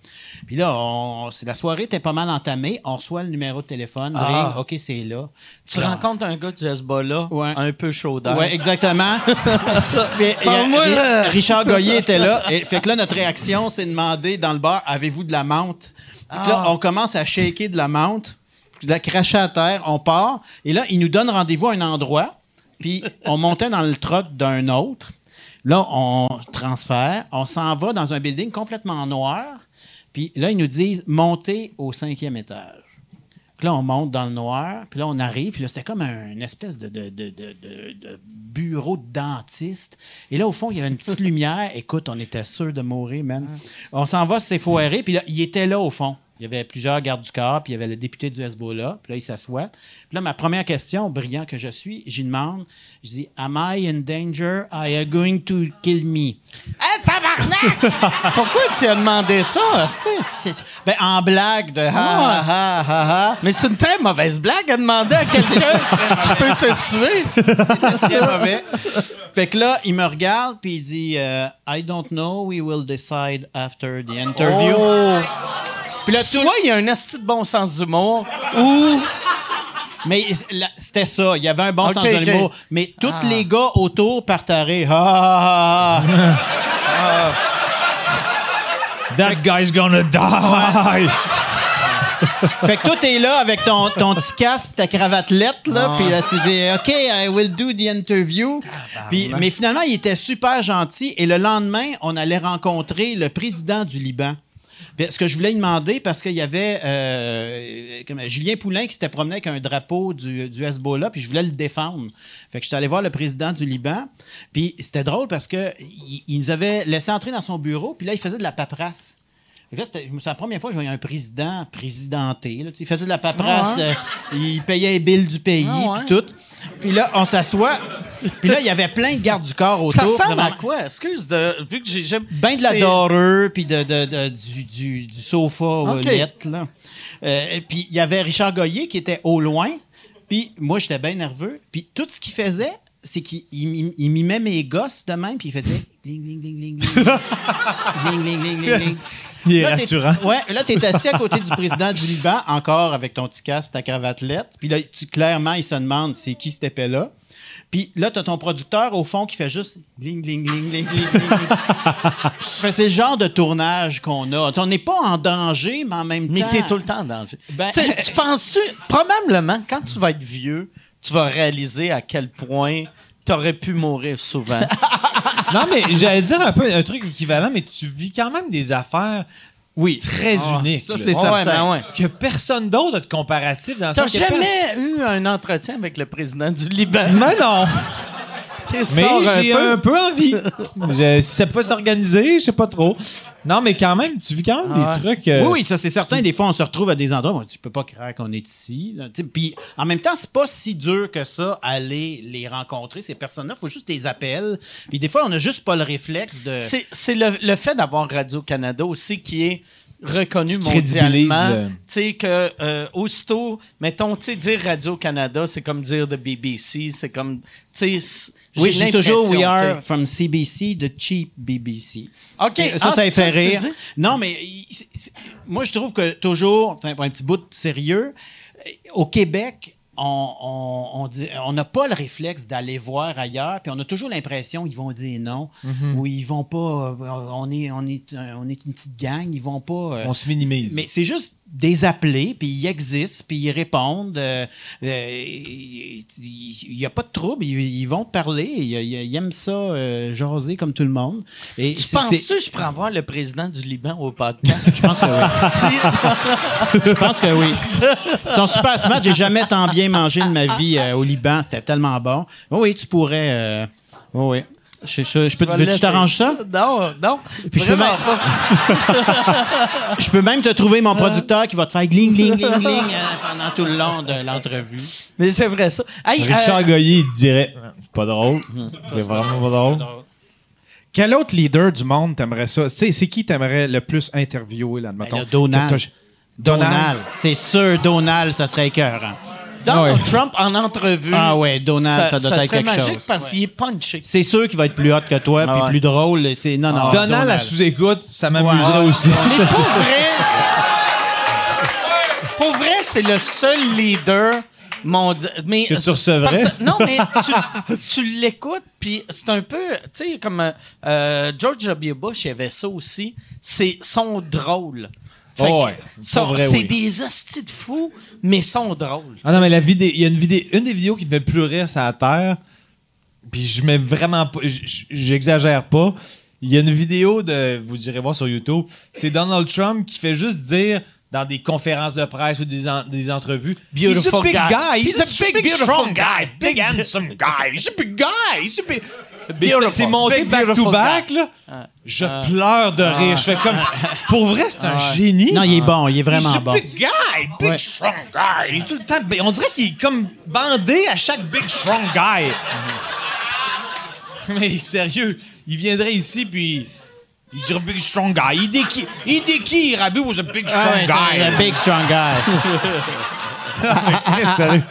Puis là, on, c'est- la soirée était pas mal entamée. On reçoit le numéro de téléphone. Ah. Ring, OK, c'est là. Tu Là, rencontres un gars du Hezbollah, Ouais. un peu chaud d'air. Ouais, exactement. Puis, a- Ri- là. Richard Goyer était là. Et, fait que là, notre réaction, c'est de demander dans le bar avez-vous de la menthe? Là, Ah. on commence à shaker de la menthe, puis de la cracher à terre, on part. Et là, il nous donne rendez-vous à un endroit. Puis on montait dans le truck d'un autre. Là, on transfère. On s'en va dans un building complètement noir. Puis là, ils nous disent montez au cinquième étage. Puis là, on monte dans le noir, puis là, on arrive, puis là, c'était comme un- une espèce de, de- de- de- de- de bureau de dentiste. Et là, au fond, il y avait une petite lumière. Écoute, on était sûr de mourir, man. On s'en va s'effoirer, puis là, il était là, au fond. Il y avait plusieurs gardes du corps, puis il y avait le député du Hezbollah. Puis là, il s'assoit. Puis là, ma première question, brillant que je suis, j'y demande, je dis, Am I in danger? Are you going to kill me? Hey, tabarnak! Pourquoi tu as demandé ça? c'est- C'est- Ben, en blague de ha ha ha ha ha. Mais c'est une très mauvaise blague à demander à quelqu'un qui peut te tuer. C'était très mauvais. Fait que là, il me regarde, puis il dit, euh, I don't know, we will decide after the interview. Oh. Puis là, Soit il y a un asti de bon sens d'humour, ou Mais c'était ça. Il y avait un bon sens de ok. l'humour. Mais tous les gars autour partaient. Ah, ah, ah, ah. That guy's gonna die! fait que toi, t'es là avec ton, ton petit casque, ta cravatelette, là, puis là, tu dis, OK, I will do the interview. Puis, mais finalement, il était super gentil. Et le lendemain, on allait rencontrer le président du Liban. Puis, Ce que je voulais demander, parce qu'il y avait euh, Julien Poulain qui s'était promené avec un drapeau du, Hezbollah, puis je voulais le défendre. Fait que j'étais allé voir le président du Liban, puis c'était drôle parce que il, il nous avait laissé entrer dans son bureau, puis là, il faisait de la paperasse. Fait que là, c'est la première fois que je voyais un président présidenté. Là. Il faisait de la paperasse, ah euh, il payait les billes du pays, ah ouais. puis tout. Puis là, on s'assoit. Puis là, il y avait plein de gardes du corps autour. Ça ressemble à quoi? Excuse, de, vu que j'ai... Ben de la dorure, puis de, de, du, du, sofa aux okay. là. Euh, puis il y avait Richard Goyer qui était au loin. Puis moi, j'étais bien nerveux. Puis tout ce qu'il faisait, c'est qu'il il, il mimait mes gosses de même, puis il faisait... Ling, ling, ling. ling, ling, ling, ling, ling. Il est Là, t'es- rassurant. Ouais, là, tu es assis à côté du président du Liban, encore avec ton petit casque et ta cravatelette. Puis là, tu, clairement, il se demande c'est qui cet épée-là. Puis là, tu as ton producteur au fond qui fait juste ling, ling, ling, ling, ling, ling, ling. Fait, c'est le genre de tournage qu'on a. Tu On n'est pas en danger, mais en même Mais temps. t'es tout le temps en danger. Ben- Tu tu penses-tu... Probablement, quand tu vas être vieux, tu vas réaliser à quel point t'aurais pu mourir souvent. Non, mais j'allais dire un peu un truc équivalent, mais tu vis quand même des affaires Oui. très uniques. Ça, là. c'est certain. ben ouais. Que personne d'autre a de comparatif dans le T'as jamais eu un entretien avec le président du Liban? Mais non! Mais j'ai un peu envie. Je- si ça pouvait s'organiser, je sais pas trop. Non, mais quand même, tu vis quand même Ah des trucs. euh, Oui, oui, ça c'est certain. Des fois, on se retrouve à des endroits où on dit, tu peux pas croire qu'on est ici. là. Puis en même temps, c'est pas si dur que ça, aller les rencontrer, ces personnes-là. Il faut juste des appels. Puis des fois, on a juste pas le réflexe de. C'est c'est le, le fait d'avoir Radio-Canada aussi qui est reconnu mondialement. le- Tu sais que euh, aussitôt, mettons, tu sais, dire Radio-Canada, c'est comme dire de BBC, c'est comme, tu sais, Oui, je dis toujours We are from CBC, the cheap BBC. OK. Ça, Ah, ça fait rire. Non, mais moi, je trouve que toujours, enfin, pour un petit bout de sérieux, euh, au Québec, on n'a pas le réflexe d'aller voir ailleurs, puis on a toujours l'impression qu'ils vont dire non, ou ils vont pas, euh, on est, on, est, euh, on est une petite gang, ils vont pas... euh, On se minimise. mais c'est juste des appelés, puis ils existent, puis ils répondent. euh, euh, Il n'y a pas de trouble, ils, ils vont parler, ils, aiment ça, euh, jaser comme tout le monde. Et Tu penses-tu que je pourrais avoir le président du Liban au podcast? Je pense que oui. Je pense que oui. Ils sont super smart. J'ai jamais tant bien mangé de ma vie euh, au Liban. C'était tellement bon. Oui, oui, tu pourrais. euh, oui, oui. Je, je- je peux, veux-tu laisser. t'arranges ça? Non, non. Puis je peux même- pas. Je peux même te trouver mon producteur qui va te faire gling, gling, gling, gling euh, pendant tout le long de l'entrevue. Mais j'aimerais ça. Hey, Richard euh, Goyer, il te dirait C'est pas drôle. C'est vraiment pas drôle. Quel autre leader du monde t'aimerais ça? Tu sais, c'est qui t'aimerais le plus interviewer là, Ben, mettons? là, Donald. T'as- Donald. C'est sûr, Donald, ça serait écœurant. Donald Ouais. Trump en entrevue. Ah ouais, Donald, ça doit être serait quelque magique chose. parce qu'il est punché. C'est sûr qu'il va être plus hot que toi, Ah puis ouais. plus drôle. C'est non, non. Donald à sous-écoute, ça m'amuserait Ouais. aussi. Mais pour vrai, pour vrai, c'est le seul leader mondial. Mais Que tu recevrais. parce- non, mais tu, tu l'écoutes, puis c'est un peu, tu sais, comme euh, euh, George W. Bush, il y avait ça aussi. C'est sont drôles. Fait Oh ouais, c'est oui. des hosties de fous, mais sont drôles. Ah non, mais la vidéo, il y a une vidéo, une des vidéos qui me fait plus rire, c'est à terre. Puis je mets vraiment pas, j'exagère pas. Il y a une vidéo de, vous irez voir sur YouTube, c'est Donald Trump qui fait juste dire dans des conférences de presse ou des, en- des entrevues, Beautiful He's a big guy. guy. He's, He's a, a big, big, beautiful strong guy. guy. Big handsome guy. He's a big guy. He's a big... C'est- monté Big, back to beautiful back, guy. là. Je pleure de rire. Je fais comme. Pour vrai, c'est un génie. Non, il est bon, il est vraiment C'est bon. big guy, big Ouais. strong guy. Il est tout le temps. On dirait qu'il est comme bandé à chaque big strong guy. Mais sérieux, il viendrait ici puis il dirait big strong guy. Il déki, il déki. Rabu was a big strong Ah guy. un big strong guy. Sérieux.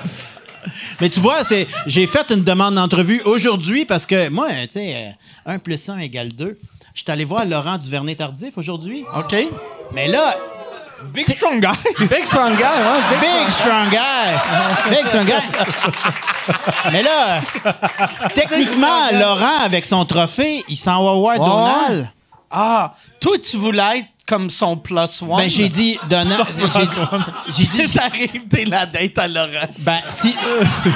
Mais tu vois, c'est j'ai fait une demande d'entrevue aujourd'hui parce que moi, tu sais, 1 plus 1 égale 2. Je suis allé voir Laurent Duvernay-Tardif aujourd'hui. OK. Mais là, Big strong guy. Big strong guy, hein? Big Big strong guy! Big strong guy! Mais là, techniquement, Laurent, avec son trophée, il s'en va voir Donald. Ah, toi, tu voulais être comme son plus one. Ben, j'ai dit, Donald. j'ai- J'ai dit, Ça arrive, t'es la date à Laurent. ben, si.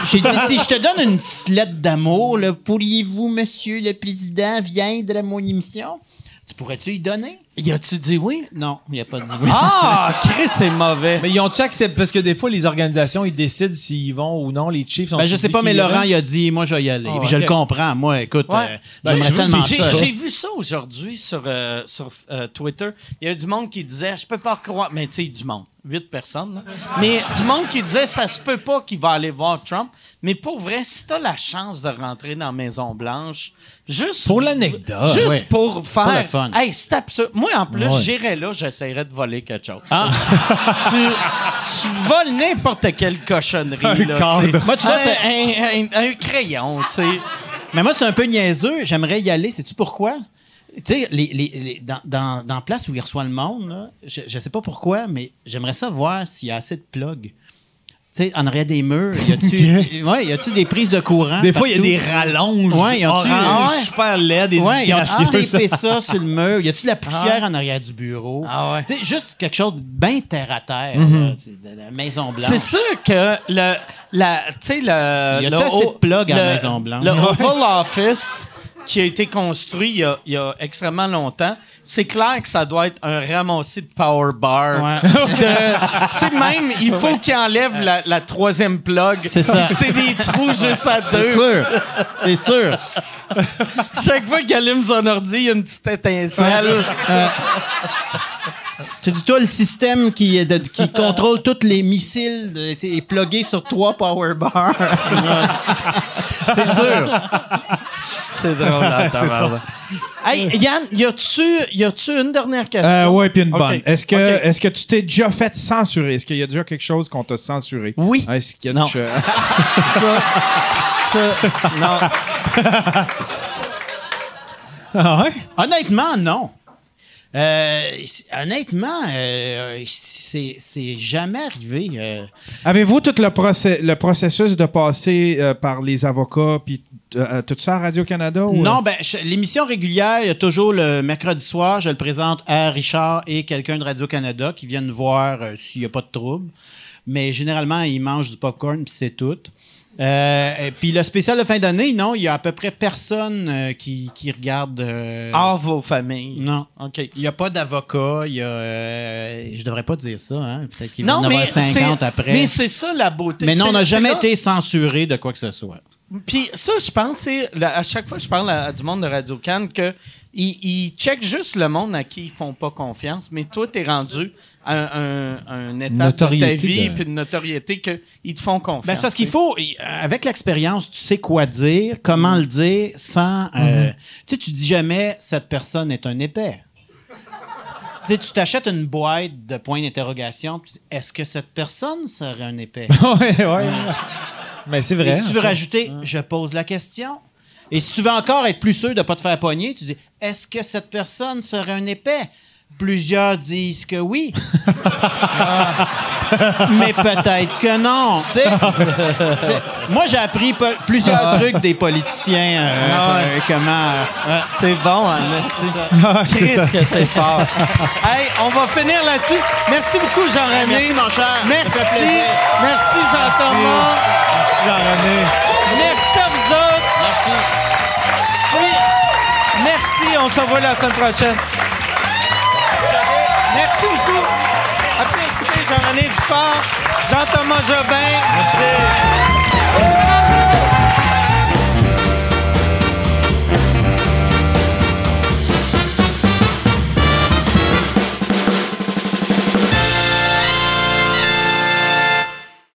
J'ai dit, si je te donne une petite lettre d'amour, là, pourriez-vous, monsieur le président, viendre à mon émission? Tu pourrais-tu y donner? Y a-tu dit oui? Non, il n'y a pas dit oui. Ah, Chris, c'est mauvais. Mais ils ont-tu accepté? Parce que des fois, les organisations, ils décident s'ils vont ou non. Les Chiefs ont Ben, je sais pas, mais Laurent, il a dit, moi, je vais y aller. Ah, Puis je le comprends. Moi, écoute, Ouais. euh, Ben, j'aimerais tellement ça. J'ai j'ai vu ça aujourd'hui sur, euh, sur euh, Twitter. Il y a du monde qui disait Je peux pas croire. Mais tu sais, du monde. Huit personnes. là. Mais du monde qui disait Ça se peut pas qu'il va aller voir Trump. Mais pour vrai, si t'as la chance de rentrer dans la Maison-Blanche, juste. Pour l'anecdote. Juste Ouais. pour faire. Pour le fun. Hey, c'est absurde. Moi, en plus, Ouais. j'irais là, j'essaierais de voler quelque chose. tu, tu voles n'importe quelle cochonnerie. Un là, cadre. Moi, tu vois, un, c'est- un- un- un crayon, tu sais. Mais moi, c'est un peu niaiseux. J'aimerais y aller. Sais-tu pourquoi? Tu sais, les, les- les- dans, dans, dans la place où il reçoit le monde, là, je, je sais pas pourquoi, mais j'aimerais ça voir s'il y a assez de plugs. Tu sais, en arrière des murs, y a-tu ouais, y a-tu des prises de courant? Des fois, il y a des rallonges Ouais, ont-tu- oranges, Ah ouais. super laides, des Ouais, ont disgracieuses. tapé ça? sur le mur? Y a-tu de la poussière en arrière du bureau? Ah ouais. Tu sais, juste quelque chose de bien terre à terre, là, tu sais, de la Maison Blanche. C'est sûr que le, la, tu sais, le. Y a-tu le assez de plugs à la le- Maison-Blanche? Le Oval Office qui a été construit il y a, il y a extrêmement longtemps, c'est clair que ça doit être un ramassis de power bar. Ouais. De- Tu sais, même, il faut qu'il enlève la, la troisième plug. C'est ça. C'est des trous juste à C'est deux. sûr. C'est sûr. Chaque fois qu'il allume son ordi, il y a une petite étincelle. Tu dis, toi, le système qui, est de- qui contrôle tous les missiles de- est plugué sur trois power bars. c'est sûr. C'est drôle, là, tabarnak. Hey, Yann, y a-tu y a-tu une dernière question? Euh, ouais, puis une bonne. Est-ce que, est-ce que tu t'es déjà fait censurer? Est-ce qu'il y a déjà quelque chose qu'on t'a censuré? Oui. Est-ce qu'il y a Non. Ça, ça, non. Ah ouais? Honnêtement, non. Euh, honnêtement, euh, c'est jamais arrivé. euh. Avez-vous tout le, processus de passer par les avocats puis tout ça à Radio-Canada? Non, ben, l'émission régulière, il y a toujours le mercredi soir, je le présente à Richard et quelqu'un de Radio-Canada qui viennent voir s'il n'y a pas de trouble. Mais généralement, ils mangent du popcorn puis c'est tout. Euh, puis le spécial de fin d'année, non, il y a à peu près personne euh, qui, qui regarde. euh, Hors vos familles. Non. OK. Il n'y a pas d'avocat, il y a. je devrais pas dire ça, hein. Peut-être qu'il va en avoir mais 50 c'est- après. Mais c'est ça la beauté. Mais non, on n'a jamais été censuré de quoi que ce soit. Puis ça, je pense, c'est à chaque fois que je parle à, à du monde de Radio Can que ils, ils checkent juste le monde à qui ils font pas confiance, mais toi, t'es rendu à un, un, un état de ta vie de- puis une notoriété que ils te font confiance. Ben, c'est parce qu'il faut, avec l'expérience, tu sais quoi dire, comment le dire sans. euh, Tu sais, tu dis jamais cette personne est un épais. Tu sais, tu t'achètes une boîte de points d'interrogation, tu dis est-ce que cette personne serait un épais? ouais, ouais. Mais c'est Et vrai. si tu veux rajouter, je pose la question. Et si tu veux encore être plus sûr de ne pas te faire pogner, tu dis est-ce que cette personne serait un épais? Plusieurs disent que oui. Mais peut-être que non. Moi, j'ai appris plusieurs trucs des politiciens. euh, Ah euh, comment. euh, C'est bon, hein, merci. Christ que c'est fort. hey, on va finir là-dessus. Merci beaucoup, Jean-René. Merci, mon cher. Ça fait Merci. Merci, Jean-Thomas. Merci, Jean-René. Merci à vous autres. Merci. Merci, on se revoit la semaine prochaine. Merci beaucoup. Applaudissez Jean-René Dufort, Jean-Thomas Jobin. Merci.